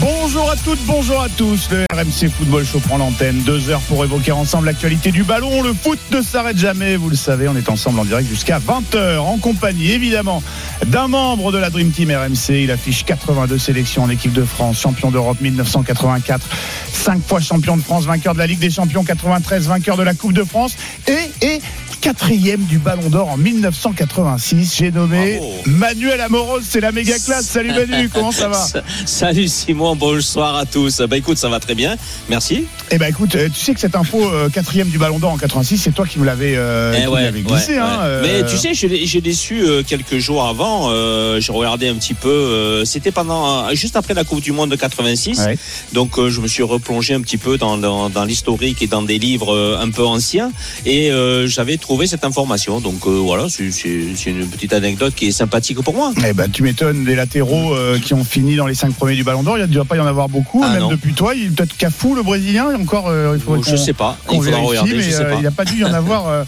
Bonjour à toutes, bonjour à tous. Le RMC Football Show prend l'antenne. Deux heures pour évoquer ensemble l'actualité du ballon. Le foot ne s'arrête jamais, vous le savez. On est ensemble en direct jusqu'à 20h en compagnie évidemment d'un membre de la Dream Team RMC. Il affiche 82 sélections en équipe de France, champion d'Europe 1984, cinq fois champion de France, vainqueur de la Ligue des Champions 93, vainqueur de la Coupe de France et, et quatrième du Ballon d'Or en 1986. J'ai nommé Manuel Amoros, c'est la méga classe. Salut Manu, comment ça va Salut Simon, bonsoir à tous. Bah écoute, ça va très bien, merci. Eh ben écoute, euh, tu sais que cette info euh, quatrième du Ballon d'Or en 86, c'est toi qui me l'avais euh, Eh ouais, glissé. ouais, hein, ouais. euh, Mais tu sais, j'ai déçu euh, quelques jours avant. J'ai regardé un petit peu. C'était pendant juste après la Coupe du Monde de 86. Ouais. Donc je me suis replongé un petit peu dans, dans, dans l'historique et dans des livres un peu anciens. Et j'avais trouvé cette information. Donc euh, voilà, c'est une petite anecdote qui est sympathique pour moi. Eh ben, tu m'étonnes, des latéraux euh, qui ont fini dans les cinq premiers du Ballon d'Or, il ne doit pas y en avoir beaucoup, Ah, même non. depuis toi. Il peut-être Cafou, le Brésilien, encore, euh, il faudrait je sais pas. Il faudra vérifie, regarder. mais je sais euh, pas. il n'a pas dû y en avoir. euh,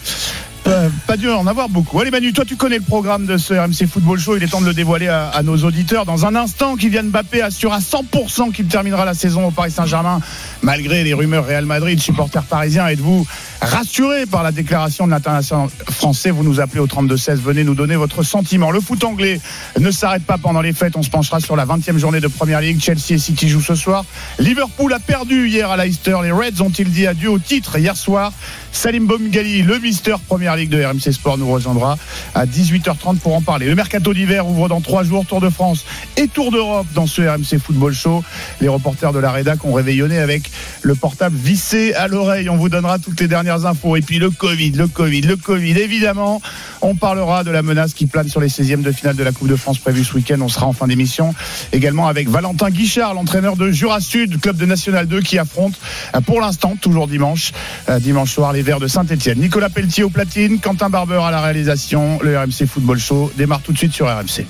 pas, dû en avoir beaucoup. Allez Manu, toi tu connais le programme de ce RMC Football Show, il est temps de le dévoiler à, à nos auditeurs. Dans un instant, Kylian Mbappé assure à 100% qu'il terminera la saison au Paris Saint-Germain, malgré les rumeurs Real Madrid, supporters parisiens. Êtes-vous rassurés par la déclaration de l'international français? Vous nous appelez au 32-16, venez nous donner votre sentiment. Le foot anglais ne s'arrête pas pendant les fêtes, on se penchera sur la 20e journée de Première Ligue. Chelsea et City jouent ce soir. Liverpool a perdu hier à Leicester. Les Reds ont-ils dit adieu au titre hier soir? Salim Bomgali, le Mister Première Ligue de RMC Sport, nous rejoindra à 18h30 pour en parler. Le mercato d'hiver ouvre dans trois jours Tour de France et Tour d'Europe dans ce RMC Football Show. Les reporters de la rédac ont réveillonné avec le portable vissé à l'oreille. On vous donnera toutes les dernières infos. Et puis le Covid, le Covid, le Covid, évidemment. On parlera de la menace qui plane sur les 16e de finale de la Coupe de France prévue ce week-end. On sera en fin d'émission également avec Valentin Guichard, l'entraîneur de Jura Sud, club de National 2 qui affronte euh, pour l'instant, toujours dimanche, euh, dimanche soir, les Verts de Saint-Etienne. Nicolas Pelletier au platine, Quentin Barber à la réalisation. Le RMC Football Show démarre tout de suite sur RMC.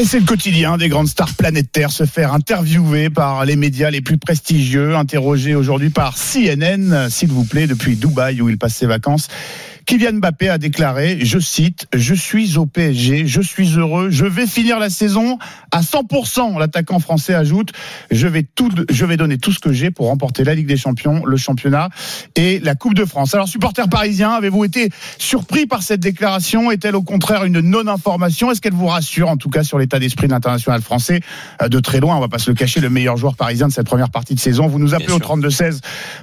Et c'est le quotidien des grandes stars planétaires se faire interviewer par les médias les plus prestigieux, interrogé aujourd'hui par CNN, s'il vous plaît, depuis Dubaï où il passe ses vacances. Kylian Mbappé a déclaré, je cite, Je suis au PSG, je suis heureux, je vais finir la saison à 100%. L'attaquant français ajoute, je vais, tout, je vais donner tout ce que j'ai pour remporter la Ligue des Champions, le championnat et la Coupe de France. Alors, supporters parisiens, avez-vous été surpris par cette déclaration? Est-elle au contraire une non-information? Est-ce qu'elle vous rassure, en tout cas, sur l'état d'esprit de l'international français Euh, De très loin, on va pas se le cacher, le meilleur joueur parisien de cette première partie de saison. Vous nous appelez Bien au sûr. 32-16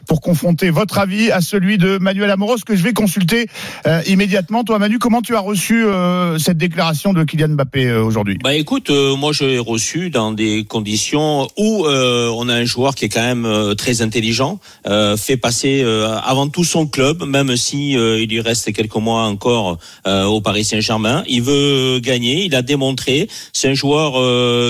pour confronter votre avis à celui de Manuel Amoros que je vais consulter euh, immédiatement. Toi, Manu, comment tu as reçu euh, cette déclaration de Kylian Mbappé euh, aujourd'hui? Bah écoute, euh, moi je l'ai reçu dans des conditions où euh, on a un joueur qui est quand même euh, très intelligent, fait passer avant tout son club, même si il lui reste quelques mois encore au Paris Saint-Germain. Il veut gagner, il a démontré. C'est un joueur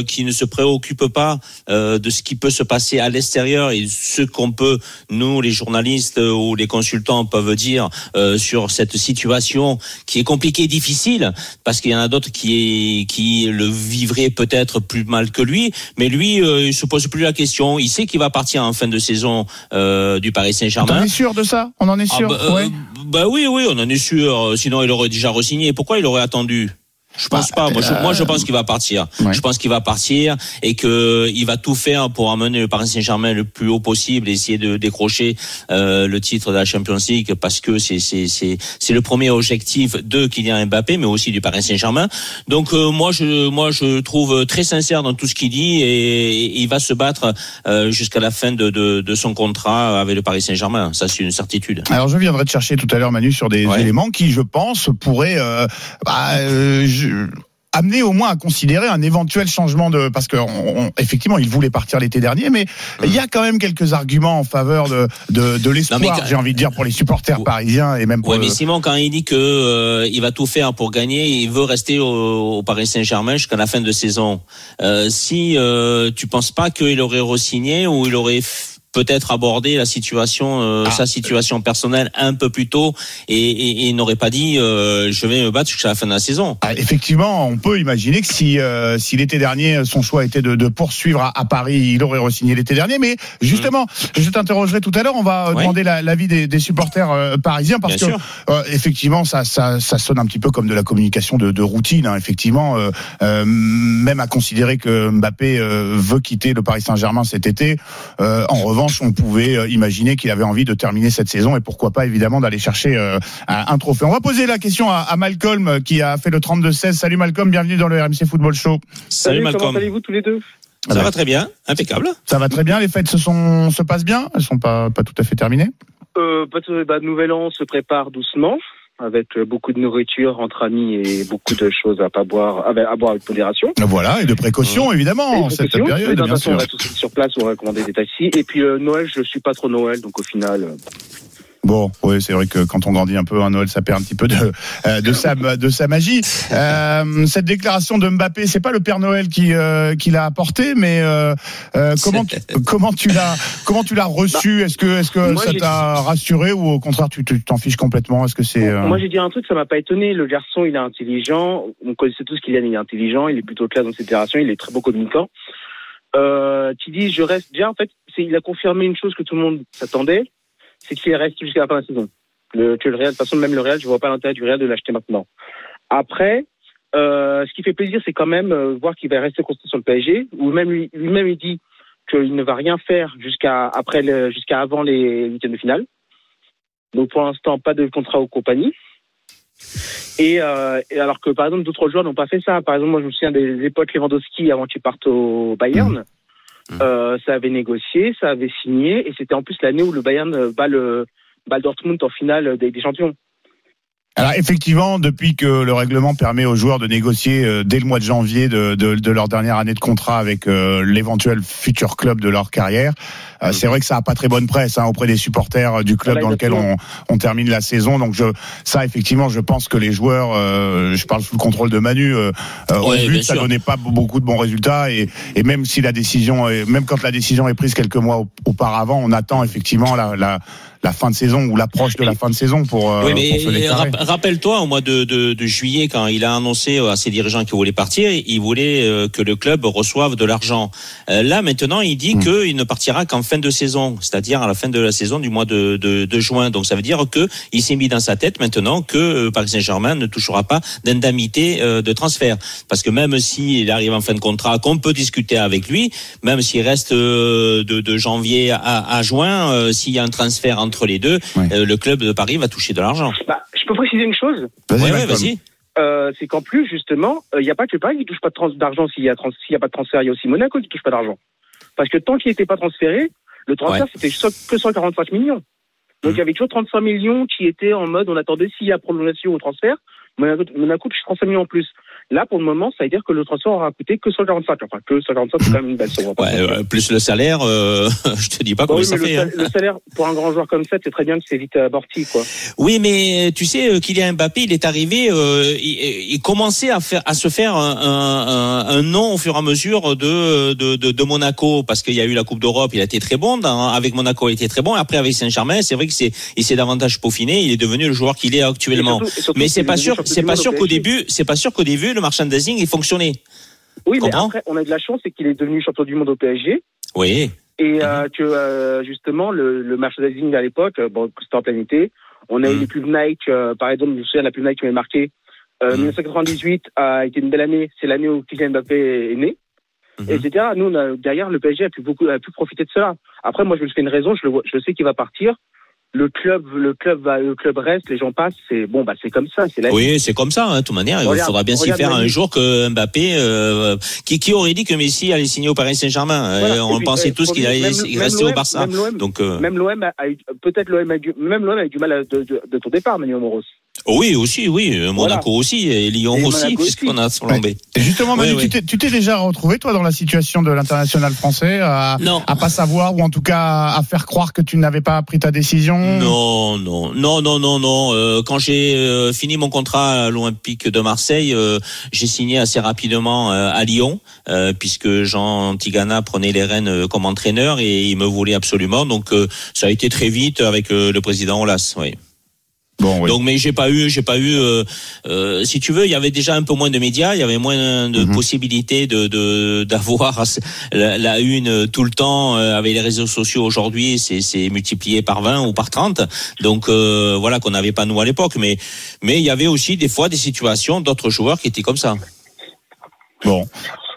qui ne se préoccupe pas de ce qui peut se passer à l'extérieur et ce qu'on peut nous les journalistes ou les consultants peuvent dire euh, sur cette situation qui est compliquée et difficile parce qu'il y en a d'autres qui qui le vivraient peut-être plus mal que lui. Mais lui euh, il se pose plus la question. Il sait qu'il va partir en fin de saison euh, du Paris On Saint-Germain est sûr de ça? On en est ah sûr bah, euh, Ouais. bah oui oui on en est sûr. Sinon il aurait déjà re-signé. Pourquoi il aurait attendu? Je pense pas. Moi, je, euh, moi, je pense qu'il va partir. ouais. Je pense qu'il va partir et que il va tout faire pour amener le Paris Saint-Germain le plus haut possible, et essayer de décrocher euh, le titre de la Champions League parce que c'est c'est c'est c'est le premier objectif de Kylian Mbappé, mais aussi du Paris Saint-Germain. Donc euh, moi, je moi je trouve très sincère dans tout ce qu'il dit et, et il va se battre euh, jusqu'à la fin de, de de son contrat avec le Paris Saint-Germain. Ça, c'est une certitude. Alors je viendrai te chercher tout à l'heure Manu sur des Ouais. éléments qui je pense pourraient euh, bah, euh, je- amener au moins à considérer un éventuel changement de parce que on- on- effectivement il voulait partir l'été dernier, mais il y a quand même quelques arguments en faveur de de, de l'espoir. J'ai envie de dire pour les supporters parisiens et même pour Ouais, mais Simon, quand il dit que euh, il va tout faire pour gagner, il veut rester au, au Paris Saint-Germain jusqu'à la fin de saison. Euh, si euh, tu penses pas qu'il aurait re-signé ou il aurait peut-être abordé la situation, euh, Ah. sa situation personnelle un peu plus tôt et, et, et il n'aurait pas dit euh, je vais me battre jusqu'à la fin de la saison. Ah, effectivement, on peut imaginer que si, euh, si l'été dernier, son choix était de, de poursuivre à, à Paris, il aurait re-signé l'été dernier. Mais justement, je t'interrogerai tout à l'heure, on va Ouais. demander la- l'avis des, des supporters parisiens parce Bien que effectivement, ça, ça, ça sonne un petit peu comme de la communication de, de routine. hein. effectivement, même à considérer que Mbappé veut quitter le Paris Saint-Germain cet été. En revanche, on pouvait euh, imaginer qu'il avait envie de terminer cette saison et pourquoi pas évidemment d'aller chercher euh, un, trophée. On va poser la question à, à Malcolm euh, qui a fait le 32-16. Salut Malcolm, bienvenue dans le RMC Football Show. Salut, comment Malcolm. allez-vous tous les deux? Ça va très bien, impeccable. Ça va très bien, les fêtes se sont se passent bien, elles sont pas pas tout à fait terminées? euh, bah, Nouvel An se prépare doucement, avec euh, beaucoup de nourriture entre amis et beaucoup de choses à pas boire, à, boire avec modération. Voilà, et de précaution évidemment en cette période, de toute bien façon, on va tous sur place, on va commander des taxis. Et puis euh, Noël, je suis pas trop Noël, donc au final, euh, Bon, oui, c'est vrai que quand on grandit un peu à Noël, ça perd un petit peu de euh, de sa de sa magie. Euh, cette déclaration de Mbappé, c'est pas le Père Noël qui euh, qui l'a apporté, mais comment tu, comment tu l'as comment tu l'as reçu? Est-ce que est-ce que Moi, ça t'a rassuré ou au contraire tu t'en fiches complètement? Est-ce que c'est Moi, j'ai dit un truc, ça m'a pas étonné. Le garçon, il est intelligent. On connaissait tous qu'il est, est intelligent. Il est plutôt clair dans ses déclarations. Il est très bon communicant. Euh, qui dit, je reste bien. En fait, il a confirmé une chose que tout le monde s'attendait, c'est qu'il reste jusqu'à la fin de la saison. Le, Real, de toute façon, même le Real, je vois pas l'intérêt du Real de l'acheter maintenant. Après, euh, ce qui fait plaisir, c'est quand même euh, voir qu'il va rester constant sur le PSG, ou même lui, lui-même il dit qu'il ne va rien faire jusqu'à jusqu'à avant les huitièmes de finale. Donc pour l'instant, pas de contrat aux compagnies. Euh, et alors que par exemple d'autres joueurs n'ont pas fait ça. Par exemple, moi je me souviens des époques Lewandowski avant qu'il parte au Bayern. Euh, ça avait négocié, ça avait signé, et c'était en plus l'année où le Bayern bat le bat Dortmund en finale des, des champions. Alors effectivement, depuis que le règlement permet aux joueurs de négocier euh, dès le mois de janvier de, de, de leur dernière année de contrat avec euh, l'éventuel futur club de leur carrière, euh, c'est vrai que ça a pas très bonne presse hein, auprès des supporters euh, du club Ah bah, dans lequel on, on termine la saison. Donc je, ça effectivement, je pense que les joueurs, euh, je parle sous le contrôle de Manu, euh, euh, Ouais, ça sûr. donnait pas beaucoup de bons résultats et, et même si la décision, est, même quand la décision est prise quelques mois au- auparavant, on attend effectivement la, la, la fin de saison ou l'approche de la fin de saison pour, euh, Oui, pour se mais déclarer. rap- rappelle-toi, au mois de, de, de juillet, quand il a annoncé à ses dirigeants qu'il voulait partir, il voulait euh, que le club reçoive de l'argent. Euh, Là, maintenant, il dit Mm. qu'il ne partira qu'en fin de saison, c'est-à-dire à la fin de la saison du mois de, de, de juin. Donc, ça veut dire que il s'est mis dans sa tête maintenant que euh, Paris Saint-Germain ne touchera pas d'indemnité euh, de transfert, parce que même s'il arrive en fin de contrat, qu'on peut discuter avec lui, même s'il reste euh, de, de janvier à, à juin, euh, s'il y a un transfert entre les deux, Ouais. euh, le club de Paris va toucher de l'argent. Bah, je peux préciser une chose, Vas-y, Ouais, ouais, Malcolm. vas-y. euh, c'est qu'en plus justement, il n'y a pas que Paris qui touche pas d'argent s'il y a trans- s'il y a pas de transfert, il y a aussi Monaco qui touche pas d'argent. Parce que tant qu'il n'était pas transféré, le transfert Ouais. c'était so- que 145 millions. Donc Mhm. il y avait toujours 35 millions qui étaient en mode on attendait s'il y a prolongation au transfert, Monaco, Monaco touche 35 millions en plus. Là pour le moment, ça veut dire que le transfert aura coûté que 145. Enfin que 145 c'est quand même une belle somme. Ouais, euh, plus le salaire, euh, je te dis pas Bah combien oui, ça le, fait. hein. sal- le salaire pour un grand joueur comme ça, c'est très bien que c'est vite amorti quoi. Oui, mais tu sais, euh, Kylian Mbappé, il est arrivé, euh, il, il commençait à faire, à se faire un, un, un- nom au fur et à mesure de de, de, de Monaco, parce qu'il y a eu la Coupe d'Europe, il a été très bon. Dans, avec Monaco, il était très bon. Après, avec Saint-Germain, c'est vrai que c'est, il s'est davantage peaufiné. Il est devenu le joueur qu'il est actuellement. Surtout- surtout Mais c'est pas sûr, c'est pas sûr au qu'au début, c'est pas sûr qu'au début le merchandising il fonctionnait. Oui, mais après on a de la chance, c'est qu'il est devenu champion du monde au PSG. Oui. Et euh, que euh, justement le, le merchandising à l'époque, euh, bon, c'était en plein été. On a eu Mhm. les pubs Nike, euh, par exemple, je me souviens de la pub Nike qui m'avait marqué. Euh, Mhm. 1998 a été une belle année. C'est l'année où Kylian Mbappé est né, Mhm. etc. Nous, on a, derrière, le PSG a pu beaucoup, a pu profiter de cela. Après, moi, je me fais une raison. Je le vois, je sais qu'il va partir. Le club, le club va, le club reste. Les gens passent. C'est bon, bah, c'est comme ça. C'est. Oui, c'est comme ça, hein, de toute manière. Il faudra bien s'y faire un jour que Mbappé, euh, qui, qui aurait dit que Messi allait signer au Paris Saint-Germain? Voilà. Euh, On puis, pensait euh, tous qu'il allait même- restait au Barça. Même l'OM, Donc, même l'OM a, a eu, peut-être l'OM a eu, même l'OM a eu du mal à, de, de, de ton départ, Manuel Moros. Oui, aussi, oui. Euh, Monaco Voilà. aussi et Lyon Et aussi, puisqu'on a flambé. Et justement, Manu, Oui, tu oui. t'es- tu t'es déjà retrouvé, toi, dans la situation de l'international français, à, Non. à pas savoir, ou en tout cas à faire croire que tu n'avais pas pris ta décision? Non, non, non, non, non, non. Euh, quand j'ai euh, fini mon contrat à l'Olympique de Marseille, euh, j'ai signé assez rapidement euh, à Lyon, euh, puisque Jean Tigana prenait les rênes euh, comme entraîneur et il me voulait absolument. Donc euh, ça a été très vite avec euh, le président Olas. Oui. Bon, oui. Donc, mais j'ai pas eu, j'ai pas eu. euh, euh, si tu veux, il y avait déjà un peu moins de médias, il y avait moins de Mhm. possibilités de de- d'avoir la, la une tout le temps euh, avec les réseaux sociaux. Aujourd'hui, c'est c'est multiplié par 20 ou par 30. Donc euh, voilà qu'on n'avait pas nous à l'époque. Mais mais il y avait aussi des fois des situations d'autres joueurs qui étaient comme ça. Bon.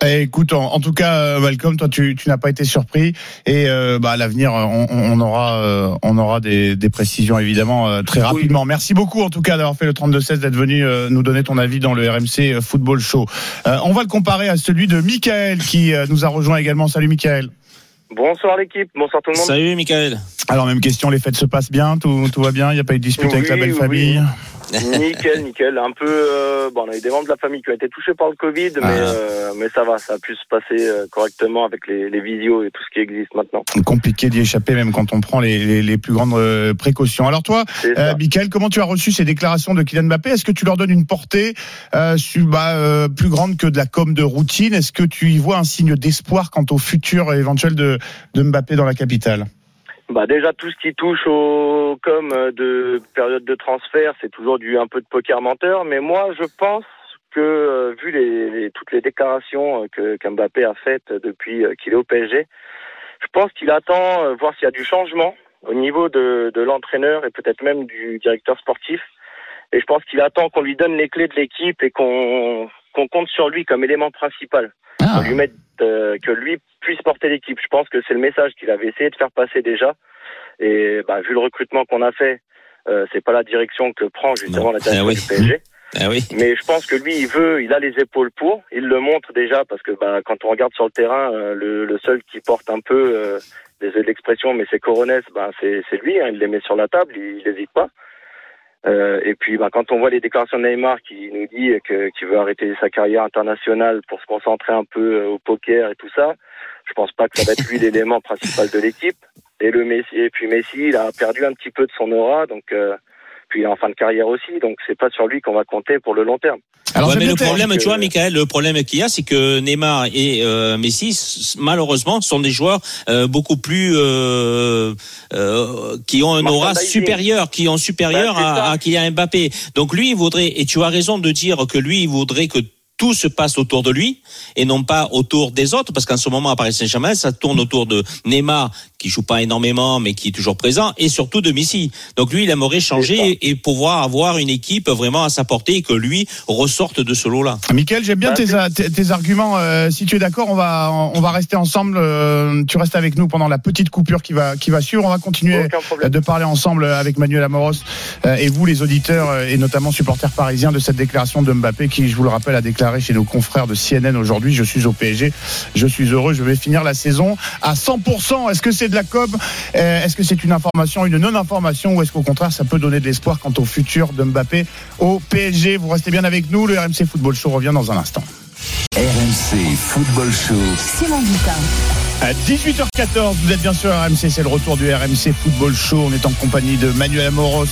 Eh, écoute, en, en tout cas, euh, Malcolm, toi, tu, tu n'as pas été surpris. Et euh, bah, à l'avenir, on, on aura, euh, on aura des, des précisions évidemment euh, très rapidement. Merci beaucoup, en tout cas, d'avoir fait le 32-16, d'être venu euh, nous donner ton avis dans le RMC euh, Football Show. Euh, on va le comparer à celui de Michael qui euh, nous a rejoint également. Salut, Michael. Bonsoir l'équipe, bonsoir tout le monde. Salut, Michael. Alors, même question, les fêtes se passent bien, tout, tout va bien, il n'y a pas eu de dispute avec la belle oui. famille? Nickel, nickel. Un peu, euh, bon, on a eu des membres de la famille qui ont été touchés par le Covid, mais, Ah. euh, mais ça va, ça a pu se passer euh, correctement avec les, les visios et tout ce qui existe maintenant. Compliqué d'y échapper, même quand on prend les, les, les plus grandes euh, précautions. Alors toi, Euh. Michael, comment tu as reçu ces déclarations de Kylian Mbappé? Est-ce que tu leur donnes une portée euh, su- bah, euh, plus grande que de la com de routine? Est-ce que tu y vois un signe d'espoir quant au futur éventuel de, de Mbappé dans la capitale? Bah déjà tout ce qui touche au com de période de transfert, c'est toujours du un peu de poker menteur. Mais moi, je pense que euh, vu les, les- toutes les déclarations euh, que qu'Mbappé a faites depuis euh, qu'il est au PSG, je pense qu'il attend euh, voir s'il y a du changement au niveau de, de l'entraîneur et peut-être même du directeur sportif. Et je pense qu'il attend qu'on lui donne les clés de l'équipe et qu'on qu'on compte sur lui comme élément principal ah, qu'on lui mette, euh, que lui puisse porter l'équipe. Je pense que c'est le message qu'il avait essayé de faire passer déjà. Et bah, vu le recrutement qu'on a fait, euh, c'est pas la direction que prend justement Non. la direction Eh oui. du PSG. Ah oui. Mais je pense que lui, il veut, il a les épaules pour. Il le montre déjà parce que bah, quand on regarde sur le terrain, euh, le, le seul qui porte un peu, euh, désolé l'expression, mais c'est Coronès, bah, c'est c'est lui. Hein, il les met sur la table, il n'hésite pas. Euh, et puis, bah, quand on voit les déclarations de Neymar qui nous dit que qu'il veut arrêter sa carrière internationale pour se concentrer un peu euh, au poker et tout ça, je pense pas que ça va être lui l'élément principal de l'équipe. Et le Messi, et puis Messi, il a perdu un petit peu de son aura, donc euh, puis en fin de carrière aussi, donc c'est pas sur lui qu'on va compter pour le long terme. Alors, Ouais, mais le problème, que- tu vois, Michael, le problème qu'il y a, c'est que Neymar et euh, Messi, malheureusement, sont des joueurs euh, beaucoup plus euh, euh, qui ont un aura supérieur, qui ont supérieur Bah, c'est ça. à, à Kylian Mbappé. Donc lui, il voudrait, et tu as raison de dire que lui, il voudrait que tout se passe autour de lui et non pas autour des autres, parce qu'en ce moment à Paris Saint-Germain, ça tourne autour de Neymar qui joue pas énormément mais qui est toujours présent et surtout de Messi. Donc lui, il aimerait changer et, et pouvoir avoir une équipe vraiment à sa portée et que lui ressorte de ce lot-là. Michael, j'aime bien Bah, tes, a- tes, tes arguments. Euh, si tu es d'accord, on va, on va rester ensemble. Euh, tu restes avec nous pendant la petite coupure qui va, qui va suivre. On va continuer problème. de parler ensemble avec Manuel Amoros euh, et vous, les auditeurs euh, et notamment supporters parisiens de cette déclaration de Mbappé qui, je vous le rappelle, a déclaré chez nos confrères de CNN aujourd'hui Je suis au PSG, je suis heureux, je vais finir la saison à 100%. Est-ce que c'est de la com Euh, Est-ce que c'est une information, une non-information ou est-ce qu'au contraire, ça peut donner de l'espoir quant au futur de Mbappé au PSG Vous restez bien avec nous. Le RMC Football Show revient dans un instant. RMC Football Show. Simon Dutin. À 18h14, vous êtes bien sûr à RMC, c'est le retour du RMC Football Show. On est en compagnie de Manuel Amoros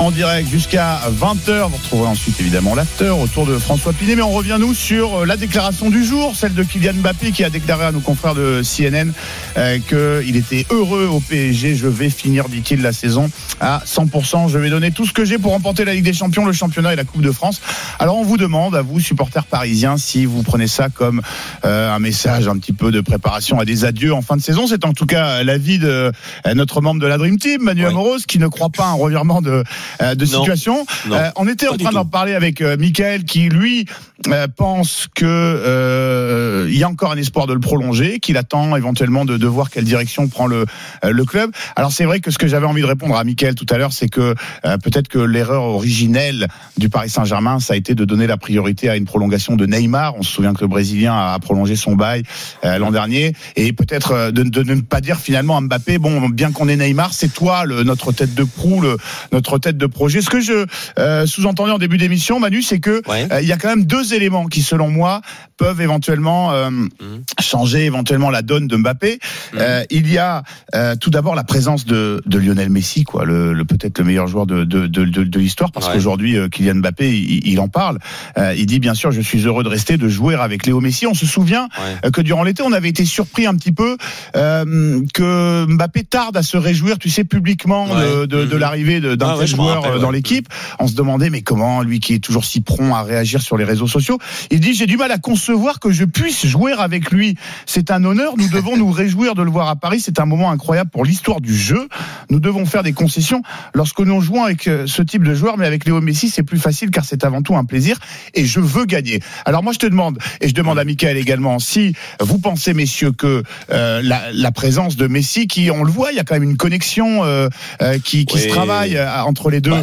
en direct jusqu'à 20h. Vous retrouverez ensuite évidemment l'after autour de François Pinet. Mais on revient nous sur euh, la déclaration du jour, celle de Kylian Mbappé qui a déclaré à nos confrères de CNN euh, qu'il était heureux au PSG. Je vais finir, dit-il, la saison à 100%. Je vais donner tout ce que j'ai pour remporter la Ligue des Champions, le championnat et la Coupe de France. Alors on vous demande, à vous, supporters parisiens, si vous prenez ça comme euh, un message un petit peu de préparation à des adieux en fin de saison. C'est en tout cas l'avis de euh, notre membre de la Dream Team, Manuel Oui. Amoros, qui ne croit pas à un revirement de, euh, de Non. situation. Non. Euh, on était Pas en train d'en parler avec euh, Michael, qui lui euh, pense que euh, il y a encore un espoir de le prolonger, qu'il attend éventuellement de, de voir quelle direction prend le, euh, le club. Alors c'est vrai que ce que j'avais envie de répondre à Michael tout à l'heure, c'est que euh, peut-être que l'erreur originelle du Paris Saint-Germain, ça a été de donner la priorité à une prolongation de Neymar. On se souvient que le Brésilien a prolongé son bail euh, l'an dernier, et peut-être euh, de, de ne pas dire finalement à Mbappé, bon, bien qu'on ait Neymar, c'est toi le, notre tête de proue, le, notre tête de projet. Ce que je euh, sous-entendais en début d'émission, Manu, c'est que Ouais. euh, il y a quand même deux éléments qui, selon moi, peuvent éventuellement euh, Mhm. changer éventuellement la donne de Mbappé. Euh, il y a euh, tout d'abord la présence de, de Lionel Messi, quoi, le, le- peut-être le meilleur joueur de, de, de, de, de l'histoire, parce Ouais. qu'aujourd'hui euh, Kylian Mbappé, il, il en parle. Euh, il dit bien sûr, je suis heureux de rester, de jouer avec Léo Messi. On se souvient Ouais. euh, que durant l'été, on avait été surpris un petit peu euh, que Mbappé tarde à se réjouir, tu sais, publiquement de, Ouais. de, de Mhm. l'arrivée d'un Ah tel joueur rappelle, euh, dans ouais. l'équipe. On se demandait, mais comment, lui qui est toujours si prompt à réagir sur les réseaux sociaux, il dit, j'ai du mal à concevoir que je puisse jouer avec lui. C'est un honneur, nous devons nous réjouir de le voir à Paris, c'est un moment incroyable pour l'histoire du jeu. Nous devons faire des concessions lorsque nous jouons avec euh, ce type de joueur, mais avec Léo Messi, c'est plus facile car c'est avant tout un plaisir et je veux gagner. Alors moi, je te demande, et je demande à Michael également, si vous pensez, messieurs, que euh, la, la présence de Messi, qui, on le voit, il y a quand même une connexion euh, euh, qui, qui Oui. se travaille euh, entre les deux,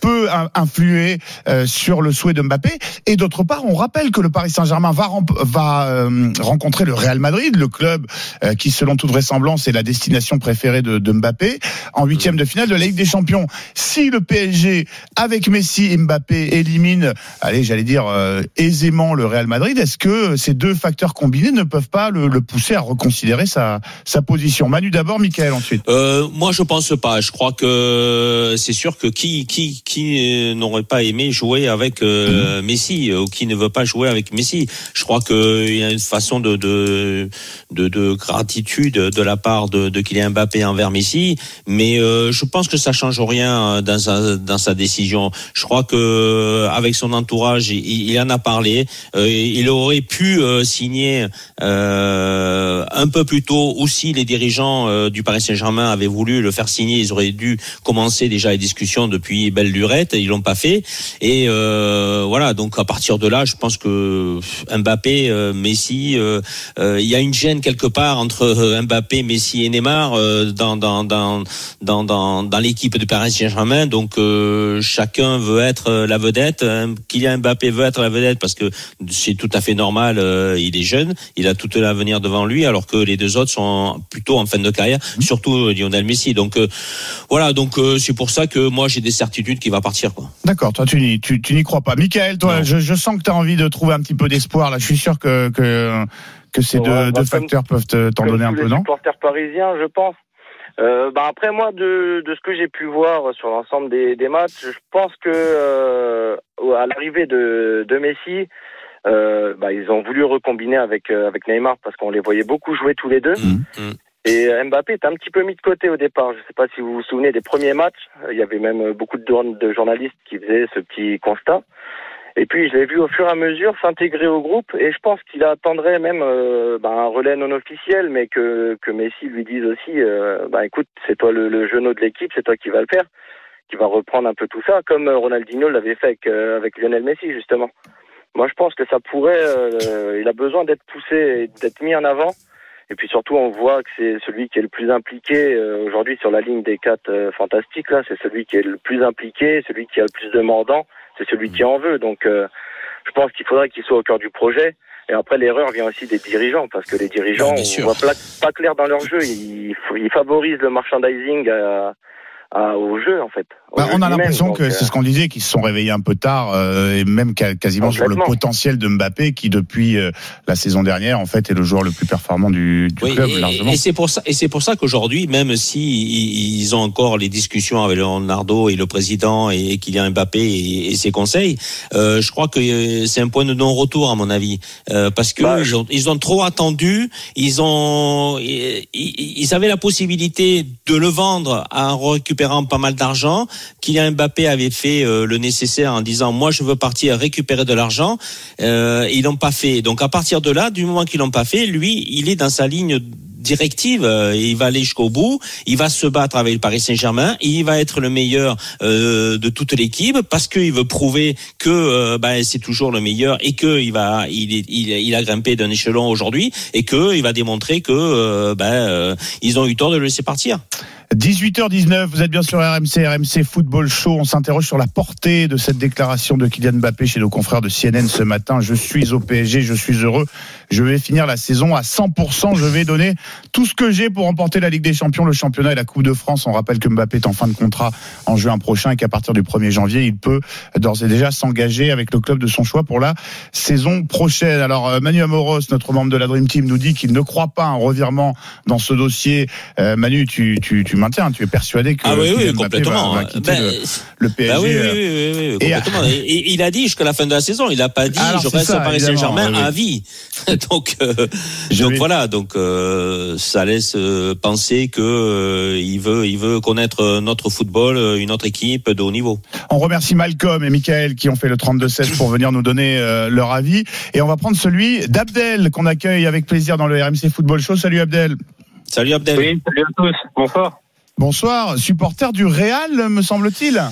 peut in- influer euh, sur le souhait de Mbappé. Et d'autre part, on rappelle que le Paris Saint-Germain va, va euh, rencontrer le Real Madrid, le club euh, qui, selon toute vraisemblance, est la destination préférée de, de Mbappé, en huitième de finale de la Ligue des Champions. Si le PSG, avec Messi et Mbappé, élimine, allez, j'allais dire euh, aisément le Real Madrid, est-ce que ces deux facteurs combinés ne peuvent pas le, le pousser à reconsidérer sa, sa position Manu d'abord, Michael ensuite. Euh, moi, je pense pas. Je crois que c'est sûr que qui qui qui n'aurait pas aimé jouer avec euh, Messi euh, ou qui ne veut pas jouer avec Messi. Je crois qu'il y a une façon de de de, de gratitude de la part de, de Kylian Mbappé envers Messi, mais euh, je pense que ça change rien euh, dans sa dans sa décision. Je crois que euh, avec son entourage, il, il en a parlé. Euh, il aurait pu euh, signer euh, un peu plus tôt aussi les dirigeants euh, du Paris Saint-Germain avaient voulu le faire signer. Ils auraient dû commencer déjà les discussions depuis belle lurette. Ils l'ont pas fait. Et euh, voilà. Donc à partir de là, je pense que Mbappé, euh, Messi, euh, il y a une gêne quelque part entre Mbappé, Messi et Neymar dans dans dans dans dans, l'équipe du Paris Saint-Germain. Donc chacun veut être la vedette. Kylian Mbappé veut être la vedette parce que c'est tout à fait normal. il est jeune, il a tout l'avenir devant lui, alors que les deux autres sont plutôt en fin de carrière, surtout euh, Lionel Messi. Donc euh, voilà, donc euh, c'est pour ça que moi j'ai des certitudes qu'il va partir. D'accord, toi tu n'y tu, tu n'y crois pas. Michael, toi, je, je sens que tu as envie de trouver un petit peu d'espoir. Là, je suis sûr que que, que ces Ouais, deux, bah, deux comme- facteurs peuvent te- t'en donner un peu, les non supporters parisiens, je pense. Euh, bah après moi, de, de ce que j'ai pu voir sur l'ensemble des, des matchs, je pense que euh, à l'arrivée de, de Messi, euh, bah, ils ont voulu recombiner avec euh, avec Neymar parce qu'on les voyait beaucoup jouer tous les deux. Mm, mm. Et euh, Mbappé est un petit peu mis de côté au départ. Je ne sais pas si vous vous souvenez des premiers matchs. Euh, Il y avait même beaucoup de, journ- de journalistes qui faisaient ce petit constat. Et puis je l'ai vu au fur et à mesure s'intégrer au groupe. Et je pense qu'il attendrait même euh, bah, un relais non officiel, mais que, que Messi lui dise aussi, euh, bah, écoute, c'est toi le, le genou de l'équipe, c'est toi qui va le faire, qui va reprendre un peu tout ça, comme Ronaldinho l'avait fait avec, euh, avec Lionel Messi justement. Moi, je pense que ça pourrait. euh, il a besoin d'être poussé, et d'être mis en avant. Et puis surtout, on voit que c'est celui qui est le plus impliqué euh, aujourd'hui sur la ligne des quatre euh, fantastiques. Là, c'est celui qui est le plus impliqué, celui qui a le plus de mordant, c'est celui qui en veut. Donc, euh, je pense qu'il faudrait qu'il soit au cœur du projet. Et après, l'erreur vient aussi des dirigeants, parce que les dirigeants, on voit pas, pas clair dans leur jeu. Ils, ils favorisent le merchandising à- à- au jeu, en fait. Bah, on a l'impression que c'est ce qu'on disait, qu'ils se sont réveillés un peu tard, euh, et même quasiment sur le potentiel de Mbappé, qui depuis euh, la saison dernière, en fait, est le joueur le plus performant du, du Oui, club, et- largement. et, c'est pour ça, et c'est pour ça qu'aujourd'hui, même si ils ont encore les discussions avec Leonardo et le président et, et Kylian Mbappé et, et ses conseils, euh, je crois que euh, c'est un point de non-retour à mon avis, Euh, parce que Bah, ils, ont, ils ont trop attendu, ils ont, ils, ils avaient la possibilité de le vendre en récupérant pas mal d'argent. Kylian Mbappé avait fait euh, le nécessaire en disant moi je veux partir récupérer de l'argent. Euh, ils l'ont pas fait. Donc à partir de là, du moment qu'ils l'ont pas fait, lui, il est dans sa ligne directive, euh, il va aller jusqu'au bout, il va se battre avec le Paris Saint-Germain, il va être le meilleur euh, de toute l'équipe parce qu'il veut prouver que euh, ben, c'est toujours le meilleur et que il va, il, est, il, a grimpé d'un échelon aujourd'hui et que il va démontrer que euh, ben, euh, ils ont eu tort de le laisser partir. 18h19, vous êtes bien sur RMC, RMC Football Show. On s'interroge sur la portée de cette déclaration de Kylian Mbappé chez nos confrères de CNN ce matin. Je suis au PSG, je suis heureux. Je vais finir la saison à 100%. Je vais donner tout ce que j'ai pour remporter la Ligue des Champions, le championnat et la Coupe de France. On rappelle que Mbappé est en fin de contrat en juin prochain et qu'à partir du 1er janvier, il peut d'ores et déjà s'engager avec le club de son choix pour la saison prochaine. Alors, euh, Manu Amoros, notre membre de la Dream Team, nous dit qu'il ne croit pas à un revirement dans ce dossier. Euh, Manu, tu, tu, tu maintiens, tu es persuadé que Ah oui, oui, complètement. va, va quitter Ben, le, le PSG. Bah oui, oui, oui, oui, oui, et- complètement. Et, et il a dit jusqu'à la fin de la saison. Il n'a pas dit Alors, je reste ça, à Paris Saint-Germain à vie. donc, euh, donc voilà. Donc euh, ça laisse euh, penser que euh, il veut, il veut connaître notre football, une autre équipe de haut niveau. On remercie Malcolm et Michael qui ont fait le 32-16 pour venir nous donner euh, leur avis. Et on va prendre celui d'Abdel qu'on accueille avec plaisir dans le RMC Football Show. Salut Abdel. Salut Abdel. Oui, salut à tous. Bonsoir. Bonsoir, supporter du Real, me semble-t-il.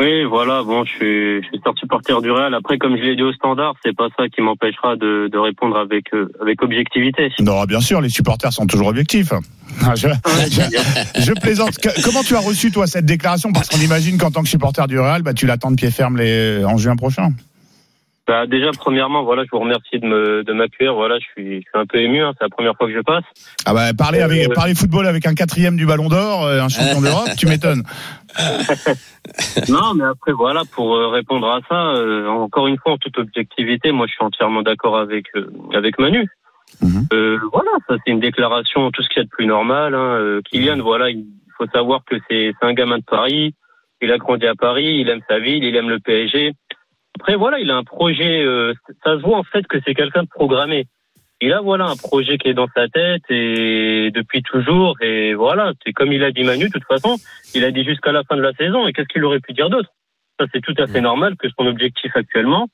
Oui, voilà, bon, je suis, je suis supporter du Real. Après, comme je l'ai dit au standard, c'est pas ça qui m'empêchera de, de répondre avec, euh, avec objectivité. Non, bien sûr, les supporters sont toujours objectifs. Ah, Je, je- je plaisante. Que- Comment tu as reçu, toi, cette déclaration? Parce qu'on imagine qu'en tant que supporter du Real, bah, tu l'attends de pied ferme les... en juin prochain. Bah, déjà, premièrement, voilà, je vous remercie de me, de m'accueillir. Voilà, je suis, je suis un peu ému, hein, c'est la première fois que je passe. Ah bah, parler, avec, Euh, parler football avec un quatrième du Ballon d'Or, euh, un champion d'Europe, tu m'étonnes. Non, mais après, voilà, pour euh, répondre à ça, euh, encore une fois, en toute objectivité, moi, je suis entièrement d'accord avec, euh, avec Manu. Mhm. Voilà, ça, c'est une déclaration, tout ce qu'il y a de plus normal. Hein. Kylian, voilà, il faut savoir que c'est c'est un gamin de Paris. Il a grandi à Paris, il aime sa ville, il aime le PSG. Après, voilà, il a un projet. euh, ça se voit en fait que c'est quelqu'un de programmé. Il a voilà un projet qui est dans sa tête et depuis toujours. Et voilà, c'est comme il a dit Manu, de toute façon, il a dit jusqu'à la fin de la saison. Et qu'est-ce qu'il aurait pu dire d'autre? Ça, c'est tout à fait normal que son objectif actuellement,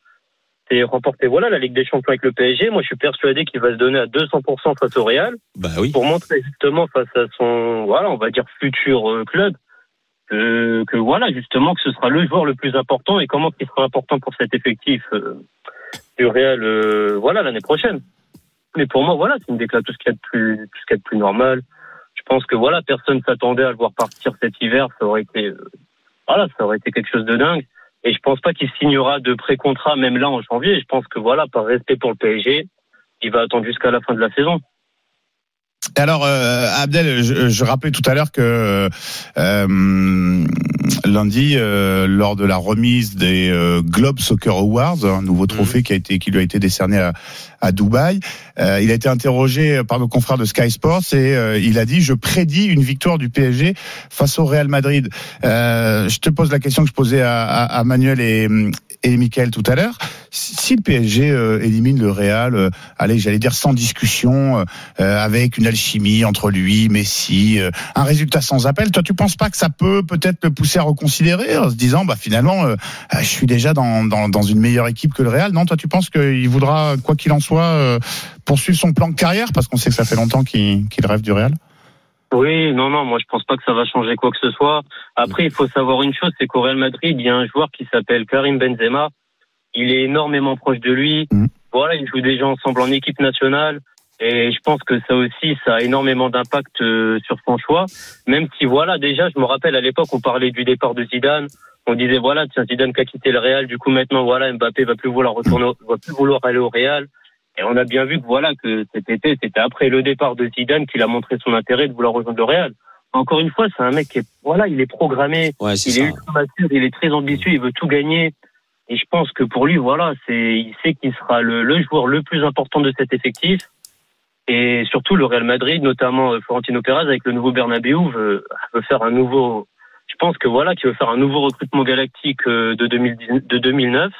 c'est remporter voilà la Ligue des Champions avec le PSG. Moi, je suis persuadé qu'il va se donner à 200% face au Real Bah oui. pour montrer justement face à son voilà, on va dire futur euh, club que, que voilà justement que ce sera le joueur le plus important et comment il sera important pour cet effectif euh, du Real euh, voilà l'année prochaine. Mais pour moi voilà c'est une déclaration tout ce qu'il y a de plus normal. Je pense que voilà personne s'attendait à le voir partir cet hiver, ça aurait été euh, voilà ça aurait été quelque chose de dingue. Et je pense pas qu'il signera de pré-contrat même là en janvier. Je pense que voilà par respect pour le PSG, il va attendre jusqu'à la fin de la saison. Alors, euh, Abdel, je, je rappelais tout à l'heure que euh, lundi, euh, lors de la remise des euh, Globe Soccer Awards, un nouveau trophée qui a été qui lui a été décerné à, à Dubaï, euh, il a été interrogé par nos confrères de Sky Sports et euh, il a dit je prédis une victoire du PSG face au Real Madrid. Euh, je te pose la question que je posais à, à, à Manuel et, et Michael tout à l'heure. Si le PSG euh, élimine le Real, euh, allez, j'allais dire sans discussion, euh, euh, avec une alchimie entre lui, Messi, euh, un résultat sans appel. Toi, tu penses pas que ça peut peut-être le pousser à reconsidérer en se disant, bah finalement, euh, je suis déjà dans, dans, dans une meilleure équipe que le Real. Non, toi, tu penses qu'il voudra, quoi qu'il en soit, poursuivre son plan de carrière parce qu'on sait que ça fait longtemps qu'il qu'il rêve du Real? Oui, non, non, moi je pense pas que ça va changer quoi que ce soit. Après, il faut savoir une chose, c'est qu'au Real Madrid, il y a un joueur qui s'appelle Karim Benzema. Il est énormément proche de lui. Mhm. Voilà, ils jouent déjà ensemble en équipe nationale. Et je pense que ça aussi, ça a énormément d'impact euh, sur son choix. Même si, voilà, déjà, je me rappelle à l'époque, on parlait du départ de Zidane. On disait, voilà, tiens, Zidane qui a quitté le Real. Du coup, maintenant, voilà, Mbappé va plus vouloir retourner, va plus vouloir aller au Real. Et on a bien vu que, voilà, que cet été, c'était après le départ de Zidane qu'il a montré son intérêt de vouloir rejoindre le Real. Encore une fois, c'est un mec qui est, voilà, il est programmé. Ouais, c'est Il ça. est ultra mature, il est très ambitieux, il veut tout gagner. Et je pense que pour lui, voilà, c'est, il sait qu'il sera le, le joueur le plus important de cet effectif. Et surtout, le Real Madrid, notamment euh, Florentino Pérez, avec le nouveau Bernabeu, veut, veut faire un nouveau, je pense que voilà, qu'il veut faire un nouveau recrutement galactique euh, de, 2010 de 2009.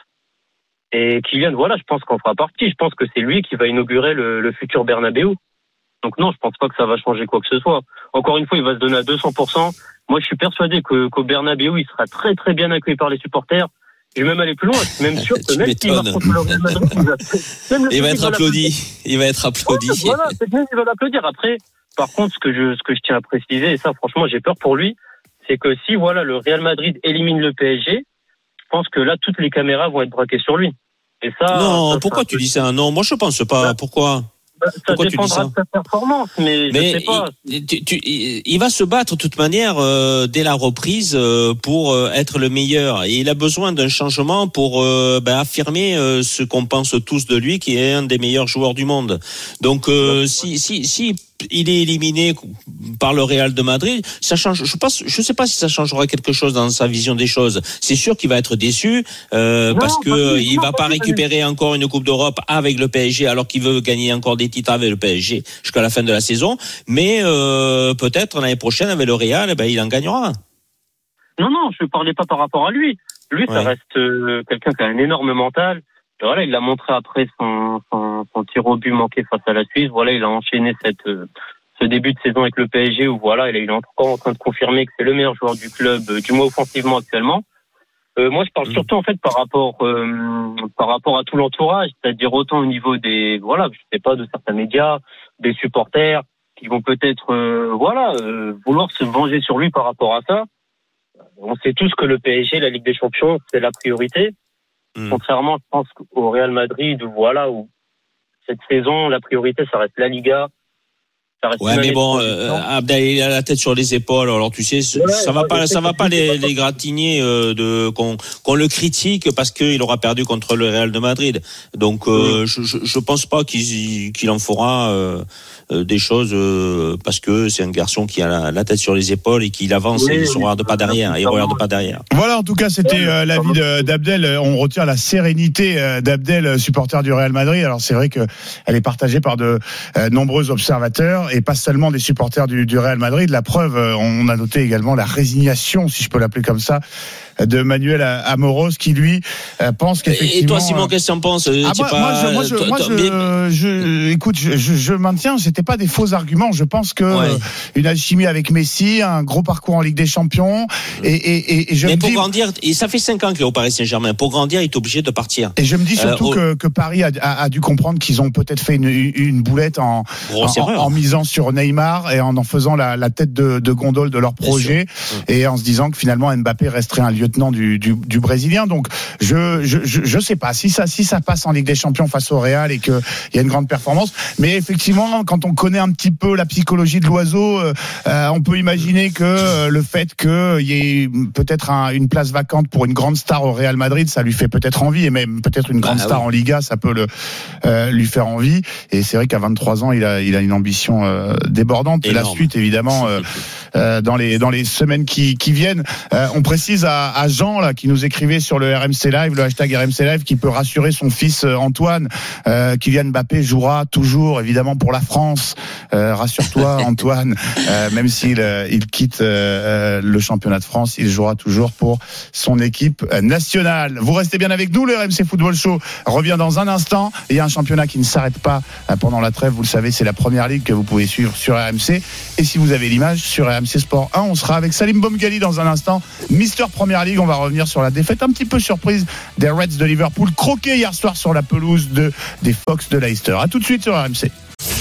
Et Kylian, voilà, je pense qu'on fera partie. Je pense que c'est lui qui va inaugurer le, le futur Bernabeu. Donc non, je pense pas que ça va changer quoi que ce soit. Encore une fois, il va se donner à 200%. Moi, je suis persuadé que, qu'au Bernabeu, il sera très très bien accueilli par les supporters. Je vais même aller plus loin. Je suis même sûr que même s'il m'étonnes. marque contre le Real Madrid, il va, même le Il va public être applaudi. Il va être applaudi. Ouais, voilà, c'est bien, il va l'applaudir. Après, par contre, ce que je, ce que je tiens à préciser, et ça, franchement, j'ai peur pour lui, c'est que si, voilà, le Real Madrid élimine le PSG, je pense que là, toutes les caméras vont être braquées sur lui. Et ça. Non, ça pourquoi tu dis ça Non, moi je pense pas. Bah, Pourquoi Ça Pourquoi tu dis dépendra ça de sa performance, mais, Mais je sais pas. il, tu- tu- il- va se battre de toute manière euh, dès la reprise euh, pour euh, être le meilleur. Et il a besoin d'un changement pour euh, ben, affirmer euh, ce qu'on pense tous de lui, qui est un des meilleurs joueurs du monde. Donc euh, si, si, si il est éliminé par le Real de Madrid, ça change. Je pense, je sais pas si ça changera quelque chose dans sa vision des choses. C'est sûr qu'il va être déçu euh, Non, parce que il va pas récupérer encore une Coupe d'Europe avec le PSG alors qu'il veut gagner encore des titres avec le PSG jusqu'à la fin de la saison. Mais euh, peut-être l'année prochaine avec le Real, eh ben, il en gagnera. Non, non, je ne parlais pas par rapport à lui. Lui, ça reste euh, quelqu'un qui a un énorme mental. Voilà, il l'a montré après son, son, son tir au but manqué face à la Suisse. Voilà, il a enchaîné cette, euh, ce début de saison avec le PSG où voilà, il est encore en train de confirmer que c'est le meilleur joueur du club, euh, du moins offensivement actuellement. Euh, moi, je parle Mm. surtout en fait par rapport euh, par rapport à tout l'entourage, c'est-à-dire autant au niveau des voilà, je sais pas de certains médias, des supporters qui vont peut-être euh, voilà euh, vouloir se venger sur lui par rapport à ça. On sait tous que le PSG, la Ligue des Champions, c'est la priorité. Mm. Contrairement, je pense, au Real Madrid, voilà, où cette saison, la priorité, ça reste la Liga. Ça reste Ouais, mais bon, euh. Abdel, il a la tête sur les épaules. Alors tu sais, Ouais, ça va pas, ça va pas les, pas- les gratigner euh, de qu'on qu'on le critique parce qu'il aura perdu contre le Real de Madrid. Donc euh, je, je, je pense pas qu'il qu'il en fera euh, des choses euh, parce que c'est un garçon qui a la, la tête sur les épaules et qu'il avance Oui, et il se oui. regarde pas derrière. Il regarde pas derrière. Voilà, en tout cas, c'était euh, l'avis de- d'Abdel. Euh, On retient la sérénité euh, d'Abdel, euh, supporter du Real Madrid. Alors c'est vrai que elle est partagée par de euh, nombreux observateurs et pas seulement des supporters du, du Real Madrid. La preuve, euh, on a noté également la résignation, si je peux l'appeler comme ça, de Manuel Amoros, qui lui euh, pense qu'effectivement. Et toi, Simon, qu'est-ce que tu en penses Ah, Tu moi, pas- moi, je, moi, je, écoute, je, je, maintiens, c'était pas des faux arguments. Je pense que Ouais. euh, une alchimie avec Messi, un gros parcours en Ligue des Champions, et, et, et, et je mais me pour dis, grandir, et ça fait 5 ans qu'il est au Paris Saint-Germain. Pour grandir, il est obligé de partir. et je me dis surtout Euh, que, que Paris a, a, a dû comprendre qu'ils ont peut-être fait une, une boulette en, en misant sur Neymar et en en faisant la, la tête de, de gondole de leur projet et en se disant que finalement Mbappé resterait un lieutenant du, du, du Brésilien. Donc je, je, je, sais pas si ça, si ça passe en Ligue des Champions face au Real et qu'il y a une grande performance. Mais effectivement, quand on connaît un petit peu la psychologie de l'oiseau, euh, euh, on peut imaginer que euh, le fait qu'il y ait peut-être un- une place vacante pour une grande star au Real Madrid, ça lui fait peut-être envie et même peut-être une grande Bah, star oui. en Liga, ça peut le, euh, lui faire envie. Et c'est vrai qu'à 23 ans, il a, il a une ambition euh, débordante. Et la suite, évidemment, euh, euh, dans les dans les semaines qui, qui viennent. Euh, on précise à, à Jean là qui nous écrivait sur le RMC Live, le hashtag RMC Live, qui peut rassurer son fils euh, Antoine. Euh, Kylian Mbappé jouera toujours évidemment pour la France. Euh, Rassure-toi Antoine, euh, même s'il euh, il quitte euh, le championnat de France, il jouera toujours pour son équipe nationale. Vous restez bien avec nous, le RMC Football Show revient dans un instant. Il y a un championnat qui ne s'arrête pas pendant la trêve, vous le savez, c'est la première ligue que vous pouvez suivre sur RMC. Et si vous avez l'image sur RMC Sport 1, on sera avec Salim Bomgali dans un instant. Mister Première Ligue, on va revenir sur la défaite un petit peu surprise des Reds de Liverpool, croqués hier soir sur la pelouse de, des Fox de Leicester. A tout de suite sur RMC.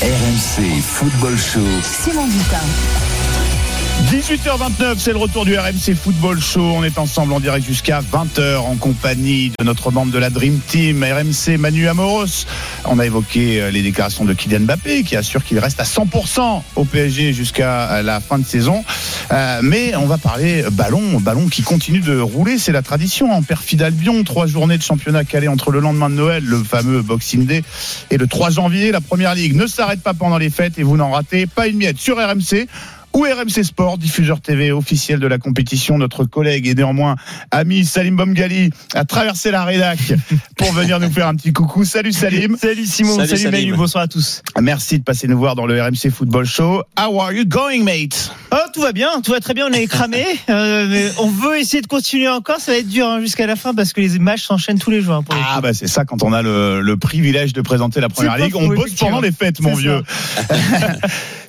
RMC Football Show. Simon Dutin. 18h29, c'est le retour du RMC Football Show. On est ensemble en direct jusqu'à 20h en compagnie de notre membre de la Dream Team, RMC Manu Amoros. On a évoqué euh, les déclarations de Kylian Mbappé qui assure qu'il reste à 100% au PSG jusqu'à euh, la fin de saison. Euh, mais on va parler ballon, ballon qui continue de rouler. C'est la tradition en perfide Albion. Trois journées de championnat calées entre le lendemain de Noël, le fameux Boxing Day, et le 3 janvier. La première ligue ne s'arrête pas pendant les fêtes et vous n'en ratez pas une miette sur RMC ou RMC Sport, diffuseur TV officiel de la compétition. Notre collègue et néanmoins ami Salim Bomgali a traversé la rédac pour venir nous faire un petit coucou. Salut Salim. Salut Simon, Salut, salut, Salim. Manu, bonsoir à tous. Merci de passer nous voir dans le RMC Football Show. How are you going, mate? Oh, tout va bien, tout va très bien, on est cramé. Euh, mais on veut essayer de continuer encore, ça va être dur hein, jusqu'à la fin parce que les matchs s'enchaînent tous les jours. hein, pour les Ah coups. bah c'est ça quand on a le, le privilège de présenter la première ligue. On bosse pendant les fêtes, mon C'est vieux.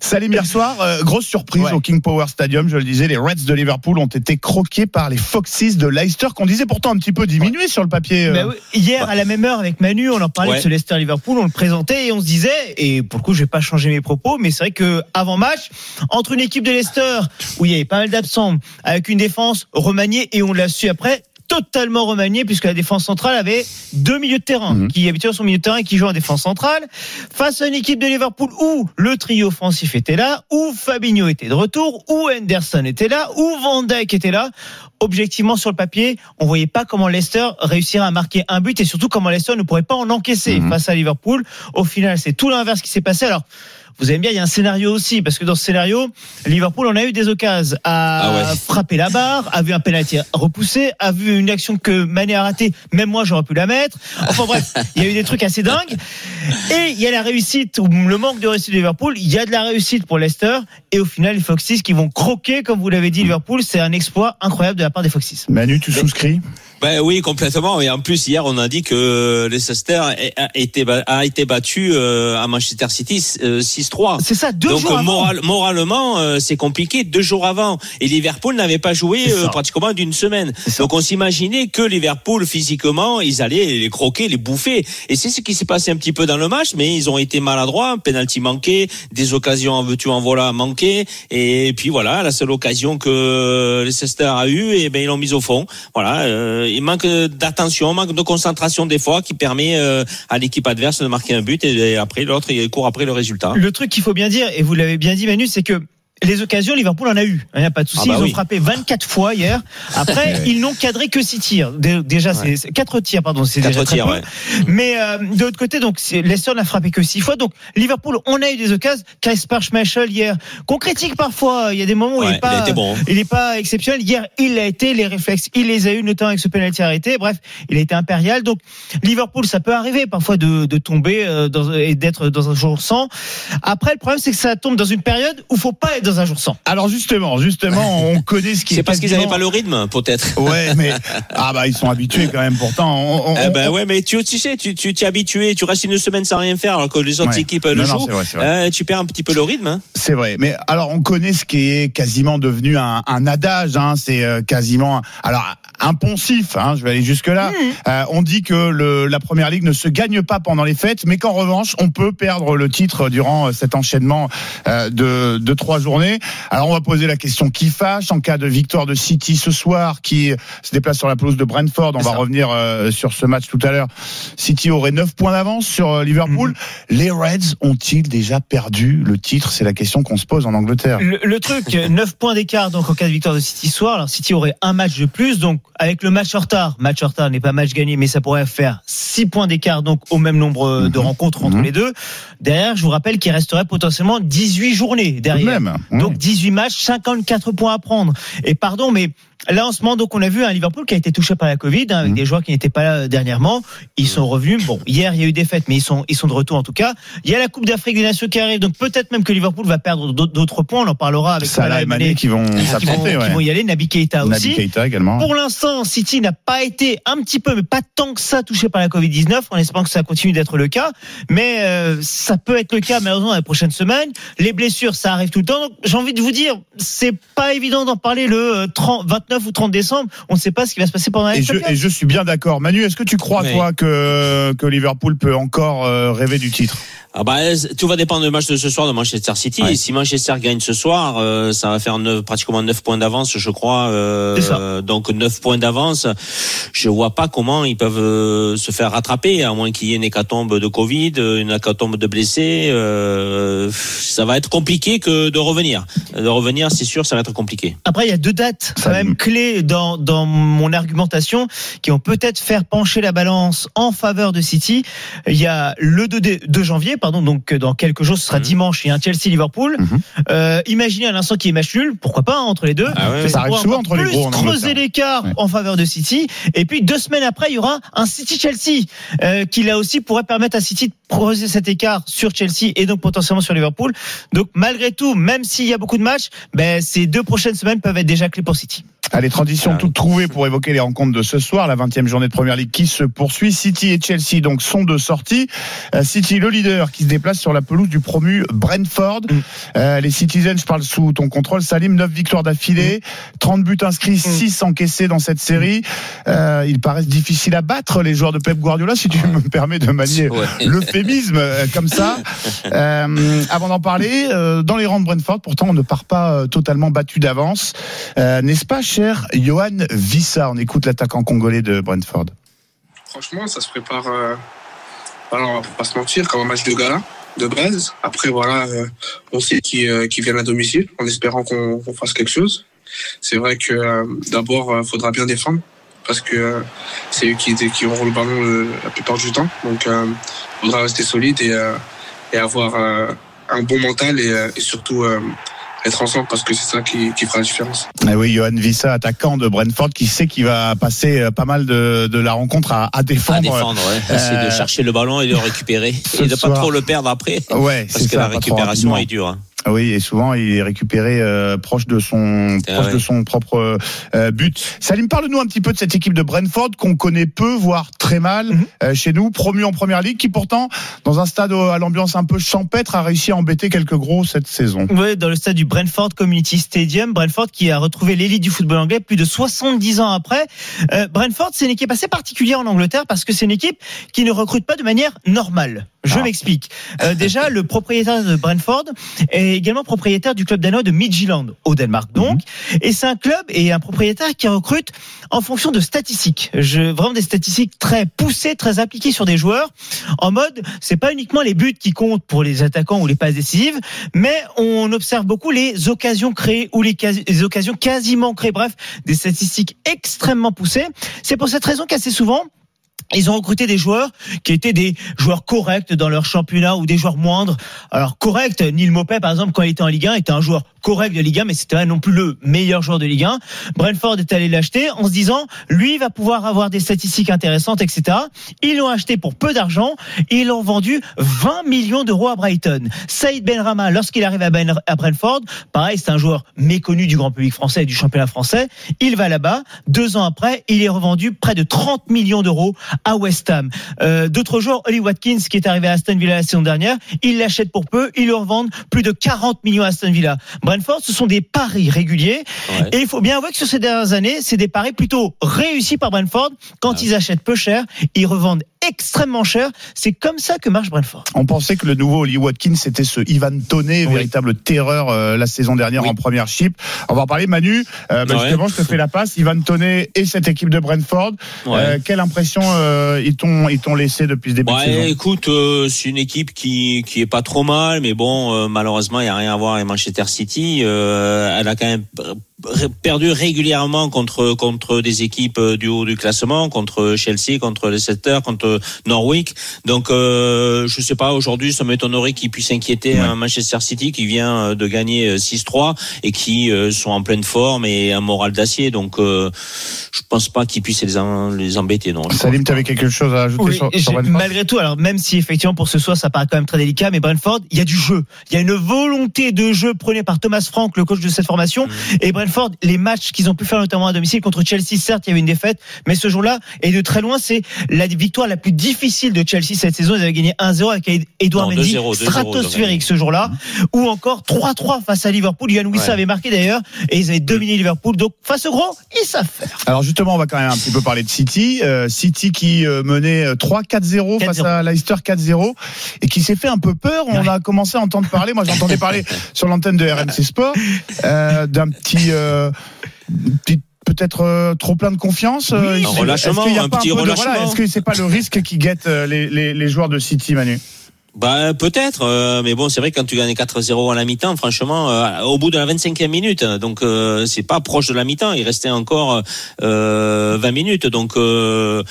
Salim hier soir, euh, grosse surprise Ouais. au King Power Stadium. Je le disais, les Reds de Liverpool ont été croqués par les Foxes de Leicester, qu'on disait pourtant un petit peu diminué sur le papier. euh. Bah oui, hier, à la même heure, avec Manu, on en parlait Ouais. de ce Leicester-Liverpool, on le présentait et on se disait, et pour le coup, je vais pas changer mes propos, mais c'est vrai que avant match, entre une équipe de Leicester, où il y avait pas mal d'absents, avec une défense remaniée, et on l'a su après, totalement remanié puisque la défense centrale avait deux milieux de terrain Mhm. qui habituaient son milieu de terrain et qui jouent en défense centrale face à une équipe de Liverpool où le trio offensif était là, où Fabinho était de retour, où Henderson était là, où Van Dijk était là. Objectivement sur le papier, on voyait pas comment Leicester réussirait à marquer un but et surtout comment Leicester ne pourrait pas en encaisser Mhm. face à Liverpool. Au final, c'est tout l'inverse qui s'est passé. Alors vous aimez bien, il y a un scénario aussi, parce que dans ce scénario, Liverpool en a eu des occasions à Ah ouais. frapper la barre, a vu un penalty repoussé, a vu une action que Mané a ratée, même moi j'aurais pu la mettre. Enfin bref, il y a eu des trucs assez dingues. Et il y a la réussite, ou le manque de réussite de Liverpool, il y a de la réussite pour Leicester, et au final, les Foxes qui vont croquer, comme vous l'avez dit, Liverpool, c'est un exploit incroyable de la part des Foxes. Manu, tu souscris? Ben oui, complètement. Et en plus, hier, on a dit que Leicester a été, a été battu euh, à Manchester City euh, 6-3. C'est ça, deux Donc jours euh, avant. moral- moralement, euh, c'est compliqué. Deux jours avant, et Liverpool n'avait pas joué euh, pratiquement d'une semaine. Donc on s'imaginait que Liverpool physiquement, ils allaient les croquer, les bouffer. Et c'est ce qui s'est passé un petit peu dans le match, mais ils ont été maladroits, un penalty manqué, des occasions en veux-tu en voilà manquées. Et puis voilà, la seule occasion que Leicester a eue, et ben ils l'ont mise au fond. Voilà, euh, il manque d'attention, manque de concentration des fois, qui permet euh, à l'équipe adverse de marquer un but et, et après l'autre il court après le résultat. Le truc qu'il faut bien dire, et vous l'avez bien dit Manu, c'est que les occasions, Liverpool en a eu. Il n'y a pas de souci. Ah bah ils ont frappé 24 fois hier. Après, ils n'ont cadré que 6 tirs. Dé- Déjà, c'est c'est quatre tirs, pardon. C'est déjà très tirs, peu. ouais. Mais euh, de l'autre côté, donc c'est- Leicester n'a frappé que 6 fois. Donc Liverpool, on a eu des occasions. Kasper Schmeichel hier, qu'on critique parfois. Il y a des moments où il n'est pas, il a été bon. il est pas exceptionnel. Hier, il l'a été. Les réflexes, il les a eu, notamment avec ce penalty arrêté. Bref, il a été impérial. Donc Liverpool, ça peut arriver parfois de, de tomber euh, dans, et d'être dans un jour sans. Après, le problème, c'est que ça tombe dans une période où faut pas être dans un jour sans. Alors justement, justement, on connaît ce qui est. C'est parce qu'ils n'avaient pas le rythme, peut-être. Ouais, mais ah bah ils sont habitués quand même. Pourtant, on, on- Eh ben on- ouais, mais tu, tu sais, tu tu t'es habitué, tu restes une semaine sans rien faire alors que les autres Ouais. équipes le Non, non, jouent. c'est vrai, c'est vrai. euh, tu perds un petit peu le rythme. Hein. C'est vrai, mais alors on connaît ce qui est quasiment devenu un, un adage, hein, c'est euh, quasiment alors un poncif, hein, je vais aller jusque là. Mmh. on dit que le, la première ligue ne se gagne pas pendant les fêtes, mais qu'en revanche on peut perdre le titre durant euh, cet enchaînement euh, de, de trois Alors on va poser la question qui fâche en cas de victoire de City ce soir, qui se déplace sur la pelouse de Brentford. On va ça. revenir euh, sur ce match tout à l'heure. City aurait 9 points d'avance sur euh, Liverpool. Mmh. Les Reds ont-ils déjà perdu le titre? C'est la question qu'on se pose en Angleterre. Le, le truc, 9 points d'écart donc en cas de victoire de City ce soir. Alors City aurait un match de plus, donc avec le match en retard, match en retard n'est pas match gagné, mais ça pourrait faire 6 points d'écart donc au même nombre euh, de Mhm. rencontres entre Mhm. les deux. Derrière, je vous rappelle qu'il resterait potentiellement 18 journées derrière. même. Donc 18 matchs, 54 points à prendre. Et pardon, mais là en ce moment, donc on a vu un Liverpool qui a été touché par la Covid, hein, avec Mhm. des joueurs qui n'étaient pas là euh, dernièrement. Ils sont revenus. Bon, hier il y a eu des fêtes, mais ils sont ils sont de retour en tout cas. Il y a la Coupe d'Afrique des Nations qui arrive, donc peut-être même que Liverpool va perdre d'autres points. On en parlera avec Salah et Mané qui vont qui vont, s'affronter. qui ouais. vont y aller. Naby Keita aussi. Keita également. Pour l'instant, City n'a pas été un petit peu, mais pas tant que ça, touché par la Covid-19. En espérant que ça continue d'être le cas. Mais euh, ça peut être le cas, malheureusement, dans les prochaines semaines. Les blessures, ça arrive tout le temps. Donc, j'ai envie de vous dire, c'est pas évident d'en parler le euh, 30, 29 ou 30 décembre. On ne sait pas ce qui va se passer pendant la Et je, et je suis bien d'accord. Manu, est-ce que tu crois, Oui. toi, que, que Liverpool peut encore euh, rêver du titre? Ah bah, tout va dépendre du match de ce soir de Manchester City. Ouais. Et si Manchester gagne ce soir, euh, ça va faire neuf- pratiquement 9 points d'avance, je crois. Euh, ça. donc 9 points d'avance. Je vois pas comment ils peuvent euh, se faire rattraper, à moins qu'il y ait une hécatombe de Covid, une hécatombe de blessés. Euh, ça va être compliqué que de revenir. De revenir, c'est sûr, ça va être compliqué. Après, il y a deux dates quand même clés dans, dans mon argumentation qui vont peut-être faire pencher la balance en faveur de City. Il y a le 2, dé- 2 janvier, pardon, donc euh, dans quelques jours, ce sera Mhm. dimanche, il y a un Chelsea-Liverpool. Mhm. Euh, imaginez à l'instant qu'il y ait match nul, pourquoi pas, hein, entre les deux. Ah ouais, Mais ça arrive souvent entre les plus gros en creuser l'écart Ouais. en faveur de City. Et puis deux semaines après, il y aura un City-Chelsea euh, qui là aussi pourrait permettre à City de creuser cet écart sur Chelsea et donc potentiellement sur Liverpool. Donc malgré tout, même s'il y a beaucoup de matchs, ben, ces deux prochaines semaines peuvent être déjà clés pour City. Allez, transition Ah oui. toutes trouvées pour évoquer les rencontres de ce soir, la 20e journée de Première Ligue qui se poursuit. City et Chelsea donc sont de sortie. Euh, City, le leader, qui se déplace sur la pelouse du promu Brentford. Mm. Euh, les Citizens, je parle sous ton contrôle, Salim, 9 victoires d'affilée, 30 buts inscrits, 6 encaissés dans cette série. Euh, ils paraissent difficiles à battre, les joueurs de Pep Guardiola, si tu me permets de manier Ouais. l'euphémisme euh, comme ça. Avant d'en parler, dans les rangs de Brentford, pourtant on ne part pas totalement battu d'avance, n'est-ce pas, cher Johan Vissa. On écoute l'attaquant congolais de Brentford. Franchement, ça se prépare. Euh... Alors, on va pas se mentir, comme un match de gala de base. Après, voilà, euh, on sait qu'ils euh, qu'ils viennent à domicile, en espérant qu'on fasse quelque chose. C'est vrai que euh, d'abord, euh, faudra bien défendre, parce que c'est eux qui, qui auront le ballon la plupart du temps. Donc, euh, faudra rester solide et, avoir un bon mental et, surtout être ensemble, parce que c'est ça qui, qui fera la différence. Eh oui, Johan Vissa, attaquant de Brentford, qui sait qu'il va passer euh, pas mal de, de la rencontre à, à défendre. À défendre, ouais. Essayer Euh, de chercher le ballon et de le récupérer. Et de pas soir. trop le perdre après. Ouais, Parce c'est que ça, la pas récupération est dure. hein. Oui, et souvent il est récupéré euh, proche de son Ah proche ouais. de son propre euh, but. Salim, parle-nous un petit peu de cette équipe de Brentford qu'on connaît peu, voire très mal Mhm. euh, chez nous, promu en première ligue, qui pourtant, dans un stade au- à l'ambiance un peu champêtre, a réussi à embêter quelques gros cette saison. Ouais, dans le stade du Brentford Community Stadium, Brentford qui a retrouvé l'élite du football anglais plus de 70 ans après. Euh, Brentford, c'est une équipe assez particulière en Angleterre parce que c'est une équipe qui ne recrute pas de manière normale. Je Ah. m'explique. Euh, déjà, le propriétaire de Brentford est également propriétaire du club danois de Midtjylland, au Danemark donc. Et c'est un club et un propriétaire qui recrute en fonction de statistiques. Je, vraiment des statistiques très poussées, très appliquées sur des joueurs. En mode, c'est pas uniquement les buts qui comptent pour les attaquants ou les passes décisives, mais on observe beaucoup les occasions créées ou les, les occasions quasiment créées. Bref, des statistiques extrêmement poussées. C'est pour cette raison qu'assez souvent, ils ont recruté des joueurs qui étaient des joueurs corrects dans leur championnat ou des joueurs moindres. Alors correct, Neil Mopé par exemple quand il était en Ligue 1 était un joueur correct de Ligue 1 mais c'était pas non plus le meilleur joueur de Ligue 1. Brentford est allé l'acheter en se disant lui va pouvoir avoir des statistiques intéressantes etc. Ils l'ont acheté pour peu d'argent et ils l'ont vendu 20 millions d'euros à Brighton. Saïd Benrama lorsqu'il arrive Ben- à Brentford, pareil c'est un joueur méconnu du grand public français et du championnat français. Il va là-bas. Deux ans après, il est revendu près de 30 millions d'euros à West Ham. Euh, D'autres joueurs, Oli Watkins qui est arrivé à Aston Villa la saison dernière, il l'achète pour peu, ils le revendent plus de 40 millions à Aston Villa. Brentford, ce sont des paris réguliers Ouais. et il faut bien avouer que sur ces dernières années, c'est des paris plutôt réussis par Brentford. Quand ils achètent peu cher, ils revendent extrêmement cher. C'est comme ça que marche Brentford. On pensait que le nouveau Oli Watkins c'était ce Ivan Toney, Oui. véritable terreur euh, la saison dernière Oui. en première chip. On va en parler, Manu. Euh, bah, Ouais. Justement, je te fais la passe. Ivan Toney et cette équipe de Brentford. Ouais. Euh, quelle impression euh, ils t'ont ils t'ont laissé depuis ce début de saison? écoute, euh, c'est une équipe qui qui est pas trop mal, mais bon, euh, malheureusement, il y a rien à voir avec Manchester City. Euh, elle a quand même perdu régulièrement contre contre des équipes euh, du haut du classement, contre Chelsea, contre Leicester, contre Norwich. Donc, euh, je sais pas. Aujourd'hui, ça m'étonnerait qu'ils puissent inquiéter Ouais. un Manchester City qui vient euh, de gagner euh, 6-3 et qui euh, sont en pleine forme et un moral d'acier. Donc, euh, je pense pas qu'ils puissent les en- les embêter. Non. Salim, tu avais quelque chose à ajouter Oui, sur, j'ai- sur Brentford malgré tout, alors même si effectivement pour ce soir ça paraît quand même très délicat, mais Brentford, il y a du jeu, il y a une volonté de jeu prônée par Thomas Frank, le coach de cette formation, et Brentford, les matchs qu'ils ont pu faire notamment à domicile contre Chelsea, certes il y avait une défaite, mais ce jour-là, et de très loin, c'est la victoire la plus difficile de Chelsea cette saison. Ils avaient gagné 1-0 avec Edouard Non, Mendy, 2-0, 2-0, ils ont stratosphérique gagné. ce jour-là, ou encore 3-3 face à Liverpool. Yann Wissa Ouais. avait marqué d'ailleurs, et ils avaient dominé Liverpool. Donc face au gros, ils savent faire. Alors justement, on va quand même un petit peu parler de City. Euh, City qui euh, menait euh, 3-4-0 face 4-0. à Leicester 4-0 et qui s'est fait un peu peur. On Ouais. a commencé à entendre parler, moi j'entendais parler sur l'antenne de RMC Sport, euh, d'un petit... euh, petit peut-être euh, trop plein de confiance. euh, un relâchement, a un petit relâchement. voilà, Est-ce que c'est pas le risque qui guette euh, les, les, les joueurs de City, Manu? Bah peut-être, euh, mais bon, c'est vrai que quand tu gagnes 4-0 à la mi-temps, franchement, euh, au bout de la 25e minute, hein, donc euh, c'est pas proche de la mi-temps, il restait encore euh, 20 minutes, donc euh,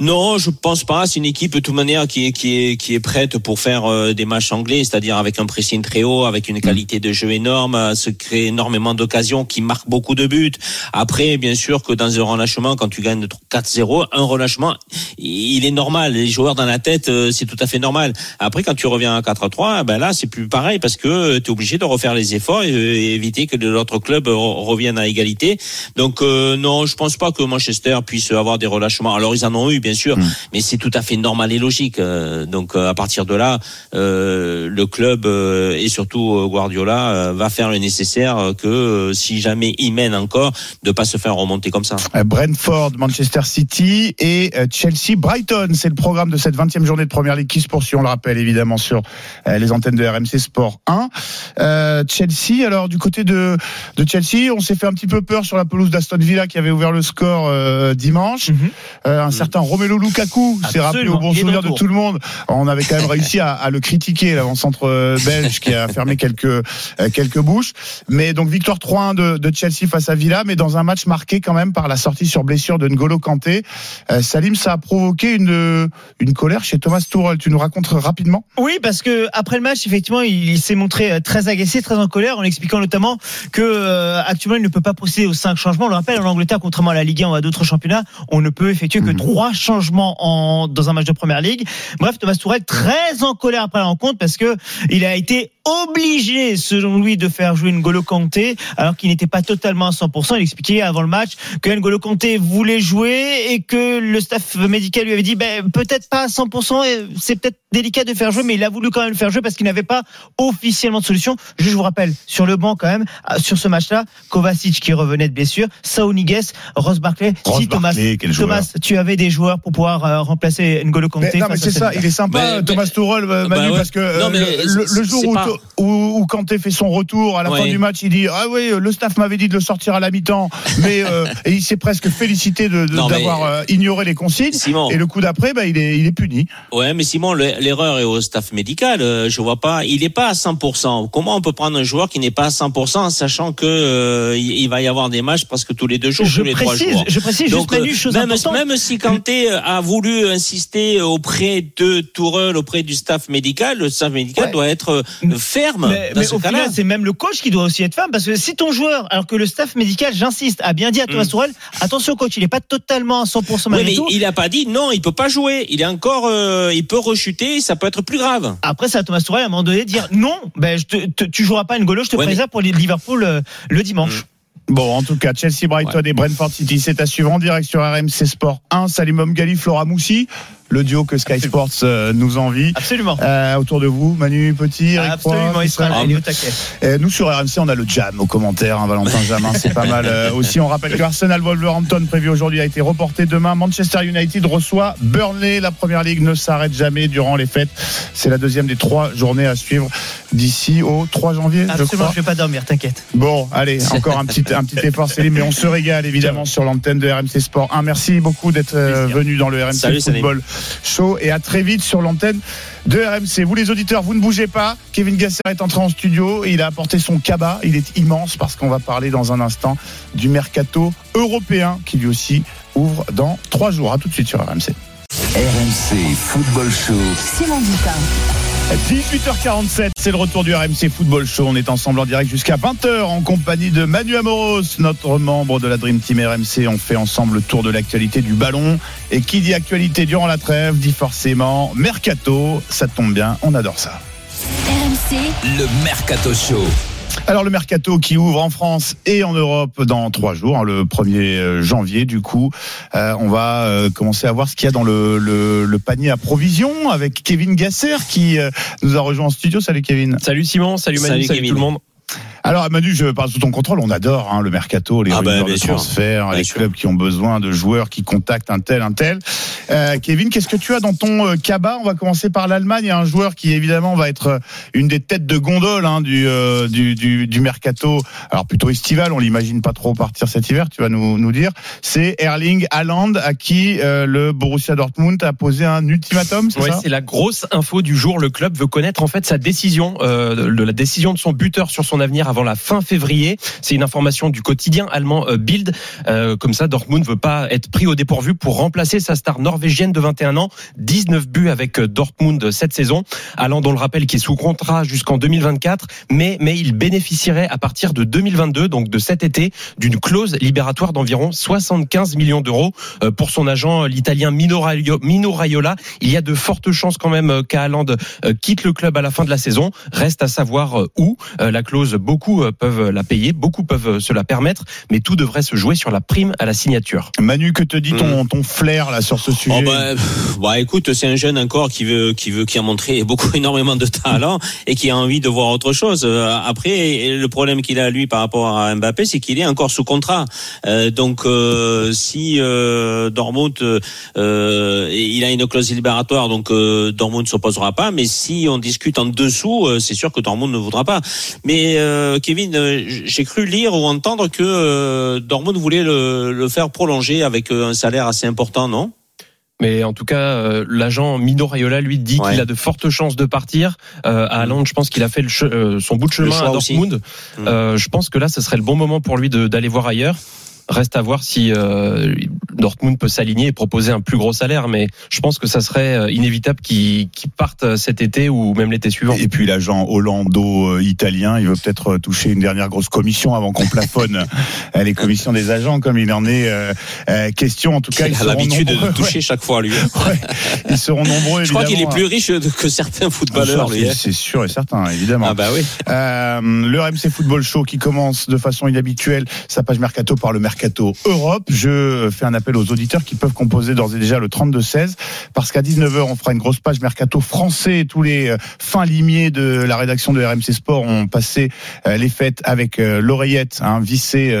non, je pense pas. C'est une équipe de toute manière qui est qui est qui est prête pour faire euh, des matchs anglais, c'est-à-dire avec un pressing très haut, avec une qualité de jeu énorme, se créer énormément d'occasions, qui marque beaucoup de buts. Après, bien sûr que dans un relâchement, quand tu gagnes 4-0, un relâchement, il est normal. Les joueurs dans la tête, euh, c'est tout à fait normal. Après, quand tu reviens à 4-3, ben là, c'est plus pareil parce que tu es obligé de refaire les efforts et, euh, et éviter que l'autre club re- revienne à égalité. Donc euh, non, je pense pas que Manchester puisse avoir des relâchements. Alors ils en ont eu, bien sûr, mais c'est tout à fait normal et logique. Euh, donc euh, à partir de là, euh, le club euh, et surtout euh, Guardiola euh, va faire le nécessaire euh, que euh, si jamais il mène encore, de pas se faire remonter comme ça. Euh, Brentford, Manchester City et euh, Chelsea, Brighton. C'est le programme de cette 20e journée de Première Ligue qui se poursuit, on le rappelle évidemment. sur euh, les antennes de RMC Sport 1. Euh, Chelsea, alors du côté de, de Chelsea, on s'est fait un petit peu peur sur la pelouse d'Aston Villa qui avait ouvert le score euh, dimanche. Euh, un certain Romelu Lukaku s'est rappelé au bon Mhm. Souvenir de tout le monde. On avait quand même réussi à, à le critiquer, l'avant-centre belge qui a fermé quelques, quelques bouches. Mais donc victoire 3-1 de, de Chelsea face à Villa, mais dans un match marqué quand même par la sortie sur blessure de N'Golo Kanté. Salim, ça a provoqué une, une colère chez Thomas Tuchel. Tu nous racontes rapidement Oui, parce que après le match, effectivement, il, il s'est montré euh, très agacé, très en colère, en expliquant notamment que euh, actuellement, il ne peut pas procéder aux cinq changements. On le rappelle, en Angleterre, contrairement à la Ligue 1 ou à d'autres championnats, on ne peut effectuer que trois changements en, dans un match de première ligue. Bref, Thomas Tourelle très en colère après la rencontre parce que il a été obligé, selon lui, de faire jouer N'Golo Kanté alors qu'il n'était pas totalement à 100%. Il expliquait avant le match que N'Golo Kanté voulait jouer et que le staff médical lui avait dit ben, peut-être pas à 100%, et c'est peut-être délicat de faire jouer, mais il a voulu quand même le faire jouer parce qu'il n'avait pas officiellement de solution. Je vous rappelle, sur le banc quand même, ah, sur ce match-là, Kovacic qui revenait de blessure, Saounigues, Ross. Ross si Thomas, Barkley, quel joueur. Thomas, tu avais des joueurs pour pouvoir euh, remplacer N'Golo Kanté. Mais non, mais c'est ça, il est sympa, Mais- Thomas Tuchel, euh, Manu, Bah ouais. parce que euh, Non, mais le, jour où, pas- où, où Kanté fait son retour à la fin du match, il dit ah oui, le staff m'avait dit de le sortir à la mi-temps, mais euh, et il s'est presque félicité de- de- Non, mais- d'avoir euh, ignoré les consignes. Simon. Et le coup d'après, bah, il est il est puni. Ouais, mais Simon, le- l'erreur est au staff médical. Euh, Je vois pas. Il n'est pas à 100%. Comment on peut prendre un joueur qui n'est pas à 100% en sachant que euh, il va y avoir des matchs presque tous les deux jours, Je tous les trois précise, jours. je précise Donc, juste Manu, chose même, même si Kanté a voulu insister auprès de Tourelle, auprès du staff médical, le staff médical Ouais. doit être ferme Mais, dans mais ce au final, c'est même le coach qui doit aussi être ferme parce que si ton joueur, alors que le staff médical, j'insiste, a bien dit à Thomas Mm. Tourelle, attention coach, il n'est pas totalement à 100% Oui, malgré mais tout. il a pas dit non, il peut pas jouer. Il est encore, euh, il peut rechuter, ça peut être plus grave. Après, c'est à Thomas Tourelle à un moment donné de dire non, ben, je te, te- tu joueras pas N'Golo, je te Ouais, préserve pour les Liverpool euh, le dimanche. Bon, en tout cas, Chelsea, Brighton et Brentford City, c'est à suivre en direct sur RMC Sport 1. Salim Omgali, Flora Moussi, le duo que Sky Sports euh, nous envie. Absolument. Euh, autour de vous, Manu Petit, Eric Absolument, Roy, il sera là, Israël. est au taquet. Euh, nous sur RMC, on a le jam aux commentaires, hein, Valentin Jamin, c'est pas mal. Euh, aussi, on rappelle que Arsenal Wolverhampton prévu aujourd'hui a été reporté demain. Manchester United reçoit Burnley. La première ligue ne s'arrête jamais durant les fêtes. C'est la deuxième des trois journées à suivre d'ici au 3 janvier, je Absolument, crois. je vais pas dormir, t'inquiète. Bon, allez, encore un petit, un petit effort, Céline, mais on se régale évidemment sur l'antenne de RMC Sport 1. Merci beaucoup d'être euh, venu dans le RMC Salut. Football Show et à très vite sur l'antenne de RMC. Vous les auditeurs, vous ne bougez pas. Kevin Gasser est entré en studio et il a apporté son cabas. Il est immense parce qu'on va parler dans un instant du mercato européen qui lui aussi ouvre dans trois jours. À tout de suite sur RMC. RMC Football Show. Simon Dutin. 18h47, c'est le retour du RMC Football Show. On est ensemble en direct jusqu'à 20h en compagnie de Manu Amoros, notre membre de la Dream Team RMC. On fait ensemble le tour de l'actualité du ballon. Et qui dit actualité durant la trêve dit forcément mercato. Ça tombe bien, on adore ça. RMC, Le Mercato Show. Alors le mercato qui ouvre en France et en Europe dans trois jours, hein, le 1er janvier du coup, Euh, on va euh, commencer à voir ce qu'il y a dans le, le, le panier à provisions avec Kevin Gasser qui euh, nous a rejoint en studio. Salut Kevin. Salut Simon, salut Manu, Salut, salut, tout le monde. Alors Manu, je parle sous ton contrôle, on adore hein, le mercato, les Ah bah, rumeurs bien de sûr. transfert, Bien les sûr. clubs qui ont besoin de joueurs qui contactent un tel, un tel. Euh, Kevin, qu'est-ce que tu as dans ton euh, cabas? On va commencer par l'Allemagne. Il y a un joueur qui évidemment va être euh, une des têtes de gondole hein, du, euh, du, du, du mercato. Alors plutôt estival, on l'imagine pas trop partir cet hiver. Tu vas nous, nous dire. C'est Erling Haaland à qui euh, le Borussia Dortmund a posé un ultimatum. C'est Ouais, ça? c'est la grosse info du jour. Le club veut connaître en fait sa décision, euh, de la décision de son buteur sur son avenir avant la fin février. C'est une information du quotidien allemand euh, Bild. Euh, comme ça, Dortmund veut pas être pris au dépourvu pour remplacer sa star norvégienne de 21 ans. 19 buts avec euh, Dortmund cette saison. Haaland, on le rappelle, qui est sous contrat jusqu'en 2024, mais mais il bénéficierait à partir de 2022, donc de cet été, d'une clause libératoire d'environ 75 millions d'euros pour son agent, l'italien Mino Raio- Mino Raiola. Il y a de fortes chances quand même qu'Haaland quitte le club à la fin de la saison. Reste à savoir où. La clause beaucoup euh, peuvent la payer, beaucoup peuvent euh, se la permettre, mais tout devrait se jouer sur la prime à la signature. Manu, que te dit ton, ton flair là sur ce sujet Oh bah, pff, bah, écoute, c'est un jeune encore qui veut, qui veut, qui a montré beaucoup énormément de talent et qui a envie de voir autre chose. Euh, Après, le problème qu'il a lui par rapport à Mbappé, c'est qu'il est encore sous contrat. Euh, donc, euh, si euh, Dortmund, euh, il a une clause libératoire, donc euh, Dortmund ne s'opposera pas. Mais si on discute en dessous, euh, c'est sûr que Dortmund ne voudra pas. Mais euh, Kevin, euh, j'ai cru lire ou entendre que euh, Dortmund voulait le, le faire prolonger avec euh, un salaire assez important, non? Mais en tout cas, euh, l'agent Mino Raiola lui dit Ouais. qu'il a de fortes chances de partir. Euh, à Haaland, je pense qu'il a fait le euh, son bout de chemin à. Dortmund. Mm. Euh, je pense que là, ce serait le bon moment pour lui d'aller voir ailleurs. Reste à voir si euh, Dortmund peut s'aligner et proposer un plus gros salaire, mais je pense que ça serait euh, inévitable qu'il qu'il parte euh, cet été ou même l'été suivant. Et puis l'agent hollando-italien, il veut peut-être euh, toucher une dernière grosse commission avant qu'on plafonne euh, les commissions des agents, comme il en est euh, euh, question. En tout cas, Il ils a l'habitude de toucher chaque fois, lui. Ouais, ils seront nombreux. Je crois qu'il est plus riche que certains footballeurs, lui. C'est hein. c'est sûr et certain, évidemment. Ah bah oui. Euh, le RMC Football Show qui commence de façon inhabituelle sa page Mercato par le Mercato Europe. Je fais un appel aux auditeurs qui peuvent composer d'ores et déjà le 32-16 parce qu'à 19h on fera une grosse page Mercato français. Tous les euh, fins limiers de la rédaction de RMC Sport ont passé euh, les fêtes avec euh, l'oreillette hein, vissée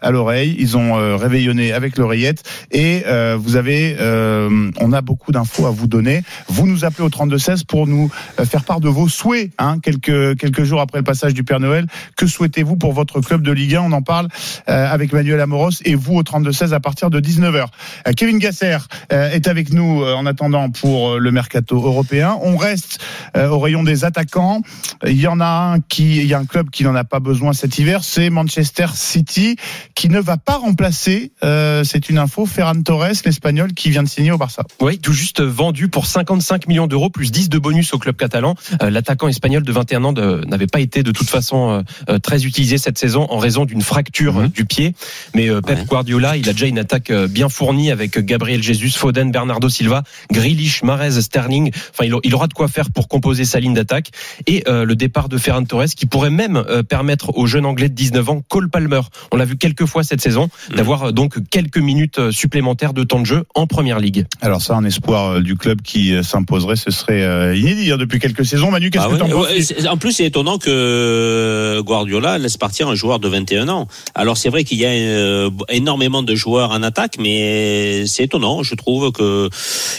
à l'oreille. Ils ont réveillonné avec l'oreillette et vous avez, euh, on a beaucoup d'infos à vous donner. Vous nous appelez au 32-16 pour nous faire part de vos souhaits. Hein, quelques quelques jours après le passage du Père Noël, que souhaitez-vous pour votre club de Ligue 1 On en parle avec Manuel Amoros et vous au 32-16 à partir de 19h. Euh, Kevin Gasser euh, est avec nous euh, en attendant pour le mercato européen. On reste au rayon des attaquants. Il y en a un qui, il y a un club qui n'en a pas besoin cet hiver, c'est Manchester City qui ne va pas remplacer. euh, c'est une info. Ferran Torres, l'Espagnol, qui vient de signer au Barça. Oui, tout juste vendu pour 55 millions d'euros plus 10 de bonus au club catalan. Euh, L'attaquant espagnol de 21 ans n'avait pas été de toute façon euh, très utilisé cette saison en raison d'une fracture euh, du pied. Mais Pep Ouais. Guardiola, il a déjà une attaque euh, bien fournie avec Gabriel Jesus, Foden, Bernardo Silva, Grealish, Mahrez, Sterling. Enfin, il, aura de quoi faire pour composer sa ligne d'attaque. Et euh, le départ de Ferran Torres qui pourrait même euh, permettre au jeune anglais de 19 ans, Cole Palmer, on l'a vu quelques fois cette saison, d'avoir euh, donc quelques minutes euh, supplémentaires de temps de jeu en première ligue. Alors ça, un espoir euh, du club qui euh, s'imposerait, ce serait euh, inédit hein, depuis quelques saisons. Manu, qu'est-ce Ah que ouais, c'est- en plus, c'est étonnant que Guardiola laisse partir un joueur de 21 ans. Alors, c'est vrai qu'il y a euh, énormément de joueurs en attaque, mais c'est étonnant. Je trouve que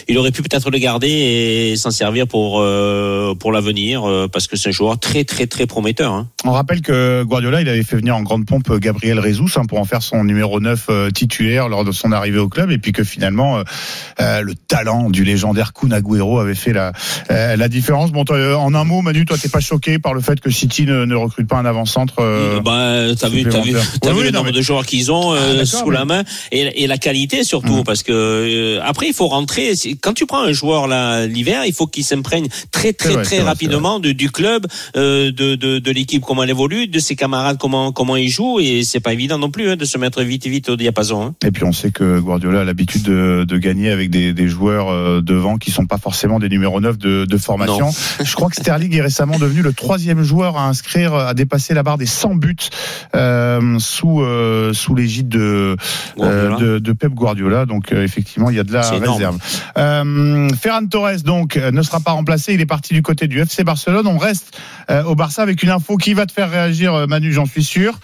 il aurait pu peut-être le garder et s'en servir pour euh, pour l'avenir, euh, parce que c'est un joueur très très très prometteur. Hein. On rappelle que Guardiola, il avait fait venir en grande pompe Gabriel Jesus hein, pour en faire son numéro 9 euh, titulaire lors de son arrivée au club, et puis que finalement, euh, le talent du légendaire Kun Agüero avait fait la, la différence. Bon, en un mot, Manu, toi, t'es pas choqué par le fait que City ne, ne recrute pas un avant-centre bah, t'as vu, t'as vu, t'as Oui, vu oui, le nombre mais- de joueurs qu'ils ont euh, Ah, sous la main et, et la qualité surtout, Mhm. parce que euh, après il faut rentrer. Quand tu prends un joueur là l'hiver, il faut qu'il s'imprègne très très vrai, très rapidement de, du club, euh, de, de, de l'équipe comment elle évolue, de ses camarades comment comment ils jouent et c'est pas évident non plus hein, de se mettre vite vite au diapason. Hein. Et puis on sait que Guardiola a l'habitude de, de gagner avec des, des joueurs devant qui sont pas forcément des numéros 9 de, de formation. Non. Je crois que Sterling est récemment devenu le troisième joueur à inscrire, à dépasser la barre des 100 buts euh, sous euh, sous l'égide de, euh, de de Pep Guardiola. Donc euh, effectivement, il y a de la réserve. Euh, Ferran Torres donc ne sera pas remplacé. Il est parti du côté du FC Barcelone. On reste euh, au Barça avec une info qui va te faire réagir, Manu, j'en suis sûr.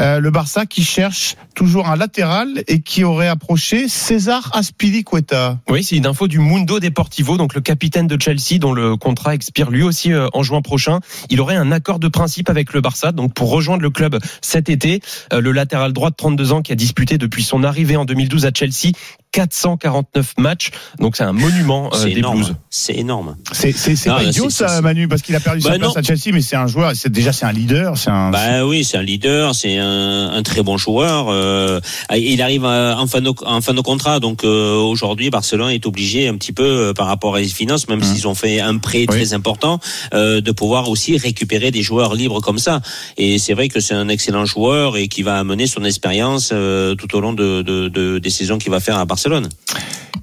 Euh, le Barça qui cherche toujours un latéral et qui aurait approché César Aspilicueta. Oui, c'est une info du Mundo Deportivo, donc le capitaine de Chelsea, dont le contrat expire lui aussi euh, en juin prochain. Il aurait un accord de principe avec le Barça, donc pour rejoindre le club cet été. Euh, le latéral droit de 32 ans qui a disputé depuis son arrivée en 2012 à Chelsea 449 matchs, donc c'est un monument euh, C'est des énorme. Blues. C'est énorme. C'est c'est c'est Non, pas idiot ça, Manu, parce qu'il a perdu sa Bah, place non. à Chelsea, mais c'est un joueur. C'est déjà c'est un leader, c'est un. Bah oui, c'est un leader, c'est un, un très bon joueur. euh, il arrive à- en fin de, en fin de contrat, donc euh, aujourd'hui Barcelone est obligé un petit peu euh, par rapport à les finances, même s'ils ont fait un prêt très important, euh, de pouvoir aussi récupérer des joueurs libres comme ça. Et c'est vrai que c'est un excellent joueur et qui va amener son expérience euh, tout au long de, de- de- des saisons qu'il va faire à Barcelone.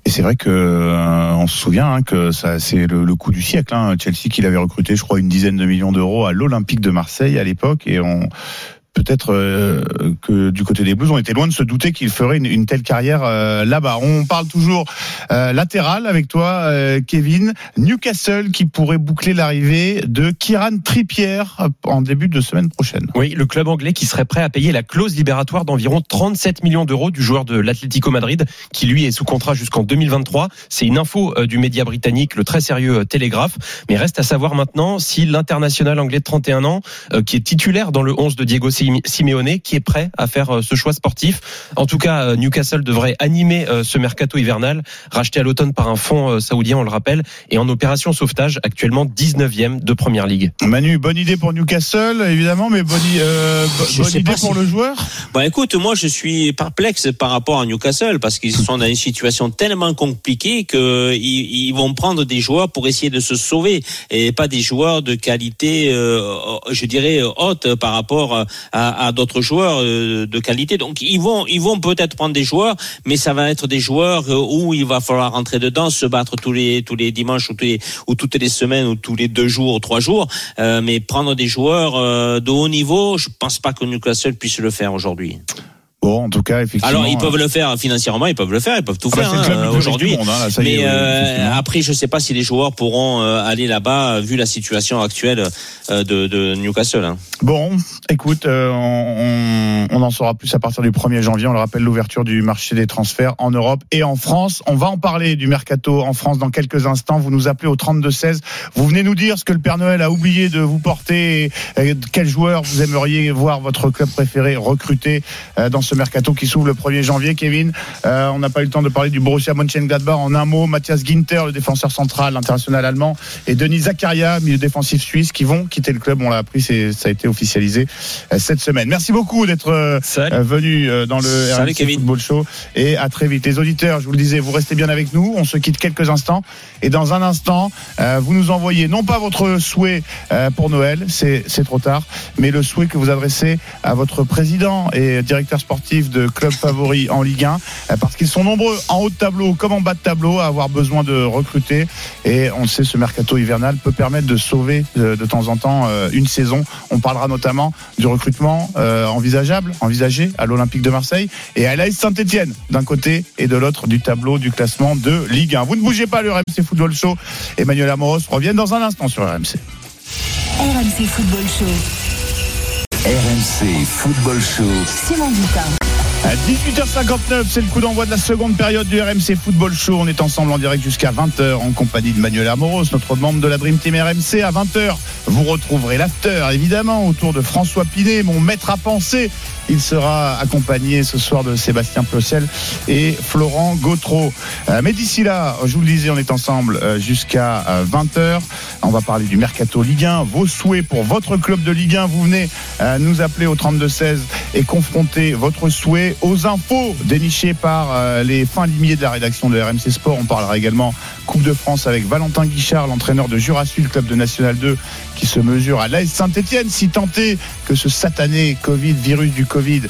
Et c'est vrai que euh, on se souvient hein, que ça c'est le, le coup du siècle. Hein. Chelsea qui l'avait recruté, je crois, une dizaine de millions d'euros à l'Olympique de Marseille à l'époque, et on peut-être euh, que du côté des Blues, on était loin de se douter qu'il ferait une, telle carrière euh, là-bas. On parle toujours euh, latéral avec toi, Kevin. Newcastle qui pourrait boucler l'arrivée de Kieran Trippier en début de semaine prochaine. Oui, le club anglais qui serait prêt à payer la clause libératoire d'environ 37 millions d'euros du joueur de l'Atlético Madrid, qui lui est sous contrat jusqu'en 2023. C'est une info du média britannique, le très sérieux Télégraphe. Mais reste à savoir maintenant si l'international anglais de 31 ans, qui est titulaire dans le 11 de Diego Sim- Simeone, qui est prêt à faire euh, ce choix sportif. En tout cas, euh, Newcastle devrait animer euh, ce mercato hivernal, racheté à l'automne par un fonds saoudien, on le rappelle, et en opération sauvetage, actuellement 19e de Première Ligue. Manu, bonne idée pour Newcastle, évidemment, mais bonne, euh, idée pour si- le joueur. Bon, écoute, moi, je suis perplexe par rapport à Newcastle parce qu'ils sont dans une situation tellement compliquée que ils, ils vont prendre des joueurs pour essayer de se sauver et pas des joueurs de qualité, euh, je dirais haute par rapport à, à d'autres joueurs euh, de qualité. Donc, ils vont, ils vont peut-être prendre des joueurs, mais ça va être des joueurs euh, où il va falloir rentrer dedans, se battre tous les tous les dimanches ou, tous les, ou toutes les semaines ou tous les deux jours ou trois jours. Euh, mais prendre des joueurs euh, de haut niveau, je pense pas que Newcastle puisse le faire aujourd'hui. Bon, en tout cas, effectivement. Alors ils peuvent le faire financièrement, ils peuvent le faire, ils peuvent tout Ah bah, faire le hein, aujourd'hui. hein, Mais euh, après, je sais pas si les joueurs pourront euh, aller là-bas vu la situation actuelle euh, de, de Newcastle. hein. Bon, écoute, euh, on, on en saura plus à partir du 1er janvier. On le rappelle, l'ouverture du marché des transferts en Europe et en France. On va en parler du mercato en France dans quelques instants. Vous nous appelez au 32-16. Vous venez nous dire ce que le Père Noël a oublié de vous porter et, et quel joueur vous aimeriez voir votre club préféré recruter euh, dans ce mercato qui s'ouvre le 1er janvier. Kevin, euh, on n'a pas eu le temps de parler du Borussia Mönchengladbach en un mot. Mathias Ginter, le défenseur central, l'international allemand, et Denis Zakaria, milieu défensif suisse, qui vont quitter le club. On l'a appris, ça a été officialisé euh, cette semaine. Merci beaucoup d'être euh, venu dans le Salut, RMC Kevin. Football Show et à très vite. Les auditeurs, je vous le disais, vous restez bien avec nous. On se quitte quelques instants et dans un instant, euh, vous nous envoyez non pas votre souhait euh, pour Noël, c'est c'est trop tard, mais le souhait que vous adressez à votre président et directeur sportif de club favori en Ligue 1, euh, parce qu'ils sont nombreux en haut de tableau comme en bas de tableau à avoir besoin de recruter. Et on sait, ce mercato hivernal peut permettre de sauver euh, de temps en temps euh, une saison. On parlera notamment du recrutement envisageable, envisagé à l'Olympique de Marseille et à l'AS Saint-Etienne d'un côté et de l'autre du tableau du classement de Ligue 1. Vous ne bougez pas, le RMC Football Show. Emmanuel Amoros revient dans un instant sur RMC. RMC Football Show. RMC Football Show. Simon Dutin. À 18h59, c'est le coup d'envoi de la seconde période du RMC Football Show. On est ensemble en direct jusqu'à 20h en compagnie de Manuel Amoros, notre membre de la Dream Team RMC. À 20h, vous retrouverez l'after, évidemment, autour de François Pinet, mon maître à penser. Il sera accompagné ce soir de Sébastien Plocel et Florent Gautreau. Euh, mais d'ici là, je vous le disais, on est ensemble euh, jusqu'à euh, 20h. On va parler du Mercato Ligue 1. Vos souhaits pour votre club de Ligue 1, vous venez euh, nous appeler au 32-16 et confronter votre souhait aux infos dénichées par euh, les fins limiers de la rédaction de RMC Sport. On parlera également Coupe de France avec Valentin Guichard, l'entraîneur de Jura Sud, club de National 2, qui se mesure à l'AS Saint-Etienne, si tenté que ce satané Covid, virus du Covid,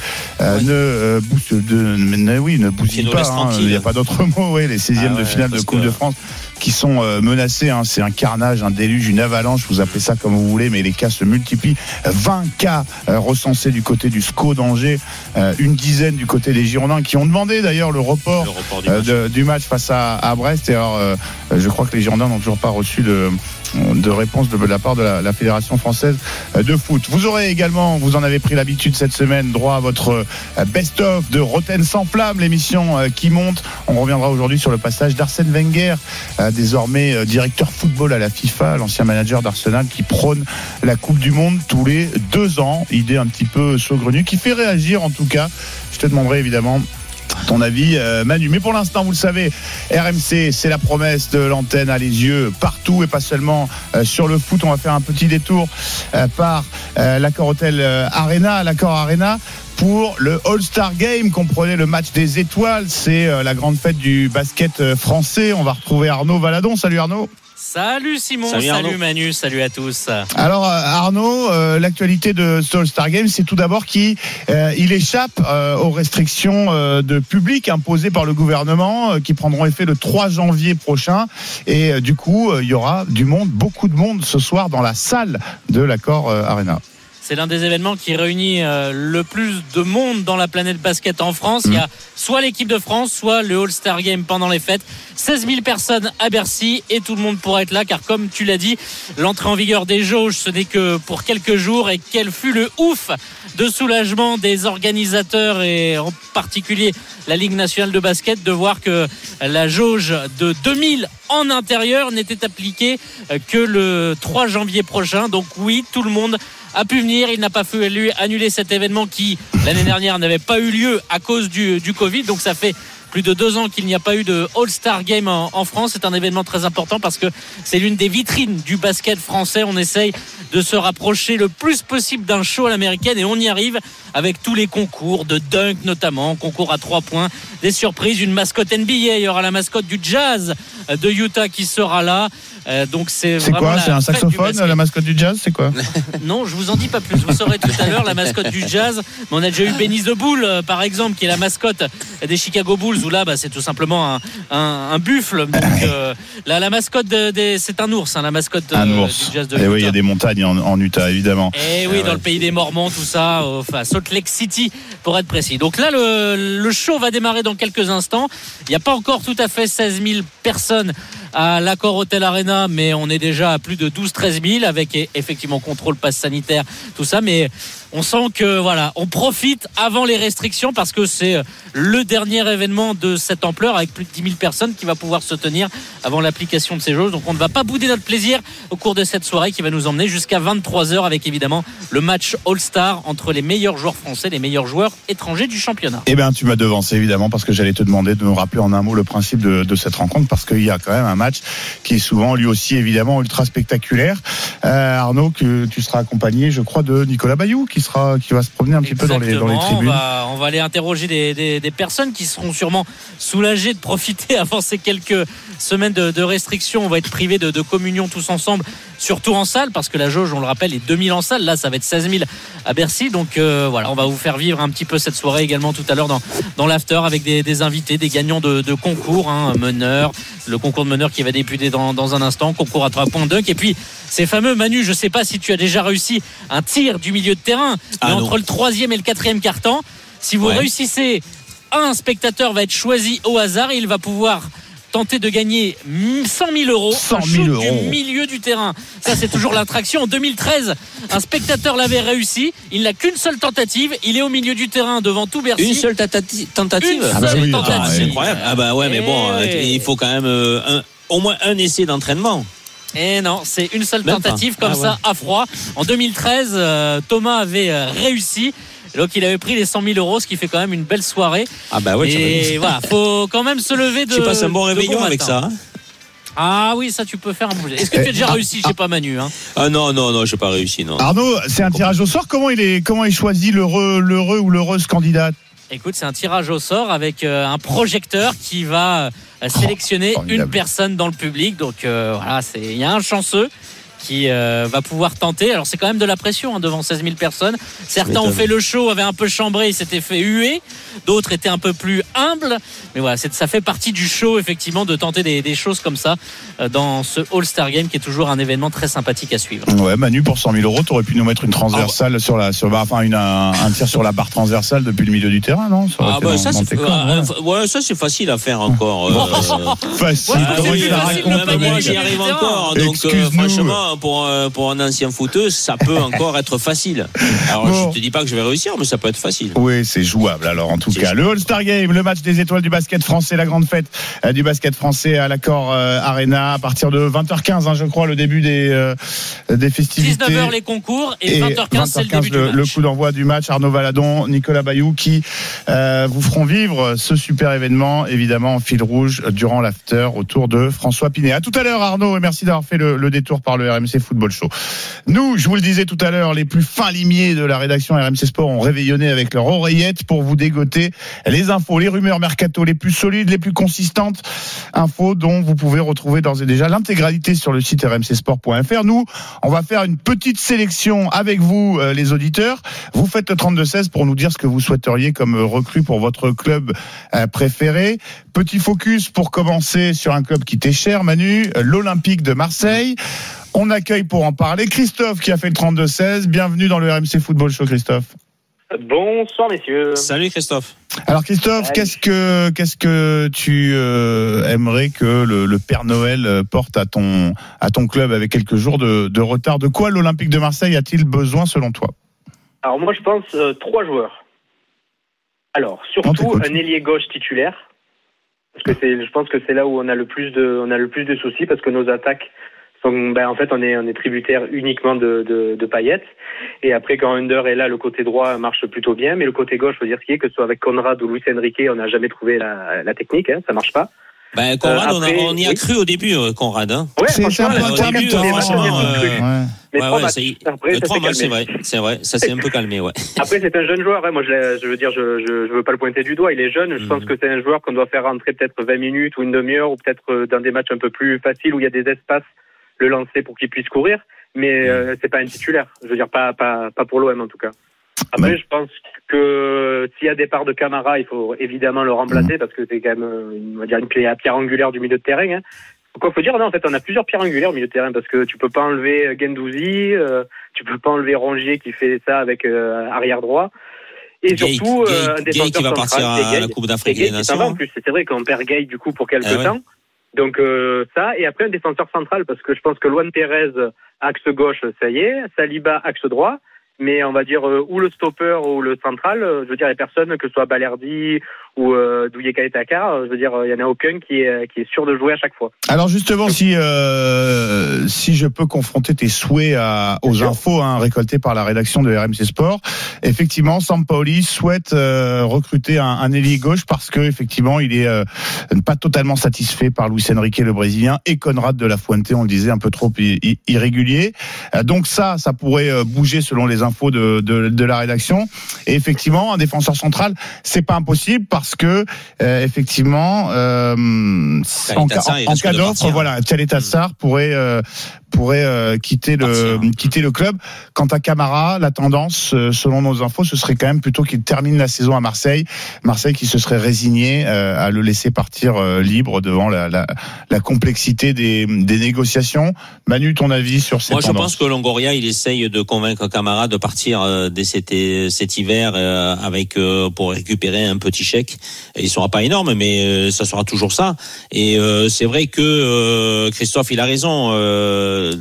euh, ne euh, booste de, ne- oui, ne bousille pas. hein. Il n'y a pas d'autre mot. Oui, les 16e Ah de ouais, finale de Coupe que- de France qui sont euh, menacés. hein. C'est un carnage, un déluge, une avalanche. Vous appelez ça comme vous voulez, mais les cas se multiplient. 20 cas euh, recensés du côté du SCO d'Angers, euh, une dizaine du côté des Girondins qui ont demandé d'ailleurs le report, Le report du match. de- du match face à, à Brest. Et alors, je crois que les Girondins n'ont toujours pas reçu de de réponse de la part de la, la Fédération française de foot. Vous aurez également, vous en avez pris l'habitude cette semaine, droit à votre best-of de Roten sans flamme, l'émission qui monte. On reviendra aujourd'hui sur le passage d'Arsène Wenger, désormais euh, directeur football à la FIFA, l'ancien manager d'Arsenal qui prône la Coupe du Monde tous les deux ans. Idée un petit peu saugrenue qui fait réagir en tout cas. Je te demanderai évidemment ton avis, euh, Manu. Mais pour l'instant, vous le savez, RMC, c'est la promesse de l'antenne à les yeux partout et pas seulement euh, sur le foot. On va faire un petit détour par l'accord Hôtel Arena, l'accord Arena. Pour le All-Star Game, comprenez le match des étoiles, c'est euh, la grande fête du basket euh, français. On va retrouver Arnaud Valadon. Salut Arnaud. Salut Simon, Salut. Manu, salut à tous. Alors euh, Arnaud, euh, l'actualité de ce All-Star Game, c'est tout d'abord qu'il euh, il échappe euh, aux restrictions euh, de public imposées par le gouvernement euh, qui prendront effet le 3 janvier prochain. Et euh, du coup, euh, il y aura du monde, beaucoup de monde ce soir dans la salle de l'accord euh, Arena. C'est l'un des événements qui réunit euh, le plus de monde dans la planète basket en France. Il y a soit l'équipe de France, soit le All-Star Game pendant les fêtes. 16 000 personnes à Bercy et tout le monde pourra être là car comme tu l'as dit, l'entrée en vigueur des jauges ce n'est que pour quelques jours et quel fut le ouf de soulagement des organisateurs et en particulier la Ligue nationale de basket de voir que la jauge de 2000 en intérieur n'était appliquée que le 3 janvier prochain. Donc oui, tout le monde a pu venir. Il n'a pas fallu annuler cet événement qui, l'année dernière, n'avait pas eu lieu à cause du, du Covid. Donc ça fait plus de deux ans qu'il n'y a pas eu de All-Star Game en, en France. C'est un événement très important parce que c'est l'une des vitrines du basket français. On essaye de se rapprocher le plus possible d'un show à l'américaine et on y arrive avec tous les concours de dunk notamment, concours à trois points, des surprises, une mascotte NBA. Il y aura la mascotte du Jazz de Utah qui sera là. Euh, donc c'est quoi C'est un saxophone, la mascotte du jazz C'est quoi Non, je vous en dis pas plus. Vous saurez tout à l'heure la mascotte du jazz. Mais on a déjà eu Benny the Bull, euh, par exemple, qui est la mascotte des Chicago Bulls, là, bah, c'est tout simplement un, un, un buffle. Donc, euh, la mascotte de- des, c'est un ours, hein, la mascotte euh, Un ours. du jazz de Et oui, il y a des montagnes en, en Utah, évidemment. Et oui, dans le pays des Mormons, tout ça, enfin Salt Lake City pour être précis. Donc là, le, le show va démarrer dans quelques instants. Il n'y a pas encore tout à fait 16 000 personnes à l'accord Hotel Arena, mais on est déjà à plus de 12-13 000 avec effectivement contrôle passe sanitaire, tout ça. Mais on sent que voilà, on profite avant les restrictions parce que c'est le dernier événement de cette ampleur avec plus de 10 000 personnes qui va pouvoir se tenir avant l'application de ces jauges. Donc on ne va pas bouder notre plaisir au cours de cette soirée qui va nous emmener jusqu'à 23h avec évidemment le match All-Star entre les meilleurs joueurs français, les meilleurs joueurs étrangers du championnat. Eh bien, tu m'as devancé évidemment parce que j'allais te demander de nous rappeler en un mot le principe de, de cette rencontre parce qu'il y a quand même un match qui est souvent lui aussi évidemment ultra spectaculaire. Euh, Arnaud, que tu seras accompagné, je crois, de Nicolas Bayou qui sera qui va se promener un petit peu dans les dans les Exactement. tribunes. On va, on va aller interroger des, des- des personnes qui seront sûrement soulagées de profiter avant ces quelques semaines de, de restrictions. On va être privés de, de communion tous ensemble, surtout en salle, parce que la jauge, on le rappelle, est 2000 en salle. Là, ça va être 16 000 à Bercy. Donc euh, voilà, on va vous faire vivre un petit peu cette soirée également tout à l'heure dans, dans l'after avec des, des invités, des gagnants de, de concours, hein, meneurs, le concours de meneurs qui va débuter dans, dans un instant, concours à 3 points dunk. Et puis ces fameux Manu, je sais pas si tu as déjà réussi un tir du milieu de terrain, Ah mais non. entre le troisième et le quatrième carton, si vous Ouais. réussissez, un spectateur va être choisi au hasard et il va pouvoir tenter de gagner 100 000 euros, 100 un 000 shoot euros. du milieu du terrain. Ça, c'est toujours l'attraction. En 2013, un spectateur l'avait réussi. Il n'a qu'une seule tentative. Il est au milieu du terrain devant tout Bercy. Une seule tatati- tentative Une Ah bah seule oui, tentative. ah, c'est incroyable. Ah bah ouais, mais bon, Eh euh, il faut quand même euh, un- au moins un essai d'entraînement. Et non, c'est une seule tentative comme Ah ça à froid. En 2013, euh, Thomas avait euh, réussi. Donc il avait pris les 100 000 euros, ce qui fait quand même une belle soirée. Ah bah ouais, tu et voilà, faut quand même se lever de. tu passes un bon réveillon avec ça. hein Ah oui, ça tu peux faire un bouger. Est-ce que tu as déjà Ah, réussi? Je sais pas Manu. Hein. Ah non, non, non, j'ai pas réussi, non. Arnaud, c'est un tirage au sort. Comment il est comment est choisi l'heureux l'heureux ou l'heureuse candidate Écoute, c'est un tirage au sort avec euh, un projecteur qui va euh, sélectionner Oh, une personne dans le public. Donc euh, voilà, c'est il y a un chanceux qui euh, va pouvoir tenter. Alors c'est quand même de la pression hein, devant 16 000 personnes. Certains ont fait le show, avaient un peu chambré, ils s'étaient fait huer. D'autres étaient un peu plus humbles. Mais voilà, ça fait partie du show effectivement de tenter des, des choses comme ça euh, dans ce All-Star Game qui est toujours un événement très sympathique à suivre. Ouais, Manu, pour 100 000 euros, t'aurais pu nous mettre une transversale sur la sur enfin une, un, un tir sur la barre transversale depuis le milieu du terrain, non? Ça Ah bah dans- ça c'est euh, ouais. fa- ouais, ça c'est facile à faire encore. euh, Facile. Ouais, Ah moi j'y arrive encore. Donc euh, Franchement, pour, pour un ancien footeuse, ça peut encore être facile. Alors Bon. je te dis pas que je vais réussir, mais ça peut être facile. Oui, c'est jouable. Alors, en tout C'est cas, le All-Star Game, le match des étoiles du basket français, la grande fête euh, du basket français à l'accord euh, Arena à partir de 20h15, hein, je crois, le début des, euh, des festivités. 19h les concours et, 20h15 c'est le 20h15, début du le, match. le coup d'envoi du match. Arnaud Valadon, Nicolas Bayou qui euh, vous feront vivre ce super événement, évidemment en fil rouge durant l'after autour de François Pinet. À tout à l'heure, Arnaud, et merci d'avoir fait le, le détour par le RMC Football Show. Nous, je vous le disais tout à l'heure, les plus fins limiers de la rédaction RMC Sport ont réveillonné avec leur oreillette pour vous dégoter les infos, les rumeurs mercato les plus solides, les plus consistantes. Infos dont vous pouvez retrouver d'ores et déjà l'intégralité sur le site rmcsport.fr. Nous, on va faire une petite sélection avec vous, euh, les auditeurs. Vous faites le 32-16 pour nous dire ce que vous souhaiteriez comme recrue pour votre club euh, préféré. Petit focus pour commencer sur un club qui t'est cher, Manu, euh, l'Olympique de Marseille. On accueille pour en parler Christophe qui a fait le 32-16. Bienvenue dans le RMC Football Show, Christophe. Bonsoir messieurs. Salut Christophe. Alors Christophe, qu'est-ce que qu'est-ce que tu euh, aimerais que le, le Père Noël euh, porte à ton à ton club avec quelques jours de, de retard? De quoi l'Olympique de Marseille a-t-il besoin selon toi? Alors moi je pense euh, trois joueurs. Alors surtout un ailier gauche titulaire parce que c'est je pense que c'est là où on a le plus de on a le plus de soucis parce que nos attaques sont ben en fait on est on est tributaire uniquement de de, de Payet et après quand Under est là le côté droit marche plutôt bien mais le côté gauche faut dire ce qui est que ce soit avec Conrad ou Luis Enrique on n'a jamais trouvé la, la technique hein, ça marche pas. Ben, Conrad, Euh, après, on, a- on y a oui. cru au début, euh, Conrad. Hein. Ouais, C'est franchement, un peu au début, franchement, ouais. Mais Ouais, c'est- Après, ça matchs, vrai, c'est vrai, ça s'est un peu calmé, ouais. Après, c'est un jeune joueur. hein. Moi, je, je veux dire, je, je, je veux pas le pointer du doigt. Il est jeune. Je pense que c'est un joueur qu'on doit faire rentrer peut-être 20 minutes ou une demi-heure ou peut-être euh, dans des matchs un peu plus faciles où il y a des espaces, le lancer pour qu'il puisse courir. Mais euh, c'est pas un titulaire. Je veux dire, pas, pas, pas pour l'OM en tout cas. Après, je pense que s'il y a départ de Camara, il faut évidemment le remplacer parce que c'est quand même, euh, une- on va dire, une pierre, pierre angulaire du milieu de terrain. Hein. Quoi faut dire, non, en fait, on a plusieurs pierres angulaires au milieu de terrain parce que tu peux pas enlever euh, Gendouzi, euh, tu peux pas enlever Rongier qui fait ça avec euh, arrière droit. Et Gay- surtout, Gay- euh, un Gay défenseur qui va central, partir à Gay. la Coupe d'Afrique Gay des Nations. plus. C'est vrai qu'on perd Gay du coup pour quelques Ah ouais. temps. Donc euh, ça, et après un défenseur central parce que je pense que Luan Pérez, axe gauche, ça y est, Saliba, axe droit. Mais on va dire euh, ou le stopper ou le central, euh, je veux dire les personnes, que ce soit Balerdi ou euh, Douye Kaetaka, euh, je veux dire il y en a aucun qui est qui est sûr de jouer à chaque fois. Alors justement, si euh, si je peux confronter tes souhaits à, aux infos hein, récoltées par la rédaction de RMC Sport, effectivement, Sampaoli souhaite euh, recruter un, un ailier gauche parce que effectivement, il est euh, pas totalement satisfait par Luis Enrique le Brésilien et Conrad de la Fuente, on le disait, un peu trop irrégulier. Euh, donc ça, ça pourrait euh, bouger selon les infos de, de, de la rédaction. Et effectivement, un défenseur central, c'est pas impossible parce que euh, effectivement, euh, en, cas- en d'offre, voilà, Tchalet Tassar pourrait euh, pourrait euh, quitter le Partir. quitter le club. Quant à Camara, la tendance, euh, selon nos infos, ce serait quand même plutôt qu'il termine la saison à Marseille. Marseille qui se serait résigné euh, à le laisser partir euh, libre devant la, la, la complexité des, des négociations. Manu, ton avis sur ces Moi, je pense que Longoria, il essaye de convaincre Camara de partir euh, dès cet, cet hiver euh, avec euh, pour récupérer un petit chèque. Il sera pas énorme, mais euh, ça sera toujours ça. Et euh, c'est vrai que euh, Christophe, il a raison. Euh,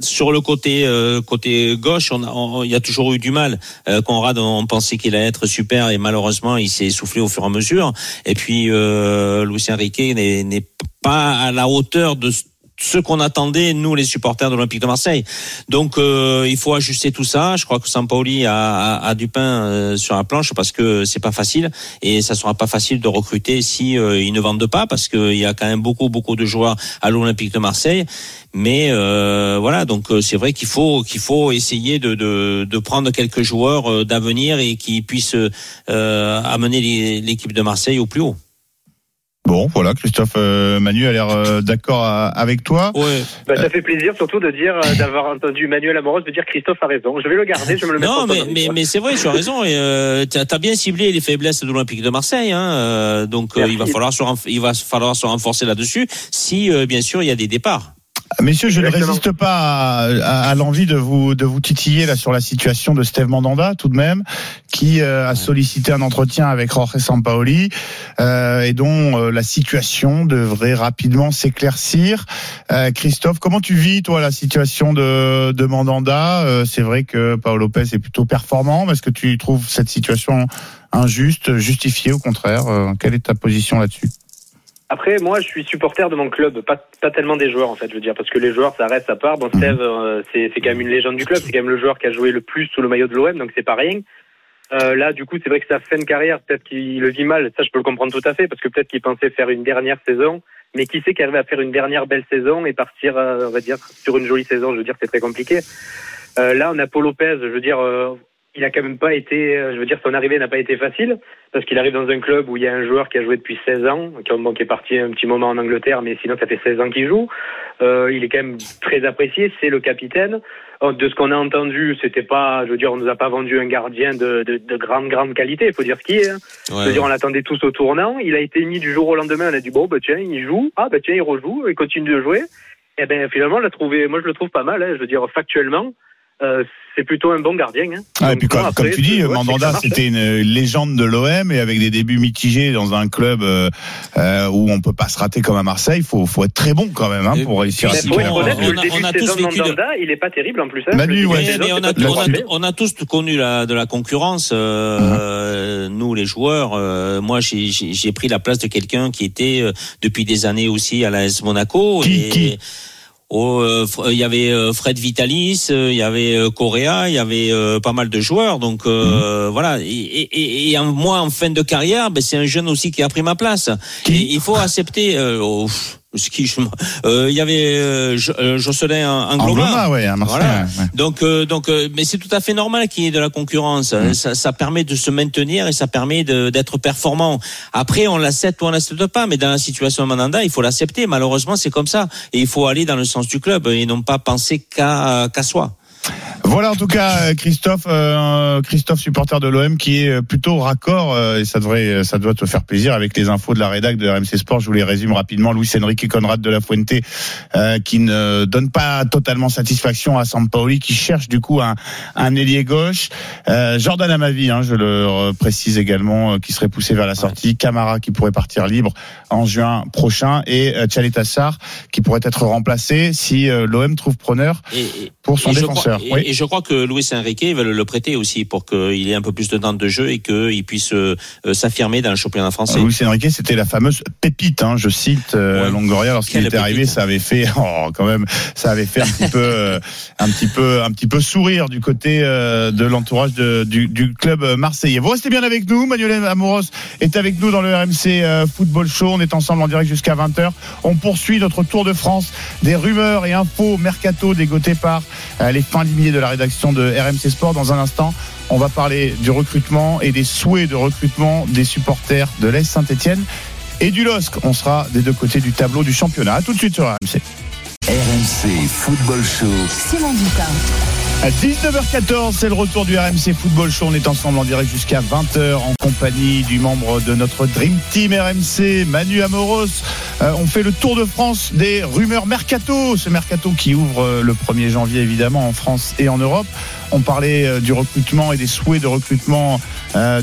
sur le côté euh, côté gauche, on on- il y a toujours eu du mal. Euh, Conrad, on pensait qu'il allait être super et malheureusement, il s'est essoufflé au fur et à mesure. Et puis, Lucien Riquet n'est pas à la hauteur de ce qu'on attendait nous les supporters de l'Olympique de Marseille. Donc euh, il faut ajuster tout ça. Je crois que Sampaoli a, a, a du pain euh, sur la planche parce que c'est pas facile et ça sera pas facile de recruter si euh, ils ne vendent pas parce qu'il y a quand même beaucoup beaucoup de joueurs à l'Olympique de Marseille. Mais euh, voilà, donc euh, c'est vrai qu'il faut qu'il faut essayer de, de, de prendre quelques joueurs euh, d'avenir et qui puissent amener l'équipe de Marseille au plus haut. Bon, voilà, Christophe euh, Manu a l'air euh, d'accord à- avec toi. Ouais. Bah, ça fait plaisir surtout de dire euh, d'avoir entendu Manuel Amoros de dire Christophe a raison. Je vais le garder, je vais me le mettre Non, en mais, mais, mais c'est vrai, tu as raison. Et euh, tu as bien ciblé les faiblesses de l'Olympique de Marseille. Hein, euh, donc euh, il va falloir se renf- il va falloir se renforcer là-dessus. Si euh, bien sûr il y a des départs. Messieurs, je ne résiste pas à, à- à l'envie de vous de vous titiller là sur la situation de Steve Mandanda, tout de même, qui euh, a sollicité un entretien avec Jorge Sampaoli euh, et dont euh, la situation devrait rapidement s'éclaircir. Euh, Christophe, comment tu vis toi la situation de, de Mandanda? Euh, C'est vrai que Paolo Lopez est plutôt performant. Est-ce que tu trouves cette situation injuste, justifiée au contraire? Euh, Quelle est ta position là-dessus? Après, moi, je suis supporter de mon club, pas, pas tellement des joueurs, en fait, je veux dire, parce que les joueurs, ça reste à part. Bon, Steve, euh, c'est quand même une légende du club, c'est quand même le joueur qui a joué le plus sous le maillot de l'OM, donc c'est pas rien. Euh, là, du coup, c'est vrai que sa fin de carrière, peut-être qu'il le vit mal, ça, je peux le comprendre tout à fait, parce que peut-être qu'il pensait faire une dernière saison, Mais qui sait qui arrive à faire une dernière belle saison et partir, euh, on va dire, sur une jolie saison. Je veux dire, c'est très compliqué. Euh, là, on a Paul Lopez. Je veux dire, il a quand même pas été, euh, je veux dire, son arrivée n'a pas été facile parce qu'il arrive dans un club où il y a un joueur qui a joué depuis 16 ans, qui, bon, qui est parti un petit moment en Angleterre, mais sinon ça fait 16 ans qu'il joue. Euh, il est quand même très apprécié, c'est le capitaine. Oh, De ce qu'on a entendu, c'était pas, je veux dire, on nous a pas vendu un gardien de, de, de grande grande qualité, il faut dire ce qui est. hein. Ouais, je veux dire, on l'attendait tous au tournant. Il a été mis du jour au lendemain. On a dit bon, bah tiens, il joue. Ah bah tiens, il rejoue, il continue de jouer. Et ben finalement, on l'a trouvé. Moi, je le trouve pas mal. hein. Je veux dire, factuellement, euh, c'est plutôt un bon gardien. Hein. Ah, et puis comme, bon, après, comme tu dis, ouais, Mandanda, c'était une légende de l'OM et avec des débuts mitigés dans un club euh, euh, où on peut pas se rater comme à Marseille, faut faut être très bon quand même hein, pour réussir à s'y on début on a de tous vécu de- Mandanda, il est pas terrible en plus. Hein. Manu, ouais. Mais, mais on, a, on, on tous connu la, de la concurrence. euh, Nous, les joueurs, euh, moi, j'ai- j'ai j'ai pris la place de quelqu'un qui était euh, depuis des années aussi à l'AS Monaco. Qui- et, qui? Oh, euh, il y avait euh, Fred Vitalis, euh, il y avait Correa, il y avait euh, pas mal de joueurs. Donc euh, voilà. Et, et, et- moi, en fin de carrière, ben, c'est un jeune aussi qui a pris ma place. Et il faut accepter. Euh, oh, pff, ce qui, je- euh, il y avait euh, euh, Jocelyn Angloma. Ouais, à Marseille. Voilà. ouais. Donc, euh, donc, euh, mais c'est tout à fait normal qu'il y ait de la concurrence. Mm. Ça, ça permet de se maintenir et ça permet d'être performant. Après, on l'accepte ou on l'accepte pas, mais dans la situation de Mandanda, il faut l'accepter. Malheureusement, c'est comme ça. Et il faut aller dans le sens du club et non pas penser qu'à qu'à soi. Voilà en tout cas euh, Christophe, euh, Christophe supporter de l'OM qui est euh, plutôt raccord euh, et ça devrait, ça doit te faire plaisir avec les infos de la rédac de RMC Sport. Je vous les résume rapidement. Luis Enrique Conrad de la Fuente euh, qui ne donne pas totalement satisfaction à Sampaoli qui cherche du coup un, un ailier gauche. Euh, Jordan Amavi, hein, je le précise également, qui serait poussé vers la sortie. Camara qui pourrait partir libre en juin prochain et euh, Tchaleta Sarr qui pourrait être remplacé si euh, l'OM trouve preneur pour son et défenseur. Et- Oui. et, je crois que Luis Enrique veut le prêter aussi pour qu'il ait un peu plus de temps de jeu et qu'il puisse euh, euh, s'affirmer dans le championnat français. Luis Enrique, c'était la fameuse pépite, hein, je cite euh, Ouais. Longoria lorsqu'il était arrivé, ça avait fait, oh, quand même, ça avait fait un petit peu, euh, un petit peu, un petit peu sourire du côté euh, de l'entourage du, du club marseillais. Vous restez bien avec nous, Manuel Amoros est avec nous dans le RMC Football Show. On est ensemble en direct jusqu'à 20h. On poursuit notre tour de France des rumeurs et infos mercato dégotées par les fins limiers de la rédaction de RMC Sport. Dans un instant, on va parler du recrutement et des souhaits de recrutement des supporters de l'Est Saint-Etienne et du LOSC. On sera des deux côtés du tableau du championnat. À tout de suite sur RMC. RMC Football Show. Simon Dutin. À 19h14, c'est le retour du RMC Football Show. On est ensemble en direct jusqu'à 20h en compagnie du membre de notre Dream Team RMC, Manu Amoros. Euh, on fait le tour de France des rumeurs mercato. Ce mercato qui ouvre euh, le 1er janvier évidemment en France et en Europe. On parlait euh, du recrutement et des souhaits de recrutement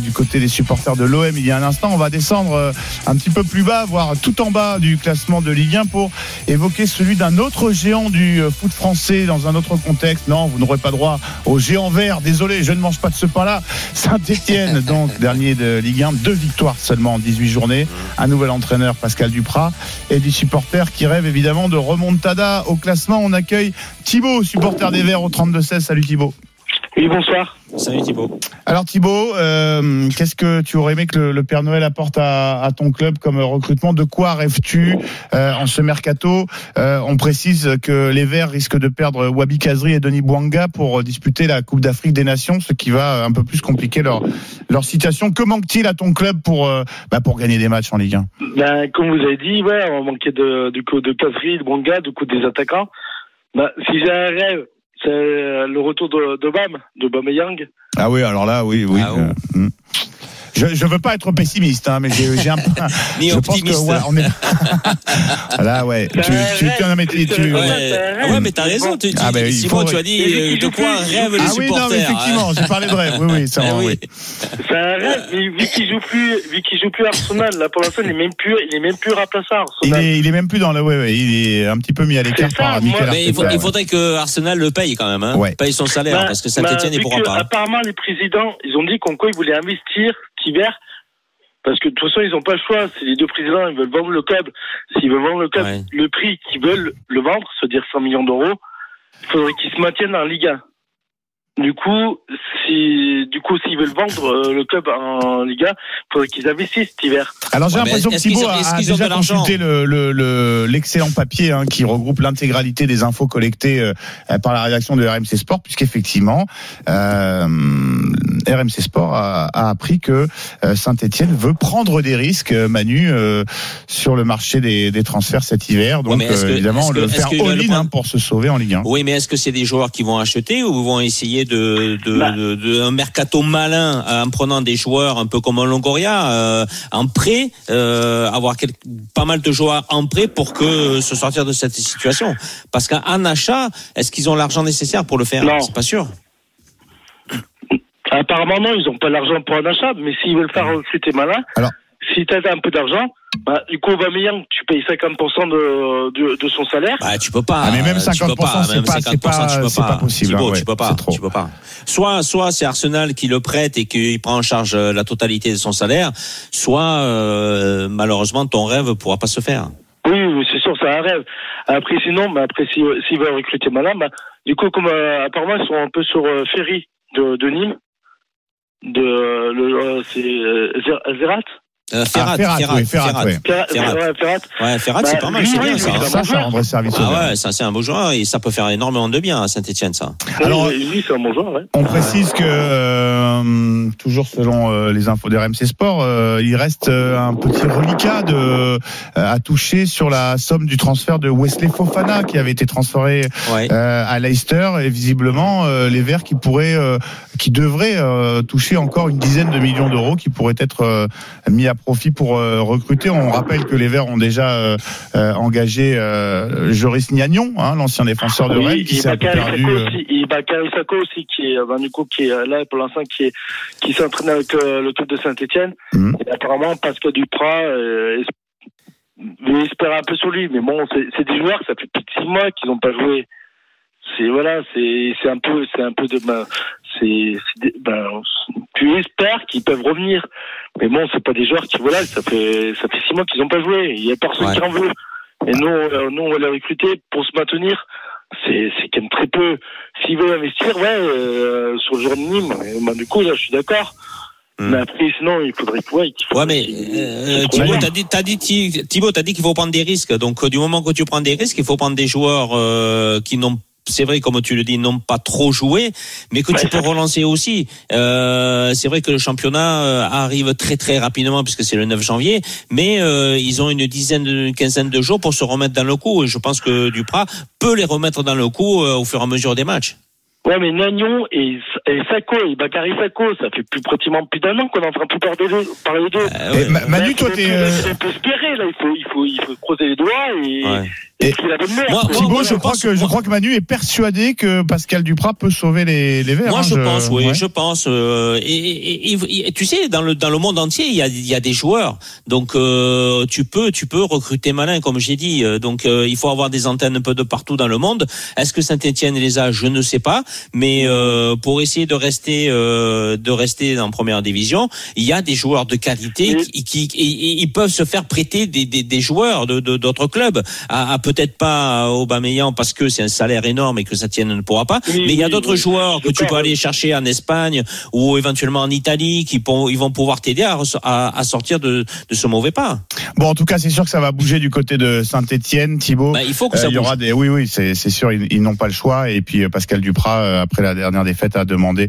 du côté des supporters de l'OM il y a un instant. On va descendre un petit peu plus bas, voire tout en bas du classement de Ligue 1 pour évoquer celui d'un autre géant du foot français dans un autre contexte. Non, vous n'aurez pas droit au géant vert. Désolé, je ne mange pas de ce pain-là. Saint-Etienne, donc, dernier de Ligue 1, deux victoires seulement en 18 journées. Un nouvel entraîneur, Pascal Duprat, et des supporters qui rêvent évidemment de remontada au classement. On accueille Thibaut, supporter des Verts au 32-16. Salut Thibaut. Oui, bonsoir. Salut Thibaut. Alors Thibaut, euh, qu'est-ce que tu aurais aimé que le, le Père Noël apporte à, à ton club comme recrutement? De quoi rêves-tu euh, en ce mercato? Euh, On précise que les Verts risquent de perdre Wabi Kazri et Denis Bouanga pour disputer la Coupe d'Afrique des Nations, ce qui va un peu plus compliquer leur, leur situation. Que manque-t-il à ton club pour, euh, bah, pour gagner des matchs en Ligue 1 Ben, comme vous avez dit, ouais, on manquait de, du coup de Kazri, de Bonga, du coup des attaquants. Ben, si j'ai un rêve, c'est le retour de, de Bam, de Bameyang. Ah oui, alors là, oui, oui. euh, hmm. Je je veux pas être pessimiste, hein, mais j'ai un peu. Ni je pense que optimiste. ouais, on est. là, ouais. Tu, tu, tu, non, mais tu- tu- Ouais, ah ouais, mais t'as raison. Tu, Ah, ben, il Simon, faut- tu as dit euh, de quoi rêvent les Ah oui, non, supporters. mais effectivement, j'ai parlé de rêve. Oui, oui, ça Eh va, oui. oui. C'est un rêve, mais vu qu'il joue plus, vu qu'il joue plus Arsenal, là, pour l'instant, il est même plus, il est même plus remplaçant à Il est, il est même plus dans le. Ouais, ouais, il est un petit peu mis à l'écart par Michael Mais il, faut- faudrait que Arsenal le paye quand même, hein. Ouais. paye son salaire, Ben, parce que Saint-Etienne ben, ne pourra pas. hein. Apparemment, les présidents, ils ont dit qu'en quoi ils voulaient investir Parce que de toute façon, ils n'ont pas le choix. C'est les deux présidents, ils veulent vendre le club. S'ils veulent vendre le club, Ouais. le prix qu'ils veulent le vendre, c'est-à-dire 100 millions d'euros, il faudrait qu'ils se maintiennent en Ligue 1. Du coup, si, du coup, s'ils veulent vendre euh, le club en Liga, il faudrait qu'ils investissent cet hiver. Alors j'ai Ouais, l'impression que Thibaut ont- a, a déjà consulté le- le- le- l'excellent papier hein, qui regroupe l'intégralité des infos collectées euh, par la rédaction de RMC Sport, puisqu'effectivement, euh, RMC Sport a, a appris que Saint-Etienne veut prendre des risques, euh, Manu, euh, sur le marché des, des transferts cet hiver. Donc euh, que- évidemment, que- le faire le all-in prendre hein, pour se sauver en Ligue 1. Oui, mais est-ce que c'est des joueurs qui vont acheter ou vont essayer de, de, Bah. de- de- un mercato malin euh, en prenant des joueurs un peu comme un Longoria euh, en prêt, euh, avoir pas mal de joueurs en prêt pour que se sortir de cette situation Parce qu'en achat, est-ce qu'ils ont l'argent nécessaire pour le faire? Non. C'est pas sûr. Apparemment, non, ils n'ont pas l'argent pour un achat, mais s'ils veulent faire recruter malin, Alors- si tu as un peu d'argent, bah, du coup, Aubameyang, tu payes 50% de, de, de son salaire. Bah, tu peux pas. Ah, mais même tu peux 50%, pas, c'est même pas- c'est 50%, tu pas- peux c'est pas possible, Thibaut, hein, ouais, tu peux pas. c'est trop. Tu peux pas. Soit, soit c'est Arsenal qui le prête et qui prend en charge euh, la totalité de son salaire, soit euh, malheureusement ton rêve pourra pas se faire. Oui, oui, c'est sûr, c'est un rêve. Après, sinon, bah, après, si- s'ils veulent recruter malin, bah, du coup, comme euh, apparemment, ils sont un peu sur euh, Ferry de, de Nîmes, de euh, le, euh, c'est euh, Zer- Zerat. Euh, Ferrat, Ah, Ferrat, Ferrat, oui, Ferrat, Ferrat. Ferrat, Ferrat. ouais, Ferrat. Ouais, Ferrat, Bah, c'est pas mal, c'est bien lui, ça. c'est un Ça, ça rendrait service Ah ouais, ça c'est un beau joueur et ça peut faire énormément de bien à Saint-Etienne ça. Alors- Oui, lui, c'est un bon joueur, ouais. On précise que euh, toujours selon euh, les infos d'RMC Sport, euh, il reste un petit reliquat de, à toucher sur la somme du transfert de Wesley Fofana qui avait été transféré Ouais. à Leicester et visiblement les Verts qui pourraient, qui devraient toucher encore une dizaine de millions d'euros qui pourraient être mis à profit pour euh, recruter. On rappelle que les Verts ont déjà euh, euh, engagé Joris Gnagnon, hein, l'ancien défenseur de Oui, Rennes, qui et s'est perdu. Aussi, et Bakary Sako aussi qui est, ben, du coup, qui est là pour l'instant, qui est, qui s'entraîne avec le club de Saint-Etienne. Mhm. Et apparemment, Pascal Duprat, es- espère un peu sur lui. Mais bon, c'est des joueurs, ça fait plus de six mois qu'ils n'ont pas joué. C'est, voilà, c'est, c'est un peu, c'est un peu de, c'est, ben, tu espères qu'ils peuvent revenir. Mais bon, c'est pas des joueurs qui, voilà, ça fait, ça fait six mois qu'ils n'ont pas joué. Il y a personne Ouais. qui en veut. Et nous, euh, nous, on va les recruter pour se maintenir. C'est, c'est quand même très peu. S'ils veulent investir, ouais, euh, sur le joueur de Nîmes, ben, du coup, là, je suis d'accord. Mais après, sinon, il faudrait, ouais, qu'il faut- Ouais, mais euh, Thibaut, t'as dit, t'as dit, Thi- Thibaut, t'as dit qu'il faut prendre des risques. Donc, euh, du moment que tu prends des risques, il faut prendre des joueurs euh, qui n'ont c'est vrai, comme tu le dis, n'ont pas trop joué, mais que tu peux relancer aussi. Euh, c'est vrai que le championnat euh, arrive très très rapidement puisque c'est le 9 janvier, mais euh, ils ont une dizaine, une quinzaine de jours pour se remettre dans le coup. Et je pense que Duprat peut les remettre dans le coup euh, au fur et à mesure des matchs. Ouais, mais Nagnon et, et Sako et Bakary Sako, ça fait plus pratiquement plus d'un an qu'on est en train de plus parler d'eux. Parler d'eux. Eh, Ma- Manu, toi, t'es. euh, On peut espérer, là, il faut, il faut, il faut croiser les doigts et, et qu'il mère. Moi- Thibaut, moi, je, je crois pense- que je crois que Manu est persuadé que Pascal Duprat peut sauver les, les Verts. Moi, hein, je pense, oui, ouais. je pense. euh, et, et- et- et tu sais, dans le dans le monde entier, il y a il y a des joueurs. Donc euh, tu peux tu peux recruter malin, comme j'ai dit. Euh, Donc euh, il faut avoir des antennes un peu de partout dans le monde. Est-ce que Saint-Étienne les a Je ne sais pas. Mais euh, pour essayer de rester euh, de rester en première division, il y a des joueurs de qualité qui, qui, qui- et- et ils peuvent se faire prêter des, des, des joueurs de de- d'autres clubs. À, à peut-être pas à Aubameyang parce que c'est un salaire énorme et que Saint-Étienne ne pourra pas. Oui, mais il y a d'autres oui. joueurs que tu peux aller chercher en Espagne ou éventuellement en Italie qui pour- ils vont pouvoir t'aider à, res- à, à sortir de, de ce mauvais pas. Bon, en tout cas, c'est sûr que ça va bouger du côté de Saint-Etienne, Thibaut. Bah, il faut que ça Euh, il y aura bouge. des, oui, oui, c'est c'est sûr, ils, ils n'ont pas le choix. Et puis euh, Pascal Duprat, euh, après la dernière défaite, a demandé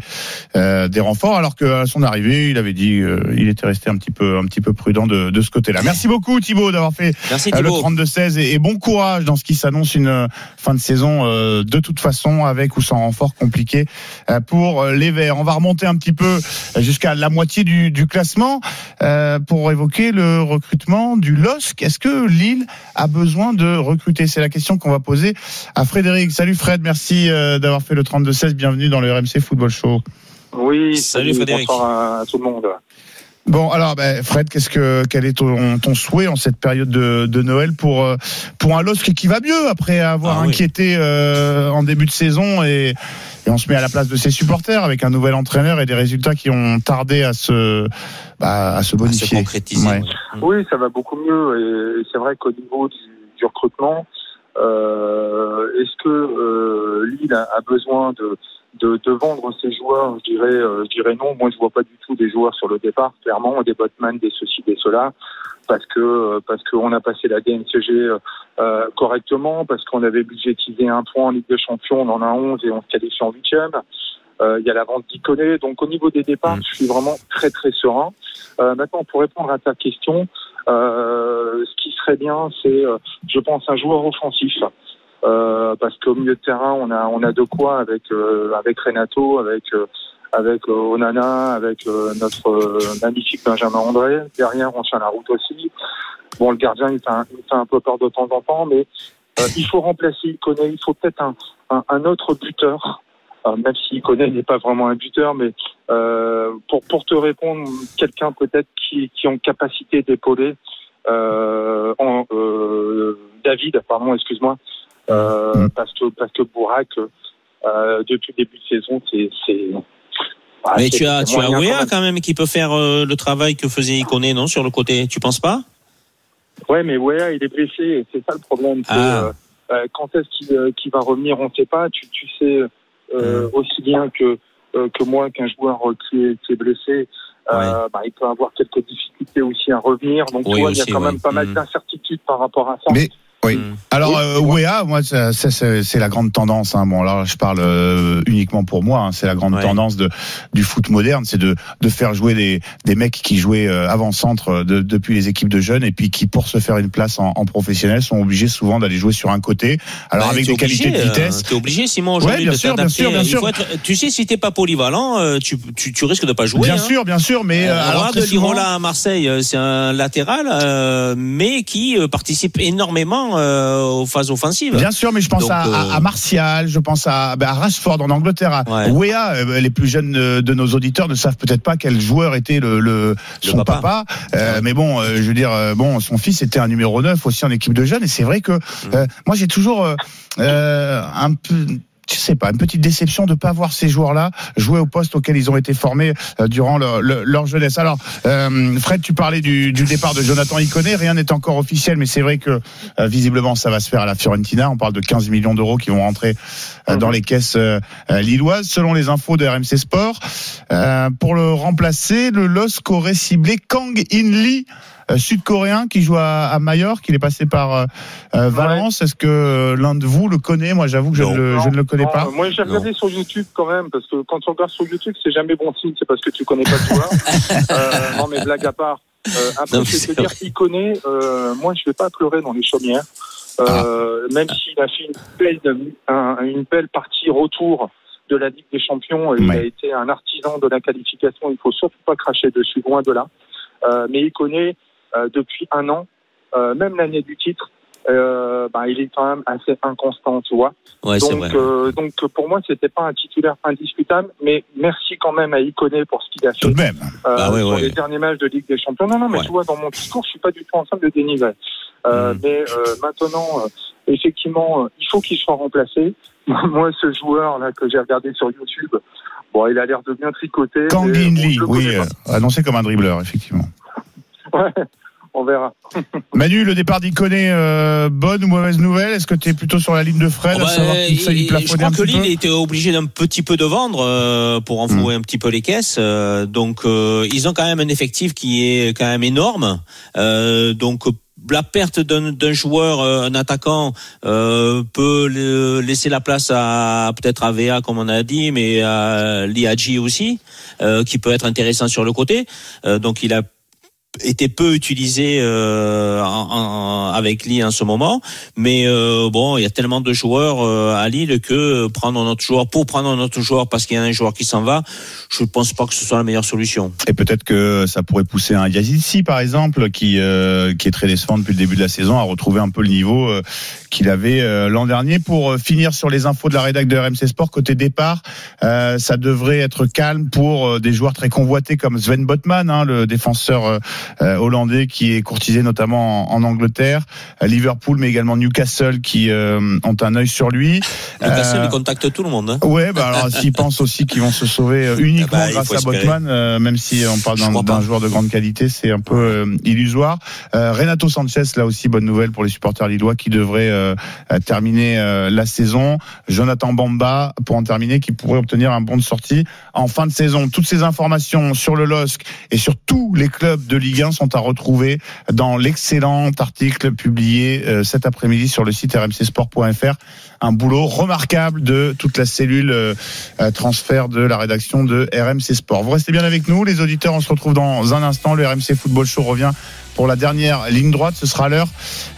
euh, des renforts, alors qu'à son arrivée, il avait dit, euh, il était resté un petit peu, un petit peu prudent de, de ce côté-là. Merci beaucoup, Thibaut, d'avoir fait Merci le Thibaut. 32-16 et, et bon courage dans ce qui s'annonce une euh, fin de saison euh, de toute façon, avec ou sans renfort compliqué euh, pour les Verts. On va remonter un petit peu jusqu'à la moitié du, du classement euh, pour évoquer le recrutement du LOSC. Est-ce que Lille a besoin de recruter? C'est la question qu'on va poser à Frédéric. Salut Fred, merci d'avoir fait le 32-16. Bienvenue dans le RMC Football Show. Oui, Salut, Frédéric. Bonsoir à, à tout le monde. Bon, alors, ben, Fred, qu'est-ce que quel est ton, ton souhait en cette période de, de Noël pour euh, pour un LOSC qui va mieux après avoir Ah oui. inquiété euh, en début de saison et, et on se met à la place de ses supporters avec un nouvel entraîneur et des résultats qui ont tardé à se bah, à se À se bonifier. concrétiser. Ouais. Oui, ça va beaucoup mieux et, et c'est vrai qu'au niveau du, du recrutement, euh, est-ce que euh, Lille a, a besoin de, de, de vendre ces joueurs, je dirais, euh, je dirais non. Moi, je vois pas du tout des joueurs sur le départ, clairement, des Botman, des ceci, des cela, parce que euh, parce qu'on a passé la DNCG euh, euh, correctement, parce qu'on avait budgétisé un point en Ligue des Champions, on en a 11 et on se qualifie en huitième. Euh, Il y a la vente d'Iconé, donc au niveau des départs, je suis vraiment très très serein. Euh, maintenant, pour répondre à ta question, euh, ce qui serait bien, c'est, euh, je pense, un joueur offensif. Euh, parce qu'au milieu de terrain, on a on a de quoi avec euh, avec Renato, avec euh, avec euh, Onana, avec notre magnifique Benjamin André. Derrière, on tient la route aussi. Bon, le gardien, il fait un, il fait un peu peur de temps en temps, mais il faut remplacer Iconé. Il faut peut-être un, un, un autre buteur. Même si Iconé n'est pas vraiment un buteur, mais pour pour te répondre, quelqu'un peut-être qui qui ont capacité d'épauler. Euh, en, euh, David, pardon, excuse-moi, euh, parce que parce que Bourak, euh, depuis le début de saison, c'est ah, Mais tu as, tu as quand même. quand même qui peut faire euh, le travail que faisait Iconé, non, sur le côté? Tu penses pas? Ouais, mais Wea, il est blessé, c'est ça le problème. Ah. quand est-ce qu'il va revenir, on ne sait pas. Tu, tu sais euh, aussi bien que que moi qu'un joueur qui est, qui est blessé, euh, bah, il peut avoir quelques difficultés aussi à revenir. Donc, Oui, il y a quand même pas mal Mm. d'incertitudes par rapport à ça. Mais oui. Alors euh, Wea, moi ça, ça, c'est la grande tendance. Hein. Bon là, je parle euh, uniquement pour moi. hein. C'est la grande tendance de du foot moderne, c'est de de faire jouer des des mecs qui jouaient euh, avant centre de, depuis les équipes de jeunes et puis qui pour se faire une place en, en professionnel sont obligés souvent d'aller jouer sur un côté. Alors Bah, avec des qualités de euh, vitesse. T'es obligé, Simon, Ouais, aujourd'hui, bien de sûr, bien sûr, bien sûr. être- tu sais, si t'es pas polyvalent, euh, tu, tu, tu risques de pas jouer. Bien hein. sûr, bien sûr, mais euh, alors alors de Lirola à Marseille, euh, c'est un latéral, euh, mais qui euh, participe énormément euh, aux phases offensives. Bien sûr, mais je pense Donc, à, euh, à Martial, je pense à, à Rashford en Angleterre, à Wea. euh, les plus jeunes de nos auditeurs ne savent peut-être pas quel joueur était le, le, son papa. Euh, mais bon, je veux dire, bon, son fils était un numéro 9 aussi en équipe de jeunes, et c'est vrai que euh, moi j'ai toujours un peu je sais pas, une petite déception de pas voir ces joueurs-là jouer au poste auquel ils ont été formés euh, durant leur, leur- jeunesse. Alors, euh, Fred, tu parlais du, du départ de Jonathan Iconé. Rien n'est encore officiel, mais c'est vrai que euh, visiblement ça va se faire à la Fiorentina. On parle de 15 millions d'euros qui vont rentrer euh, dans les caisses euh, euh, lilloises, selon les infos de RMC Sport. Pour le remplacer, le LOSC aurait ciblé Kang In Lee. Euh, Sud-coréen qui joue à, à Majorque, il est passé par euh, euh, Valence. Est-ce que l'un de vous le connaît? Moi, j'avoue que je, ne le- je ne le connais Non, pas. Moi, j'ai regardé sur YouTube quand même, parce que quand tu regardes sur YouTube, c'est jamais bon signe, c'est parce que tu connais pas le joueur. euh, non, mais blague à part. Euh, après, Non, je vais te dire, il connaît. Euh, moi, je vais pas pleurer dans les chaumières, euh, même s'il a fait une belle, un- une belle partie retour de la Ligue des Champions. et Il a été un artisan de la qualification. Il faut surtout pas cracher dessus, loin de là. Euh, mais il connaît depuis un an, euh, même l'année du titre. Euh, bah, il est quand même assez inconstant, tu vois. Ouais, donc, euh, pour moi, c'était pas un titulaire indiscutable, mais merci quand même à Iconé pour ce qu'il a fait. Tout de même. Euh, Bah ouais, sur ouais. les derniers matchs de Ligue des Champions. Non, non, mais Ouais. tu vois, dans mon discours, je suis pas du tout en train de dénigrer. Euh, Mais euh, maintenant, euh, effectivement, euh, il faut qu'il soit remplacé. Moi, ce joueur là que j'ai regardé sur YouTube, bon, il a l'air de bien tricoter. Kang mais In bon, Lee, oui, euh, annoncé comme un dribbleur, effectivement. Ouais, on verra. Manu, le départ d'Iconé, euh, bonne ou mauvaise nouvelle? Est-ce que tu es plutôt sur la ligne de Fred, Oh à bah, savoir il- je crois que Lille était obligé d'un petit peu de vendre euh, pour enfouer un petit peu les caisses. euh, donc euh, ils ont quand même un effectif qui est quand même énorme. Euh, donc la perte d'un d'un joueur, euh, un attaquant, euh, peut le- laisser la place à peut-être à VA comme on a dit, mais à Liadji aussi, euh, qui peut être intéressant sur le côté. Euh, donc il a été peu utilisé euh, en- en- avec Lille en ce moment, mais euh, bon, il y a tellement de joueurs euh, à Lille que prendre notre joueur pour prendre notre joueur parce qu'il y a un joueur qui s'en va, je pense pas que ce soit la meilleure solution. Et peut-être que ça pourrait pousser un Yazidsi, par exemple, qui euh, qui est très décevant depuis le début de la saison, à retrouver un peu le niveau euh, qu'il avait euh, l'an dernier. Pour finir sur les infos de la rédac de RMC Sport, côté départ, ça devrait être calme pour des joueurs très convoités comme Sven Botman, hein, le défenseur hollandais qui est courtisé notamment en, en Angleterre, à Liverpool, mais également Newcastle qui euh, ont un œil sur lui. Newcastle Euh, il contacte tout le monde. hein. Ouais, bah alors s'ils pensent aussi qu'ils vont se sauver euh, uniquement Ah bah, il grâce à. Botman, euh, même si on parle d'un joueur de grande qualité, c'est un peu euh, illusoire. Euh, Renato Sanchez, là aussi bonne nouvelle pour les supporters lillois qui devraient euh, euh, terminer euh, la saison. Jonathan Bamba pour en terminer, qui pourrait obtenir un bon de sortie en fin de saison. Toutes ces informations sur le LOSC et sur tous les clubs de Ligue 1 sont à retrouver dans l'excellent article publié euh, cet après-midi sur le site rmcsport.fr. Un boulot remarquable de toute la cellule euh, euh, transfert de la rédaction de RMC Sport. Vous restez bien avec nous, les auditeurs. On se retrouve dans un instant. Le RMC Football Show revient pour la dernière ligne droite. Ce sera l'heure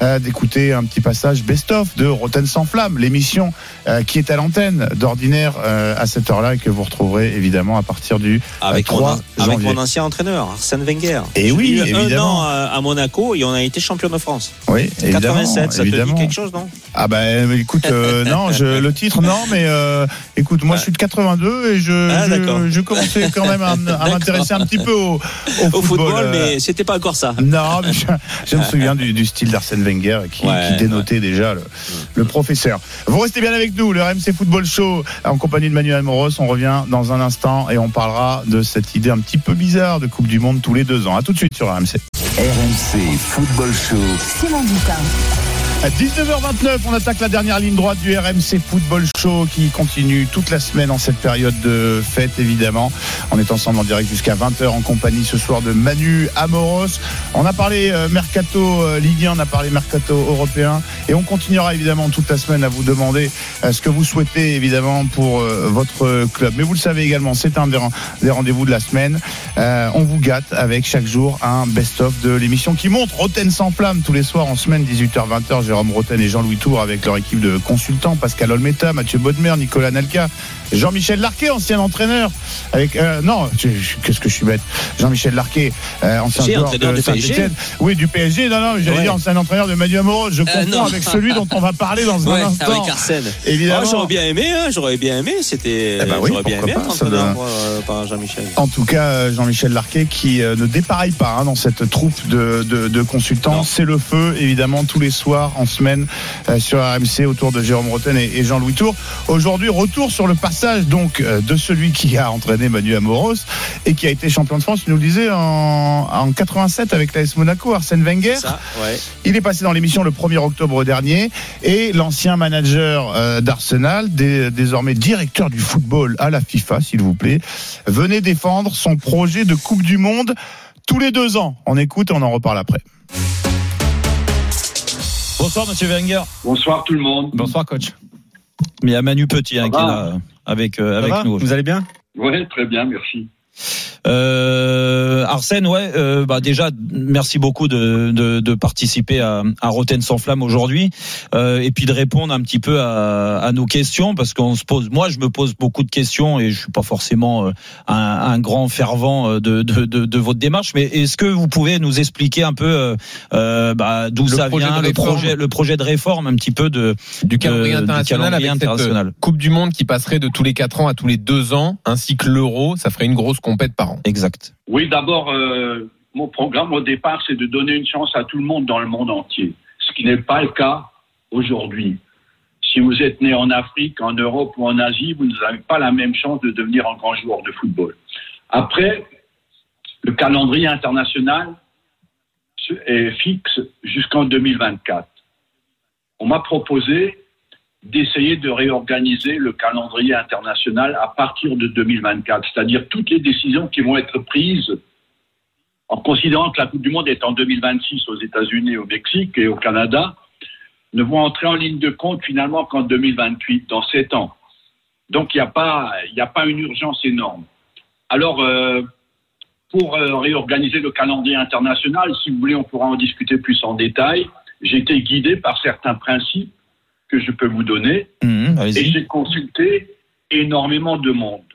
euh, d'écouter un petit passage best-of de Roten sans flamme, l'émission euh, qui est à l'antenne d'ordinaire euh, à cette heure-là et que vous retrouverez évidemment à partir du Avec, 3 mon, avec mon ancien entraîneur, Arsène Wenger. Et J'ai oui, eu évidemment. un an à, à Monaco et on a été champion de France. Oui, évidemment. 87, ça évidemment. te dit quelque chose, non? Ah ben écoute, euh, non, je, le titre non, mais euh, écoute, moi je suis de 82 et je, Ah, je, je commençais quand même à, à m'intéresser un petit peu au, au Au football, euh, mais c'était pas encore ça. Non, mais je, je me souviens du, du style d'Arsène Wenger qui, Ouais, qui dénotait déjà le, le professeur. Vous restez bien avec nous, le RMC Football Show en compagnie de Manuel Moros. On revient dans un instant et on parlera de cette idée un petit peu bizarre de Coupe du Monde tous les deux ans. À tout de suite sur RMC. RMC Football Show. Simon Dutin. À 19h29, on attaque la dernière ligne droite du RMC Football Show qui continue toute la semaine en cette période de fête évidemment. On est ensemble en direct jusqu'à 20h en compagnie ce soir de Manu Amoros. On a parlé euh, mercato euh, Ligue 1, on a parlé mercato européen et on continuera évidemment toute la semaine à vous demander euh, ce que vous souhaitez évidemment pour votre club. Mais vous le savez également, c'est un des, ren- des rendez-vous de la semaine. On vous gâte avec chaque jour un best-of de l'émission qui monte Roten sans flamme tous les soirs en semaine 18h-20h. Jérôme Roten et Jean-Louis Tour avec leur équipe de consultants, Pascal Olmeta, Mathieu Bodmer, Nicolas Nelka, Jean-Michel Larquet, ancien entraîneur. Avec euh, non, qu'est-ce que je suis bête? Jean-Michel Larquet, euh, ancien joueur entraîneur de PSG. Oui, du PSG. Non, non, j'allais Ouais. dire ancien entraîneur de Manu Amoros. Je confonds non. avec celui dont on va parler dans Ouais, un instant. avec Arsène. Évidemment. Oh, j'aurais bien aimé, hein, j'aurais bien aimé. C'était, Eh ben oui, j'aurais bien aimé être entraîneur euh, par Jean-Michel. En tout cas, euh, Jean-Michel Larquet qui euh, ne dépareille pas hein, dans cette troupe de, de, de consultants. C'est le feu, évidemment, tous les soirs en semaine euh, sur RMC autour de Jérôme Roten et, et Jean-Louis Tour. Aujourd'hui, retour sur le passage donc euh, de celui qui a entraîné Manu Amoros et qui a été champion de France, nous le disais, en, en 87 avec l'AS Monaco, Arsène Wenger. Ça, ouais. Il est passé dans l'émission le 1er octobre dernier et l'ancien manager euh, d'Arsenal, dé- désormais directeur du football à la FIFA, s'il vous plaît, venait défendre son projet de Coupe du Monde tous les deux ans. On écoute et on en reparle après. Bonsoir Monsieur Wenger. Bonsoir tout le monde. Bonsoir coach. Mais il y a Manu Petit hein, qui est va là euh, avec euh, avec nous. Vous allez bien? Oui, très bien, merci. Euh, Arsène, ouais, euh, bah déjà, merci beaucoup de, de, de participer à, à Roten sans flamme aujourd'hui, euh, et puis de répondre un petit peu à, à nos questions, parce qu'on se pose, moi, je me pose beaucoup de questions, et je suis pas forcément euh, un, un grand fervent euh, de, de, de, de votre démarche, mais est-ce que vous pouvez nous expliquer un peu bah, d'où ça vient, le projet, le projet de réforme, un petit peu de du calendrier de- du international calendrier avec international. Coupe du Monde qui passerait de tous les 4 ans à tous les 2 ans, ainsi que l'Euro, ça ferait une grosse compète par an. Exact. Oui, d'abord, euh, mon programme au départ, c'est de donner une chance à tout le monde dans le monde entier, ce qui n'est pas le cas aujourd'hui. Si vous êtes né en Afrique, en Europe ou en Asie, vous n'avez pas la même chance de devenir un grand joueur de football. Après, le calendrier international est fixe jusqu'en 2024. On m'a proposé d'essayer de réorganiser le calendrier international à partir de 2024, c'est-à-dire toutes les décisions qui vont être prises en considérant que la Coupe du Monde est en 2026 aux États-Unis, au Mexique et au Canada, ne vont entrer en ligne de compte finalement qu'en 2028, dans sept ans. Donc il n'y a pas, il n'y a pas une urgence énorme. Alors euh, pour euh, réorganiser le calendrier international, si vous voulez, on pourra en discuter plus en détail. J'ai été guidé par certains principes que je peux vous donner Mmh, et j'ai consulté énormément de monde,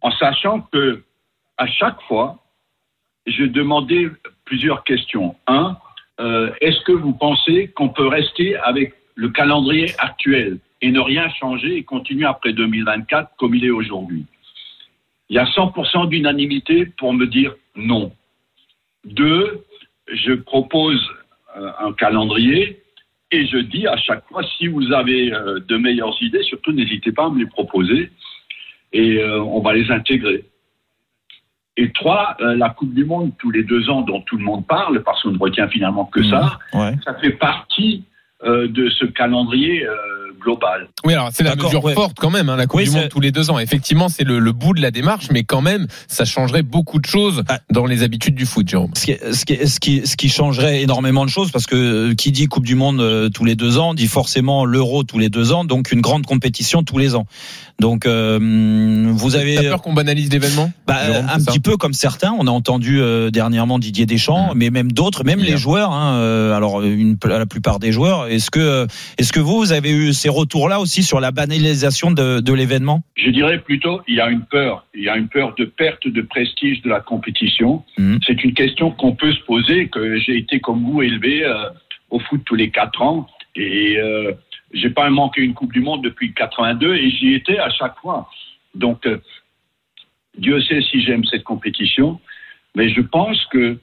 en sachant que à chaque fois, je demandais plusieurs questions. Un, euh, est-ce que vous pensez qu'on peut rester avec le calendrier actuel et ne rien changer et continuer après 2024 comme il est aujourd'hui? Il y a 100% d'unanimité pour me dire non. Deux, je propose euh, un calendrier et je dis à chaque fois, si vous avez euh, de meilleures idées, surtout n'hésitez pas à me les proposer. Et euh, on va les intégrer. Et trois, euh, la Coupe du Monde tous les deux ans dont tout le monde parle, parce qu'on ne retient finalement que ça, ça fait partie de ce calendrier euh, global. Oui, alors c'est la mesure forte quand même, hein, la Coupe du Monde tous les deux ans. Effectivement, c'est le, le bout de la démarche, mais quand même, ça changerait beaucoup de choses dans les habitudes du foot, Jérôme. Ce qui, ce, qui, ce, qui, ce qui changerait énormément de choses, parce que euh, qui dit Coupe du Monde euh, tous les deux ans, dit forcément l'Euro tous les deux ans, donc une grande compétition tous les ans. Donc euh, vous avez T'as peur qu'on banalise l'événement bah, un petit peu comme certains. On a entendu euh, dernièrement Didier Deschamps, mais même d'autres, même les joueurs. Hein, euh, alors une, la plupart des joueurs. Est-ce que est-ce que vous, vous avez eu ces retours-là aussi sur la banalisation de, de l'événement Je dirais plutôt, il y a une peur. Il y a une peur de perte de prestige de la compétition. C'est une question qu'on peut se poser, que j'ai été comme vous élevé euh, au foot tous les quatre ans. Et euh, j'ai pas manqué une Coupe du Monde depuis 82 et j'y étais à chaque fois. Donc, euh, Dieu sait si j'aime cette compétition, mais je pense que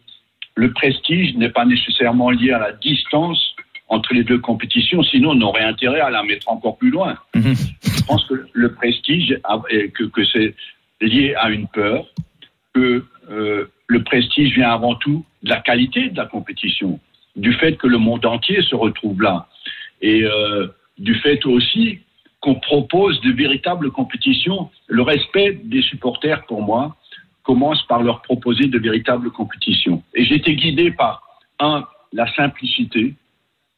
le prestige n'est pas nécessairement lié à la distance entre les deux compétitions, sinon on aurait intérêt à la mettre encore plus loin. Je pense que le prestige, que, que c'est lié à une peur, que euh, le prestige vient avant tout de la qualité de la compétition, du fait que le monde entier se retrouve là, et euh, du fait aussi qu'on propose de véritables compétitions. Le respect des supporters, pour moi, commence par leur proposer de véritables compétitions. Et j'ai été guidé par, un, la simplicité,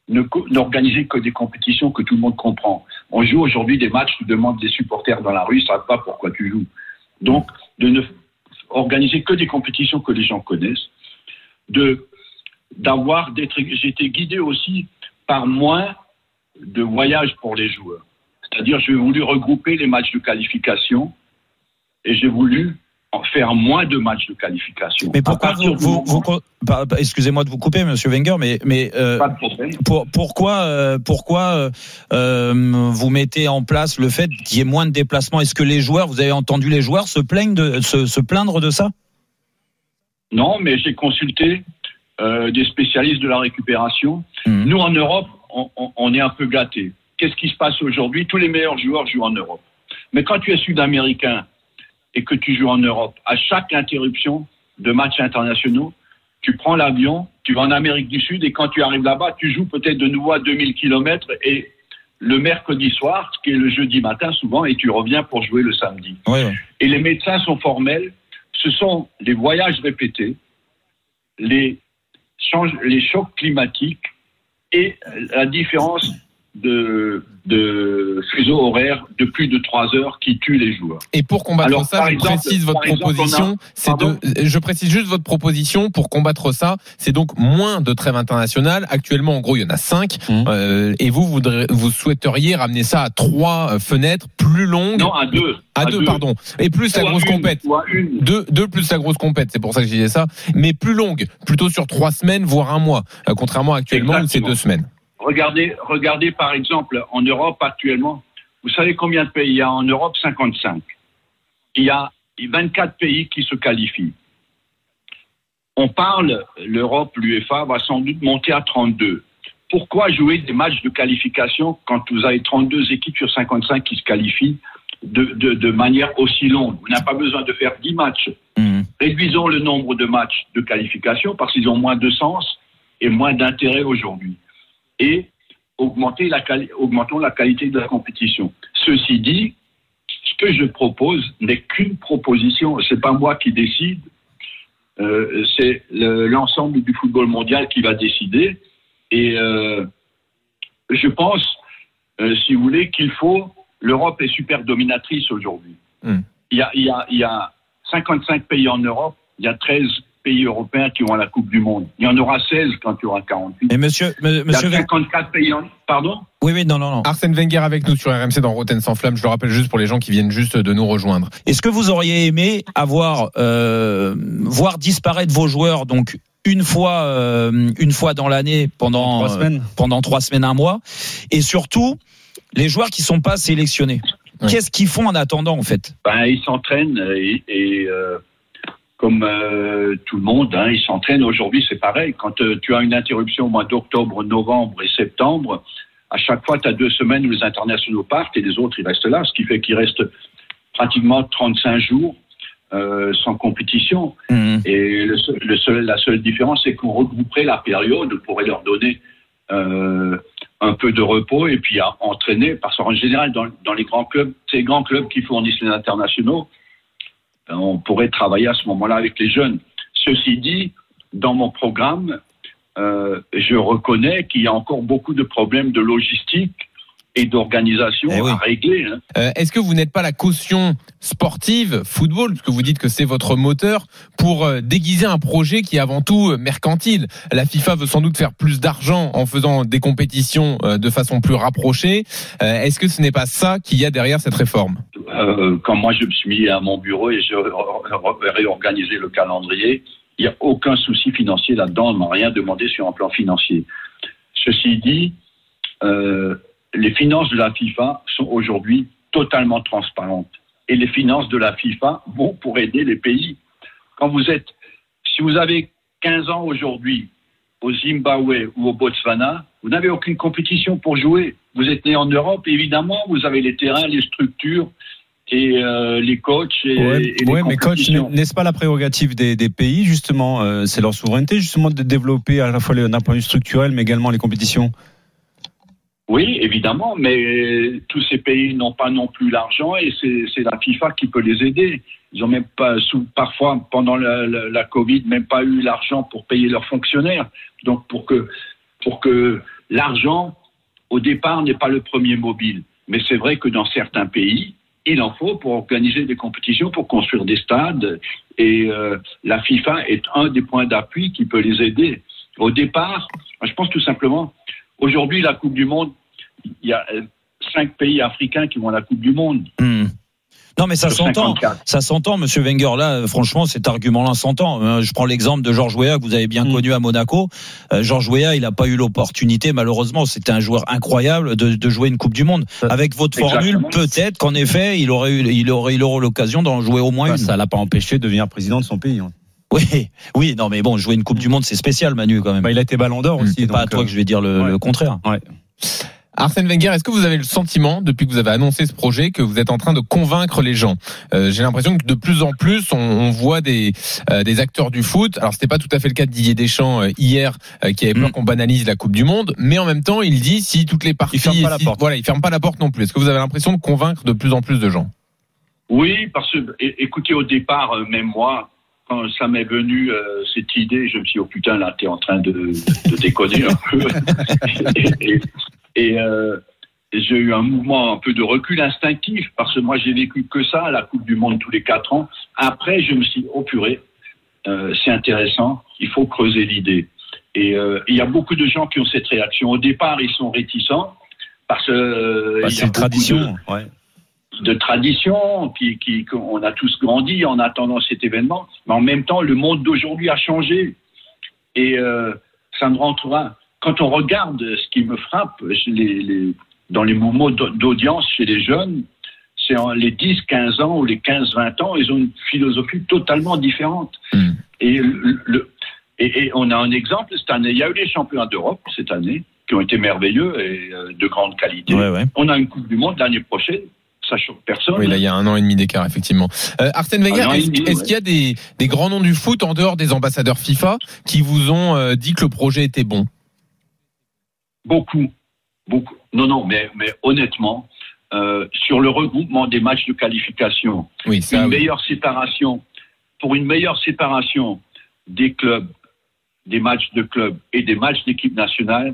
n'organiser que des compétitions que tout le monde comprend. On joue aujourd'hui des matchs, tu demandes des supporters dans la rue, ils ne savent pas pourquoi tu joues. Donc, de ne organiser que des compétitions que les gens connaissent, de d'avoir d'être j'ai été guidé aussi par moins de voyages pour les joueurs. C'est-à-dire, j'ai voulu regrouper les matchs de qualification et j'ai voulu faire moins de matchs de qualification. Mais pourquoi vous, bah, bah, excusez-moi de vous couper, Monsieur Wenger, mais mais euh, Pas de problème. pour- pourquoi euh, pourquoi euh, euh, vous mettez en place le fait qu'il y ait moins de déplacements? Est-ce que les joueurs, vous avez entendu les joueurs se plaignent de se, se plaindre de ça? Non, mais j'ai consulté des spécialistes de la récupération. Nous, en Europe, on, on- on est un peu gâtés. Qu'est-ce qui se passe aujourd'hui? Tous les meilleurs joueurs jouent en Europe. Mais quand tu es sud-américain et que tu joues en Europe, à chaque interruption de matchs internationaux, tu prends l'avion, tu vas en Amérique du Sud et quand tu arrives là-bas, tu joues peut-être de nouveau à 2000 km et le mercredi soir, ce qui est le jeudi matin souvent, et tu reviens pour jouer le samedi. Et les médecins sont formels. Ce sont les voyages répétés, les, change- les chocs climatiques et la différence de, de fuseau horaire de plus de trois heures qui tue les joueurs. Et pour combattre Alors, ça, je exemple- précise votre proposition. C'est de, je précise juste votre proposition pour combattre ça. C'est donc moins de trêves internationales. Actuellement, en gros, il y en a cinq. Mmh. Euh, et vous, vous, voudrez- vous souhaiteriez ramener ça à trois euh, fenêtres plus longues? Non, à deux. À, À deux, deux. pardon. Et plus la grosse une, compète. Deux, deux plus la grosse compète. C'est pour ça que je disais ça. Mais plus longue, plutôt sur trois semaines, voire un mois. Euh, contrairement à actuellement où c'est deux semaines. Regardez, regardez par exemple en Europe actuellement. Vous savez combien de pays il y a en Europe? 55. Il y a 24 pays qui se qualifient. On parle, l'Europe, l'UEFA va sans doute monter à 32. Pourquoi jouer des matchs de qualification quand vous avez 32 équipes sur 55 qui se qualifient de, de, de manière aussi longue? Vous n'avez pas besoin de faire 10 matchs. Réduisons le nombre de matchs de qualification parce qu'ils ont moins de sens et moins d'intérêt aujourd'hui. Et augmenter la quali- augmentons la qualité de la compétition. Ceci dit, ce que je propose n'est qu'une proposition. C'est pas moi qui décide. Euh, c'est le- l'ensemble du football mondial qui va décider. Et euh, je pense, euh, si vous voulez, qu'il faut. L'Europe est super dominatrice aujourd'hui. Il il a, il y a 55 pays en Europe, il y a 13 pays européens qui à la Coupe du Monde. Il y en aura 16 quand il y aura 48. Et monsieur, il y a monsieur Wenger- 54 pays en. Pardon Oui, oui, non, non, non. Arsène Wenger avec nous sur RMC dans Roten sans flamme. Je le rappelle juste pour les gens qui viennent juste de nous rejoindre. Est-ce que vous auriez aimé avoir euh, voir disparaître vos joueurs donc une fois euh, une fois dans l'année pendant Trois semaines. euh, pendant trois semaines un mois et surtout les joueurs qui sont pas sélectionnés qu'est-ce qu'ils font en attendant en fait? Ben, ils s'entraînent et, et, euh, comme euh, tout le monde, hein, ils s'entraînent. Aujourd'hui, c'est pareil. Quand euh, tu as une interruption au mois d'octobre, novembre et septembre, à chaque fois, tu as deux semaines où les internationaux partent et les autres, ils restent là, ce qui fait qu'ils restent pratiquement 35 jours euh, sans compétition. Et le seul- le seul- la seule différence, c'est qu'on regrouperait la période, on pourrait leur donner un peu de repos et puis à entraîner, parce qu'en général, dans, dans les grands clubs, ces grands clubs qui fournissent les internationaux, on pourrait travailler à ce moment-là avec les jeunes. Ceci dit, dans mon programme, euh, je reconnais qu'il y a encore beaucoup de problèmes de logistique et d'organisation à régler. hein. Euh, Est-ce que vous n'êtes pas la caution sportive, football, parce que vous dites que c'est votre moteur, pour euh, déguiser un projet qui est avant tout euh, mercantile? La FIFA veut sans doute faire plus d'argent en faisant des compétitions de façon plus rapprochée. Euh, Est-ce que ce n'est pas ça qu'il y a derrière cette réforme? Euh, quand moi je me suis mis à mon bureau et j'ai réorganisé le calendrier, il n'y a aucun souci financier là-dedans. On m'a rien demandé sur un plan financier. Ceci dit, les finances de la FIFA sont aujourd'hui totalement transparentes. Et les finances de la FIFA vont pour aider les pays. Quand vous êtes, si vous avez 15 ans aujourd'hui au Zimbabwe ou au Botswana, vous n'avez aucune compétition pour jouer. Vous êtes né en Europe, évidemment, vous avez les terrains, les structures et euh, les coachs et, Ouais, et les ouais, mais coach, n'est-ce pas la prérogative des, des pays, justement euh, C'est leur souveraineté, justement, de développer à la fois d'un point de vue structurel, mais également les compétitions? Oui, évidemment, mais tous ces pays n'ont pas non plus l'argent et c'est la FIFA qui peut les aider. Ils ont même pas, sous, parfois pendant la, la, Covid, même pas eu l'argent pour payer leurs fonctionnaires. Donc pour que pour que l'argent au départ n'est pas le premier mobile, mais c'est vrai que dans certains pays, il en faut pour organiser des compétitions, pour construire des stades et euh, la FIFA est un des points d'appui qui peut les aider. Au départ, je pense tout simplement Aujourd'hui, la Coupe du Monde, il y a euh, cinq pays africains qui vont à la Coupe du Monde. Hmm. Non, mais ça s'entend. 54. Ça s'entend, Monsieur Wenger. Là, euh, franchement, cet argument-là s'entend. Euh, Je prends l'exemple de Georges Weah que vous avez bien connu à Monaco. Euh, Georges Weah, il n'a pas eu l'opportunité, malheureusement. C'était un joueur incroyable de, de jouer une Coupe du Monde. Avec votre formule, peut-être qu'en effet, il aurait eu, il aurait, il aurait l'occasion d'en jouer au moins Bah, une. ça l'a pas empêché de devenir président de son pays. hein. Oui, oui, non, mais bon, jouer une Coupe du Monde, c'est spécial, Manu, quand même. Bah, il a été Ballon d'Or aussi. C'est pas à toi euh, que je vais dire le, ouais. le contraire. Ouais. Arsène Wenger, est-ce que vous avez le sentiment, depuis que vous avez annoncé ce projet, que vous êtes en train de convaincre les gens? Euh, J'ai l'impression que de plus en plus, on, on voit des, euh, des acteurs du foot. Alors, c'était pas tout à fait le cas de Didier Deschamps euh, hier, euh, qui avait peur qu'on banalise la Coupe du Monde, mais en même temps, il dit si toutes les parties, ferme pas la si- porte. voilà, il ferme pas la porte non plus. Est-ce que vous avez l'impression de convaincre de plus en plus de gens? Oui, parce que, écoutez, au départ, même moi, quand ça m'est venu euh, cette idée, je me suis dit, oh putain, là, t'es en train de, de déconner un peu. et et- et, euh, j'ai eu un mouvement un peu de recul instinctif, parce que moi, j'ai vécu que ça, la Coupe du Monde tous les quatre ans. Après, je me suis dit, oh purée, euh, c'est intéressant, il faut creuser l'idée. Et il y a beaucoup de gens qui ont cette réaction. Au départ, ils sont réticents, parce que... Bah, c'est une tradition. de- ouais. De tradition, qui, qui, qu'on a tous grandi en attendant cet événement, mais en même temps, le monde d'aujourd'hui a changé. Et euh, ça ne rentrera. Quand on regarde ce qui me frappe les, les- dans les mouvements d'au- d'audience chez les jeunes, c'est en les 10, 15 ans ou les 15, 20 ans, ils ont une philosophie totalement différente. Et, le- le- et, et on a un exemple cette année. Il y a eu les championnats d'Europe cette année qui ont été merveilleux et euh, de grande qualité. On a une Coupe du Monde l'année prochaine. Ça choque personne. Oui, là, il y a un an et demi d'écart, effectivement. Euh, Arsène Wenger, est-ce ouais. qu'il y a des, des grands noms du foot en dehors des ambassadeurs FIFA qui vous ont euh, dit que le projet était bon? Beaucoup, beaucoup. Non, non, mais, mais honnêtement, euh, sur le regroupement des matchs de qualification, oui, ça, une oui. meilleure séparation, pour une meilleure séparation des clubs, des matchs de clubs et des matchs d'équipe nationale,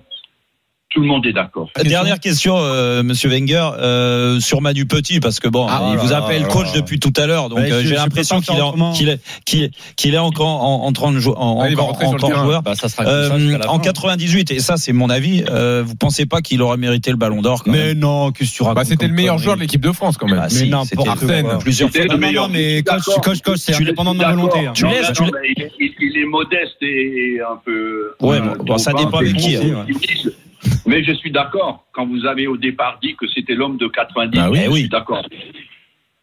tout le monde est d'accord. Dernière question, euh, Monsieur Wenger, euh, sur Manu Petit, parce que bon, Ah, il vous appelle là coach là. depuis tout à l'heure, donc Ouais, euh, j'ai l'impression qu'il est, qu'il est, qu'il est, qu'il est encore en, en train de jouer, en, Ah, il va encore, encore joueur. Bah, ça sera comme ça la en fin. 98, et ça c'est mon avis, euh, vous pensez pas qu'il aurait mérité le Ballon d'Or quand Mais même non, qu'est-ce que tu racontes Bah, c'était le meilleur joueur de l'équipe de France, quand même. Bah, Mais si, n'importe c'était Arsène. plusieurs C'était fois. le Non, non, meilleur. non, mais coach, coach, coach, c'est indépendant de ma d'accord. volonté. hein. Tu Non, laisses, non, non, il, est- modeste et un peu. Ouais, euh, ça dépend avec qui, hein. Mais je suis d'accord. Quand vous avez au départ dit que c'était l'homme de 90, Bah oui. je Eh oui. suis d'accord.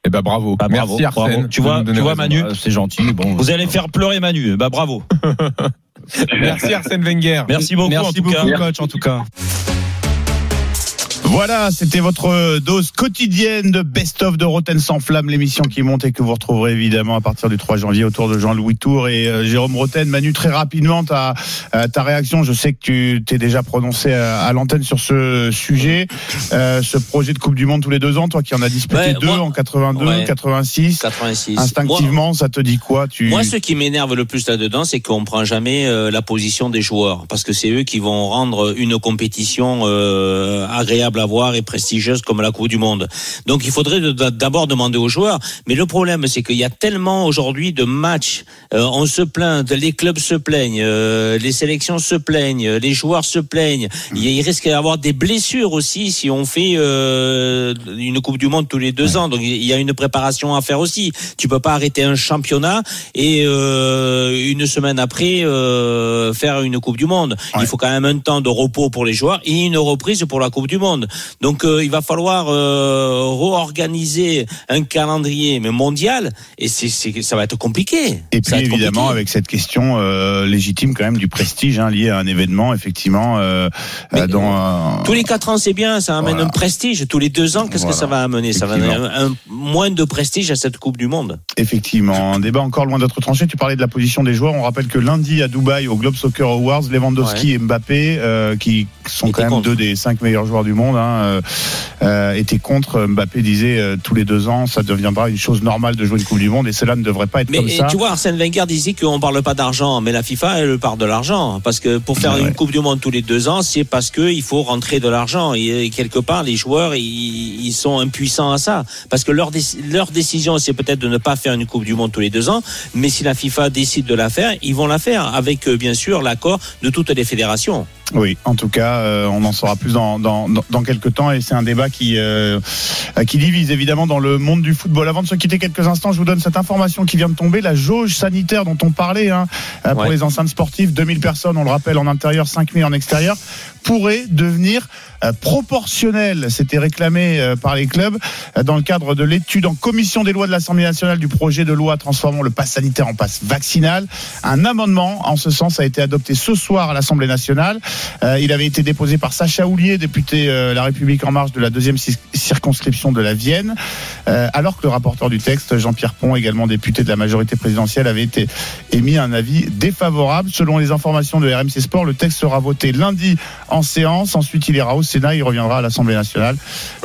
Eh ben bravo. Bah, bravo, Merci Arsène. bravo. Tu vois, tu vois. Manu, Bah, C'est gentil. Bon. vous allez faire pleurer Manu. Bah bravo. Merci Arsène Wenger. Merci beaucoup en Merci tout beaucoup, cas. coach, en tout cas. Voilà, c'était votre dose quotidienne de Best of de Roten sans flamme, l'émission qui monte et que vous retrouverez évidemment à partir du 3 janvier autour de Jean-Louis Tour et euh, Jérôme Roten. Manu, très rapidement, ta, euh, ta réaction, je sais que tu t'es déjà prononcé à, à l'antenne sur ce sujet, euh, ce projet de Coupe du Monde tous les deux ans, toi qui en as disputé Ouais, deux moi- en 82, Ouais. 86. 86. Instinctivement, ça te dit quoi? Tu... Moi, ce qui m'énerve le plus là-dedans, c'est qu'on prend jamais euh, la position des joueurs, parce que c'est eux qui vont rendre une compétition euh, agréable à voir et prestigieuse comme la Coupe du Monde. Donc, il faudrait d'abord demander aux joueurs. Mais le problème, c'est qu'il y a tellement aujourd'hui de matchs. euh, on se plaint, les clubs se plaignent, euh, les sélections se plaignent, les joueurs se plaignent. Il, il risque d'y avoir des blessures aussi si on fait euh, une Coupe du Monde tous les deux ans. Donc, il y a une préparation à faire aussi. Tu peux pas arrêter un championnat et une semaine après faire une Coupe du Monde. Il faut quand même un temps de repos pour les joueurs et une reprise pour la Coupe du Monde. Donc euh, il va falloir euh, réorganiser un calendrier mais mondial et c'est c'est ça va être compliqué. Et Ça puis évidemment compliqué. avec cette question euh, légitime quand même du prestige hein, lié à un événement effectivement euh, dans Tous les quatre ans, c'est bien, ça amène un prestige. Tous les deux ans, qu'est-ce que ça va amener? Ça va amener un, un- moins de prestige à cette Coupe du Monde. Effectivement, un débat encore loin d'être tranché. Tu parlais de la position des joueurs. On rappelle que lundi à Dubaï, au Globe Soccer Awards, Lewandowski et Mbappé, qui sont quand même deux des cinq meilleurs joueurs du monde, hein, euh, euh, étaient contre. Mbappé disait euh, tous les deux ans, ça deviendra une chose normale de jouer une Coupe du Monde et cela ne devrait pas être Mais comme et ça. tu vois, Arsène Wenger disait qu'on parle pas d'argent, mais la FIFA, elle parle de l'argent. Parce que pour faire une Coupe du Monde tous les deux ans, c'est parce qu'il faut rentrer de l'argent. Et, quelque part, les joueurs, ils, ils sont impuissants à ça. Parce que leur, leur décision, c'est peut-être de ne pas faire une Coupe du Monde tous les deux ans. Mais si la FIFA décide de la faire, ils vont la faire. Avec, euh, bien sûr, l'accord de toutes les fédérations. Oui, en tout cas, euh, on en saura plus dans, dans, dans- quelques temps et c'est un débat qui, euh, qui divise évidemment dans le monde du football. Avant de se quitter quelques instants, je vous donne cette information qui vient de tomber, la jauge sanitaire dont on parlait hein, euh, pour Ouais. les enceintes sportives, 2000 personnes, on le rappelle, en intérieur, 5000 en extérieur, pourrait devenir euh, proportionnelle. C'était réclamé par les clubs dans le cadre de l'étude en commission des lois de l'Assemblée nationale du projet de loi transformant le pass sanitaire en passe vaccinal. Un amendement en ce sens a été adopté ce soir à l'Assemblée nationale. Euh, il avait été déposé par Sacha Houlier, député euh, La République en marche de la deuxième ci- circonscription de la Vienne, euh, alors que le rapporteur du texte, Jean-Pierre Pont, également député de la majorité présidentielle, avait été émis un avis défavorable. Selon les informations de RMC Sport, le texte sera voté lundi en séance. Ensuite, il ira au Sénat, il reviendra à l'Assemblée nationale.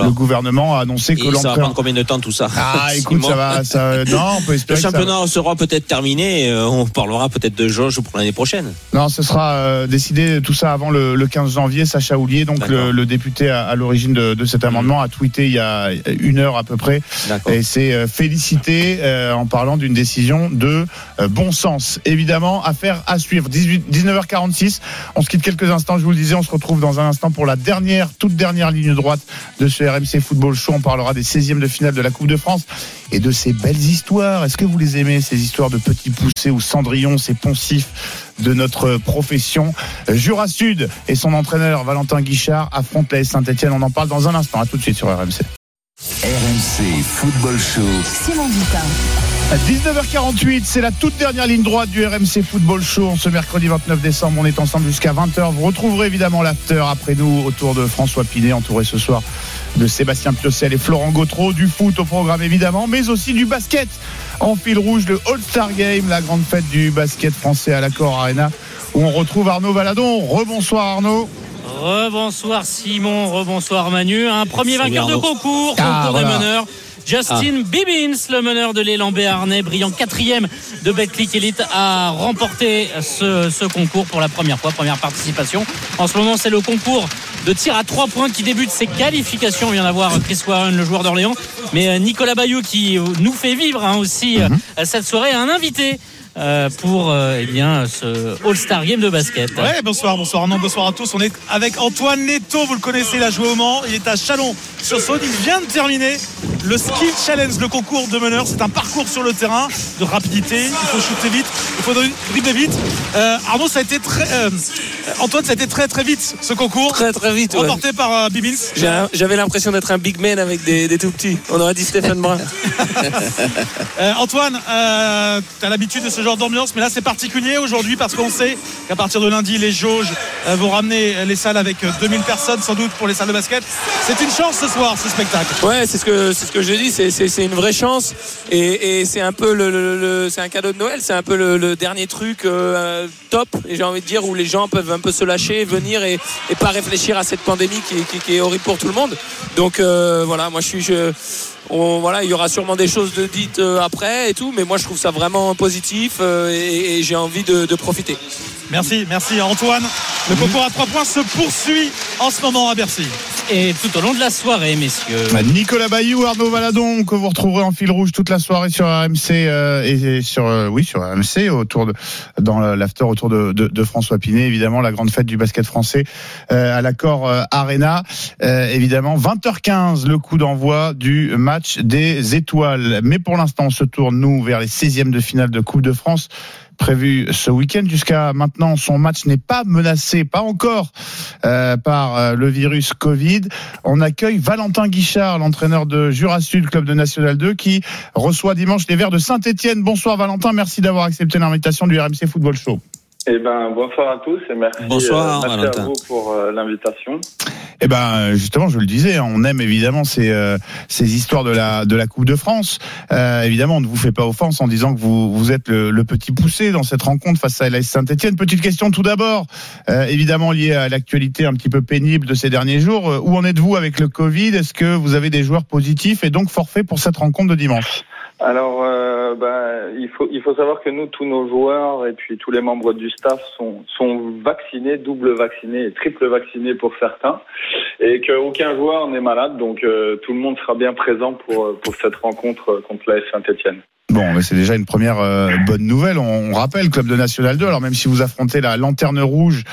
Le gouvernement a annoncé que Et ça va prendre combien de temps tout ça? Ah, écoute, ça va, ça, non, on peut Le espérer. va- championnat sera peut-être terminé. euh, On parlera peut-être de jauge pour l'année prochaine. Non, ce sera euh, décidé tout ça avant le, le 15 janvier. Sacha Houlier, donc le, le député à, à l'origine de, de cet amendement, a tweeté il y a une heure à peu près et s'est euh, félicité euh, en parlant d'une décision de euh, bon sens. Évidemment, affaire à suivre. 18, 19h46. On se quitte quelques instants. Je vous le disais, on se retrouve dans un instant pour la dernière, toute dernière ligne droite de ce RMC Football Show. On parlera des 16e de finale de la Coupe de France et de ces belles histoires. Est-ce que vous les aimez, ces histoires de petits poussés ou cendrillon, ces poncifs de notre profession Jura Sud et son entraîneur Valentin Guichard affrontent la Saint-Etienne. On en parle dans un instant. À tout de suite sur RMC. RMC Football Show. Simon Dutin. À 19h48, c'est la toute dernière ligne droite du RMC Football Show. Ce mercredi 29 décembre, on est ensemble jusqu'à 20h. Vous retrouverez évidemment l'after après nous autour de François Pinet, entouré ce soir de Sébastien Piocel et Florent Gautreau. Du foot au programme évidemment, mais aussi du basket. En fil rouge, le All-Star Game, la grande fête du basket français à l'Accor Arena, où on retrouve Arnaud Valadon. Rebonsoir Arnaud. Rebonsoir Simon, rebonsoir Manu. Un premier vainqueur de concours, Ah, concours voilà. des meneurs. Justin Ah. Bibbins, le meneur de l'élan béarnais, brillant quatrième de Betclic Elite, a remporté ce, ce concours pour la première fois, première participation. En ce moment, c'est le concours de tir à trois points qui débute ses qualifications. On vient d'avoir Chris Warren, le joueur d'Orléans, mais euh, Nicolas Bayou qui nous fait vivre hein, aussi Mhm. euh, cette soirée, un invité. euh, pour euh, eh bien ce All-Star Game de basket. Ouais, bonsoir, bonsoir Arnaud, bonsoir à tous. On est avec Antoine Neto, vous le connaissez, il a joué au Mans, il est à Chalon sur Saône, il vient de terminer le Skill Challenge, le concours de meneur. C'est un parcours sur le terrain de rapidité, il faut shooter vite, il faut dribbler vite. Euh, Arnaud, ça a été très, euh, Antoine, ça a été très très vite ce concours. Très très vite. ouais. Remporté par euh, J'avais l'impression d'être un big man avec des, des tout petits. On aurait dit Stéphane Brun. Euh, Antoine, tu as l'habitude de ce genre d'ambiance, mais là c'est particulier aujourd'hui parce qu'on sait qu'à partir de lundi, les jauges vont ramener les salles avec euh, 2000 personnes sans doute pour les salles de basket. C'est une chance ce soir, ce spectacle. Ouais, c'est ce que c'est ce que je dis. C'est une vraie chance et, et c'est un peu le, le- le- c'est un cadeau de Noël. C'est un peu le, le dernier truc euh, top. Et j'ai envie de dire où les gens peuvent un peu se lâcher, venir et, et pas réfléchir à cette pandémie qui, qui- qui est horrible pour tout le monde. Donc euh, voilà, moi je suis je, on- voilà, il y aura sûrement des choses de dites euh, après et tout, mais moi je trouve ça vraiment positif euh, et, et j'ai envie de, de profiter. Merci, merci Antoine. Le concours à 3 points se poursuit en ce moment à Bercy. Et tout au long de la soirée, messieurs. Nicolas Bayou, Arnaud Valadon, que vous retrouverez en fil rouge toute la soirée sur RMC euh, et sur euh, oui sur RMC autour de dans l'after autour de, de, de François Pinet, évidemment la grande fête du basket français euh, à l'accord euh, Arena, Euh, évidemment 20h15 le coup d'envoi du match des étoiles. Mais pour l'instant, on se tourne nous vers les 16e de finale de Coupe de France prévu ce week-end. Jusqu'à maintenant, son match n'est pas menacé, pas encore, euh, par euh, le virus Covid. On accueille Valentin Guichard, l'entraîneur de Jura Sud, club de National 2, qui reçoit dimanche les Verts de Saint-Etienne. Bonsoir Valentin, merci d'avoir accepté l'invitation du RMC Football Show. Eh ben, bonsoir à tous et merci, Bonsoir, euh, merci Valentin. à vous pour euh, l'invitation. Eh ben justement, je le disais, hein, on aime évidemment ces, euh, ces histoires de la de la Coupe de France. Euh, évidemment, on ne vous fait pas offense en disant que vous vous êtes le, le petit poussé dans cette rencontre face à l'AS Saint-Etienne. Petite question tout d'abord, euh, évidemment liée à l'actualité un petit peu pénible de ces derniers jours. Euh, Où en êtes-vous avec le Covid? Est-ce que vous avez des joueurs positifs et donc forfait pour cette rencontre de dimanche? Alors, ben, il faut savoir que nous, tous nos joueurs et puis tous les membres du staff sont vaccinés, double vaccinés et triple vaccinés pour certains, et qu'aucun joueur n'est malade, donc euh, tout le monde sera bien présent pour euh, cette rencontre euh, contre l'AS Saint-Etienne. Bon, mais c'est déjà une première euh, bonne nouvelle. On, on rappelle, club de National 2, alors même si vous affrontez la lanterne rouge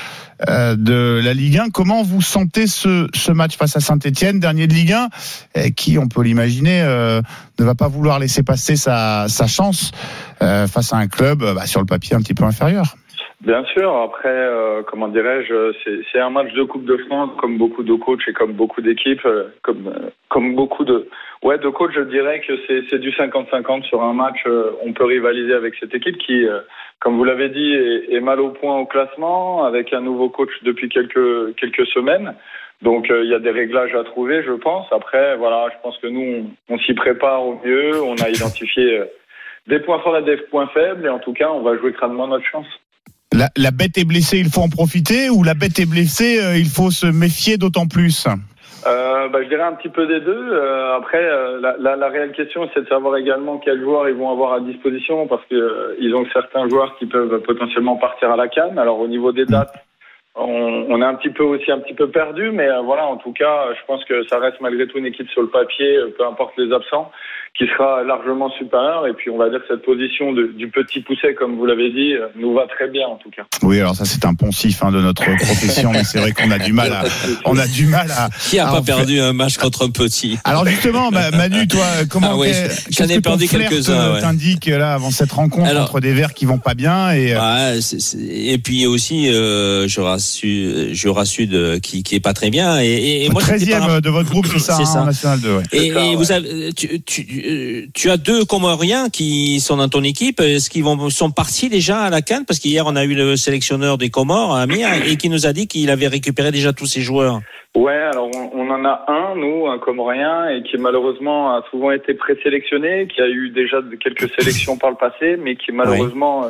euh, de la Ligue 1, comment vous sentez ce, match face à Saint-Etienne, dernier de Ligue 1, euh, qui, on peut l'imaginer, euh, ne va pas vouloir laisser passer sa, chance face à un club bah, sur le papier un petit peu inférieur Bien sûr. Après, euh, comment dirais-je, c'est un match de Coupe de France, comme beaucoup de coachs et comme beaucoup d'équipes, euh, comme euh, comme beaucoup de ouais de coachs. Je dirais que c'est du 50-50 sur un match. euh, on peut rivaliser avec cette équipe qui, comme vous l'avez dit, est, est mal au point au classement, avec un nouveau coach depuis quelques quelques semaines. Donc il y a des réglages à trouver, je pense. Après, voilà, je pense que nous on, on s'y prépare au mieux. On a identifié des points forts et des points faibles, et en tout cas, on va jouer crânement notre chance. La, bête est blessée, il faut en profiter, ou la bête est blessée, euh, il faut se méfier d'autant plus? Euh, bah, je dirais un petit peu des deux. Euh, après, la, réelle question, c'est de savoir également quels joueurs ils vont avoir à disposition, parce que ils ont certains joueurs qui peuvent potentiellement partir à la canne. Alors au niveau des dates, on, est un petit peu aussi un petit peu perdu, mais voilà, en tout cas, je pense que ça reste malgré tout une équipe sur le papier, peu importe les absents, qui sera largement supérieure. Et puis on va dire que cette position de, du petit pousset, comme vous l'avez dit, euh, nous va très bien en tout cas. Oui, alors ça c'est un poncif hein, de notre profession, mais c'est vrai qu'on a du mal à, on a du mal à. Qui a à pas perdu un match contre un petit? Alors justement, Ma- Manu, toi, comment Ah ouais, j'en ai perdu quelques-uns, ouais. t'indique là avant cette rencontre Alors- entre des verts qui vont pas bien et. Ouais, c'est- c'est- et puis aussi euh, Jura Sud, Jura Sud qui qui est pas très bien et, et, et moi j'étais 13e par- de votre groupe, c'est ça, C'est hein, ça. en National 2. ouais. Et, et vous avez, tu, tu, euh, tu as deux Comoriens qui sont dans ton équipe. Est-ce qu'ils vont sont partis déjà à la Cannes? Parce qu'hier on a eu le sélectionneur des Comores, Amir, et qui nous a dit qu'il avait récupéré déjà tous ses joueurs. Ouais, alors on, on en a un, nous, un Comorien, et qui malheureusement a souvent été présélectionné, qui a eu déjà quelques sélections par le passé, mais qui malheureusement euh,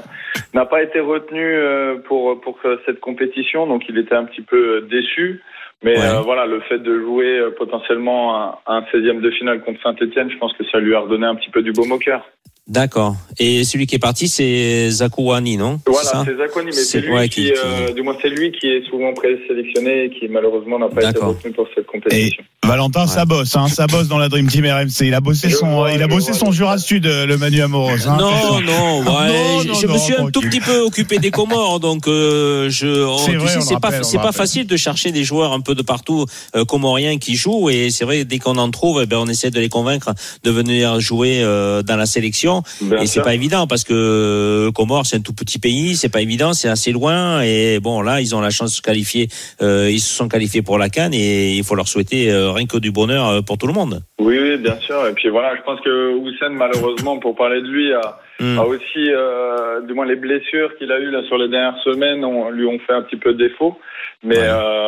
n'a pas été retenu euh, pour pour cette compétition, donc il était un petit peu déçu. Mais Ouais. euh, voilà, le fait de jouer euh, potentiellement un, un 16e de finale contre Saint-Etienne, je pense que ça lui a redonné un petit peu du baume au cœur. D'accord. Et celui qui est parti, c'est Zakouani, non? Voilà, c'est Zacconi, mais c'est lui ouais, qui, euh, du moins c'est lui qui est souvent présélectionné et qui malheureusement n'a pas été retenu pour cette compétition. Valentin, ça bosse, hein, ça bosse dans la Dream Team RMC. Il a bossé Je son, vois, il a bossé vois, son Jura Sud, euh, le Manu Amoros. hein. Non, non, ouais, Non, je- non, je me suis un tout petit peu occupé des Comores, donc euh, je. on- C'est tu sais, pas, c'est pas facile de chercher des joueurs un peu de partout euh, comoriens qui jouent, et c'est vrai dès qu'on en trouve, eh ben on essaie de les convaincre de venir jouer euh, dans la sélection. Bien et c'est pas évident parce que euh, Comores c'est un tout petit pays, c'est pas évident, c'est assez loin, et bon là ils ont la chance de se qualifier, euh, ils se sont qualifiés pour la Cannes, et il faut leur souhaiter euh, rien que du bonheur pour tout le monde. Oui, oui, bien sûr. Et puis voilà, je pense que Houssen, malheureusement, pour parler de lui, a, Mm. a aussi, euh, du moins les blessures qu'il a eues là sur les dernières semaines, lui ont fait un petit peu défaut. Mais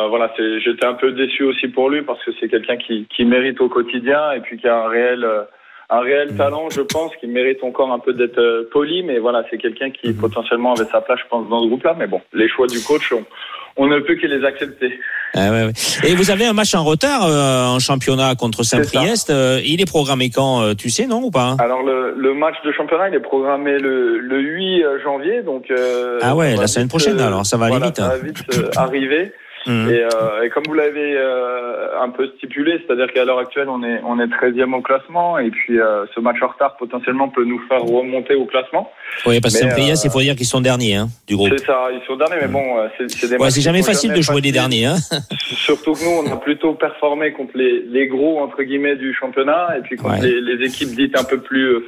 voilà, j'étais un peu déçu aussi pour lui parce que c'est quelqu'un qui, qui mérite au quotidien et puis qui a un réel, un réel Mm. talent, je pense, qui mérite encore un peu d'être euh, poli. Mais voilà, c'est quelqu'un qui Mm-hmm. potentiellement avait sa place, je pense, dans ce groupe-là. Mais bon, les choix du coach, on, on ne peut que les accepter. Ah ouais, ouais. Et vous avez un match en retard euh, en championnat contre Saint-Priest. Euh, il est programmé quand euh, Tu sais, non ou pas? Alors le, le match de championnat, il est programmé le, le 8 janvier, donc. Ah ouais, la semaine vite, prochaine, alors, ça va aller voilà, vite, Ça hein. va vite arriver. Mhm. Et, euh, et comme vous l'avez euh, un peu stipulé, c'est-à-dire qu'à l'heure actuelle, on est on est 13e au classement, et puis euh, ce match en retard potentiellement peut nous faire remonter au classement. Oui, parce que Saint-Priest, il faut dire qu'ils sont derniers hein, du groupe. C'est ça, ils sont derniers, mais bon, euh, c'est des Ouais, c'est jamais facile de jouer les derniers. Hein. Surtout que nous, on a plutôt performé contre les, les gros entre guillemets du championnat et puis contre Ouais. les, les équipes dites un peu plus euh,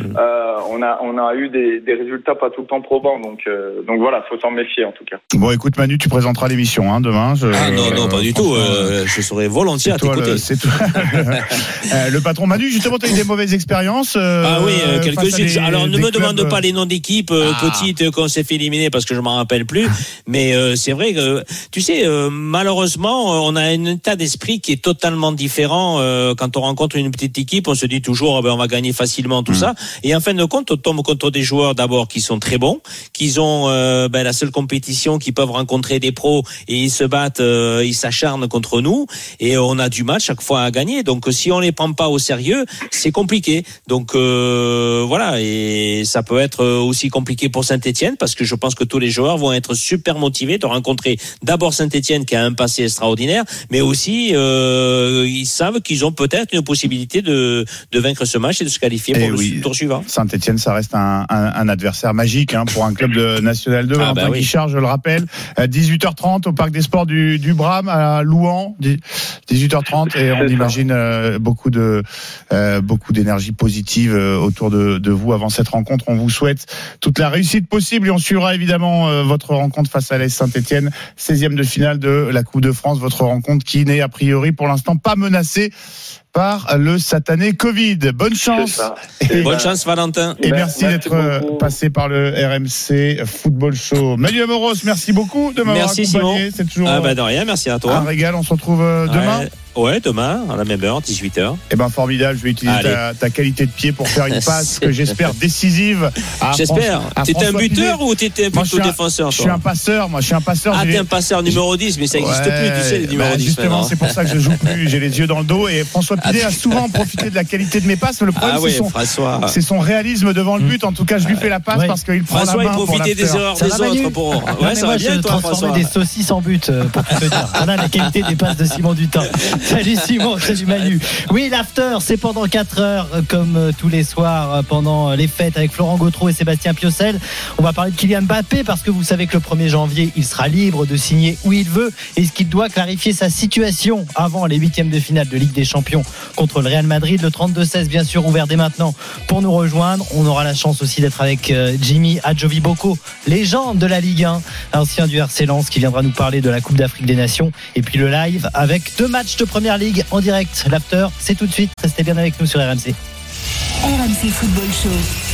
Euh, on a on a eu des, des résultats pas tout le temps probants, donc euh, donc voilà, faut s'en méfier en tout cas. Bon, écoute, Manu, tu présenteras l'émission hein, demain. Je- Ah non, non, pas du tout. euh, je serais volontiers à toi t'écouter. le- c'est toi. Euh, le patron Manu, justement, tu as eu des mauvaises expériences. euh, Ah oui, euh, quelques-unes. des- Alors ne me clubs, demande pas les noms d'équipes euh, Ah. petites qu'on s'est fait éliminer parce que je m'en rappelle plus. Mais euh, c'est vrai que tu sais, euh, malheureusement, on a un état d'esprit qui est totalement différent. euh, quand on rencontre une petite équipe, on se dit toujours, ah ben, on va gagner facilement Mm. tout ça. Et en fin de compte, on tombe contre des joueurs d'abord qui sont très bons, qui ont euh, ben, la seule compétition, qui peuvent rencontrer des pros et ils se battent, euh, ils s'acharnent contre nous. Et on a du mal chaque fois à gagner. Donc si on les prend pas au sérieux, c'est compliqué. Donc euh, voilà, et ça peut être aussi compliqué pour Saint-Etienne parce que je pense que tous les joueurs vont être super motivés de rencontrer d'abord Saint-Etienne qui a un passé extraordinaire, mais aussi euh, ils savent qu'ils ont peut-être une possibilité de, de vaincre ce match et de se qualifier Eh pour le oui. Suivant. Saint-Etienne, ça reste un, un- un adversaire magique hein, pour un club de National 2. Ah, bah oui. Guichard, je le rappelle, à 18h30 au Parc des Sports du, du Bram à Louan, dix- 18h30 et on imagine euh, beaucoup de euh, beaucoup d'énergie positive euh, autour de, de vous avant cette rencontre. On vous souhaite toute la réussite possible et on suivra évidemment euh, votre rencontre face à l'AS Saint-Etienne, 16e de finale de la Coupe de France, votre rencontre qui n'est a priori pour l'instant pas menacée par le satané Covid. Bonne chance. Et- Bonne chance Valentin. et merci d'être euh, passé par le RMC Football Show. Manu Amoros, merci beaucoup de m'avoir Merci Simon. accompagné. C'est toujours Ah bah de rien, merci à toi. un régal. On se retrouve euh, demain. Ouais, ouais, demain à la même heure, 18h. Eh ben formidable. Je vais utiliser ta, ta qualité de pied pour faire une passe que j'espère décisive. J'espère. T'étais un buteur Pinet. ou t'étais plutôt défenseur Je suis un passeur. Moi, je suis un passeur. Ah, t'es un passeur numéro 10, mais ça n'existe plus, tu sais, les numéros bah, 10. Justement, c'est pour ça que je joue plus. J'ai les yeux dans le dos. Et François Pinet a souvent profité de la qualité de mes passes. Mais le problème, Ah oui, c'est son, François. c'est son réalisme devant le but. En tout cas, je lui fais la passe Ouais. parce qu'il prend François, la il main pour profitait la des erreurs des autres pour. Ouais, ça moi, va je bien, toi, François. des saucisses en but, euh, pour tout te dire. Voilà la qualité des passes de Simon Dutin. Salut Simon, salut Manu. Oui, l'after, c'est pendant 4 heures, euh, comme euh, tous les soirs, euh, pendant les fêtes avec Florent Gautreau et Sébastien Piocel. On va parler de Kylian Mbappé parce que vous savez que le 1er janvier, il sera libre de signer où il veut. et ce qu'il doit clarifier sa situation avant les huitièmes de finale de Ligue des Champions contre le Real Madrid. Le 32-16, bien sûr, ouvert dès maintenant pour nous rejoindre. On aura la chance aussi d'être avec Jimmy Adjovi Boko, légende de la Ligue 1, ancien du RC Lens, qui viendra nous parler de la Coupe d'Afrique des Nations. Et puis le live avec deux matchs de Première Ligue en direct. L'after, c'est tout de suite. Restez bien avec nous sur RMC. RMC Football Show.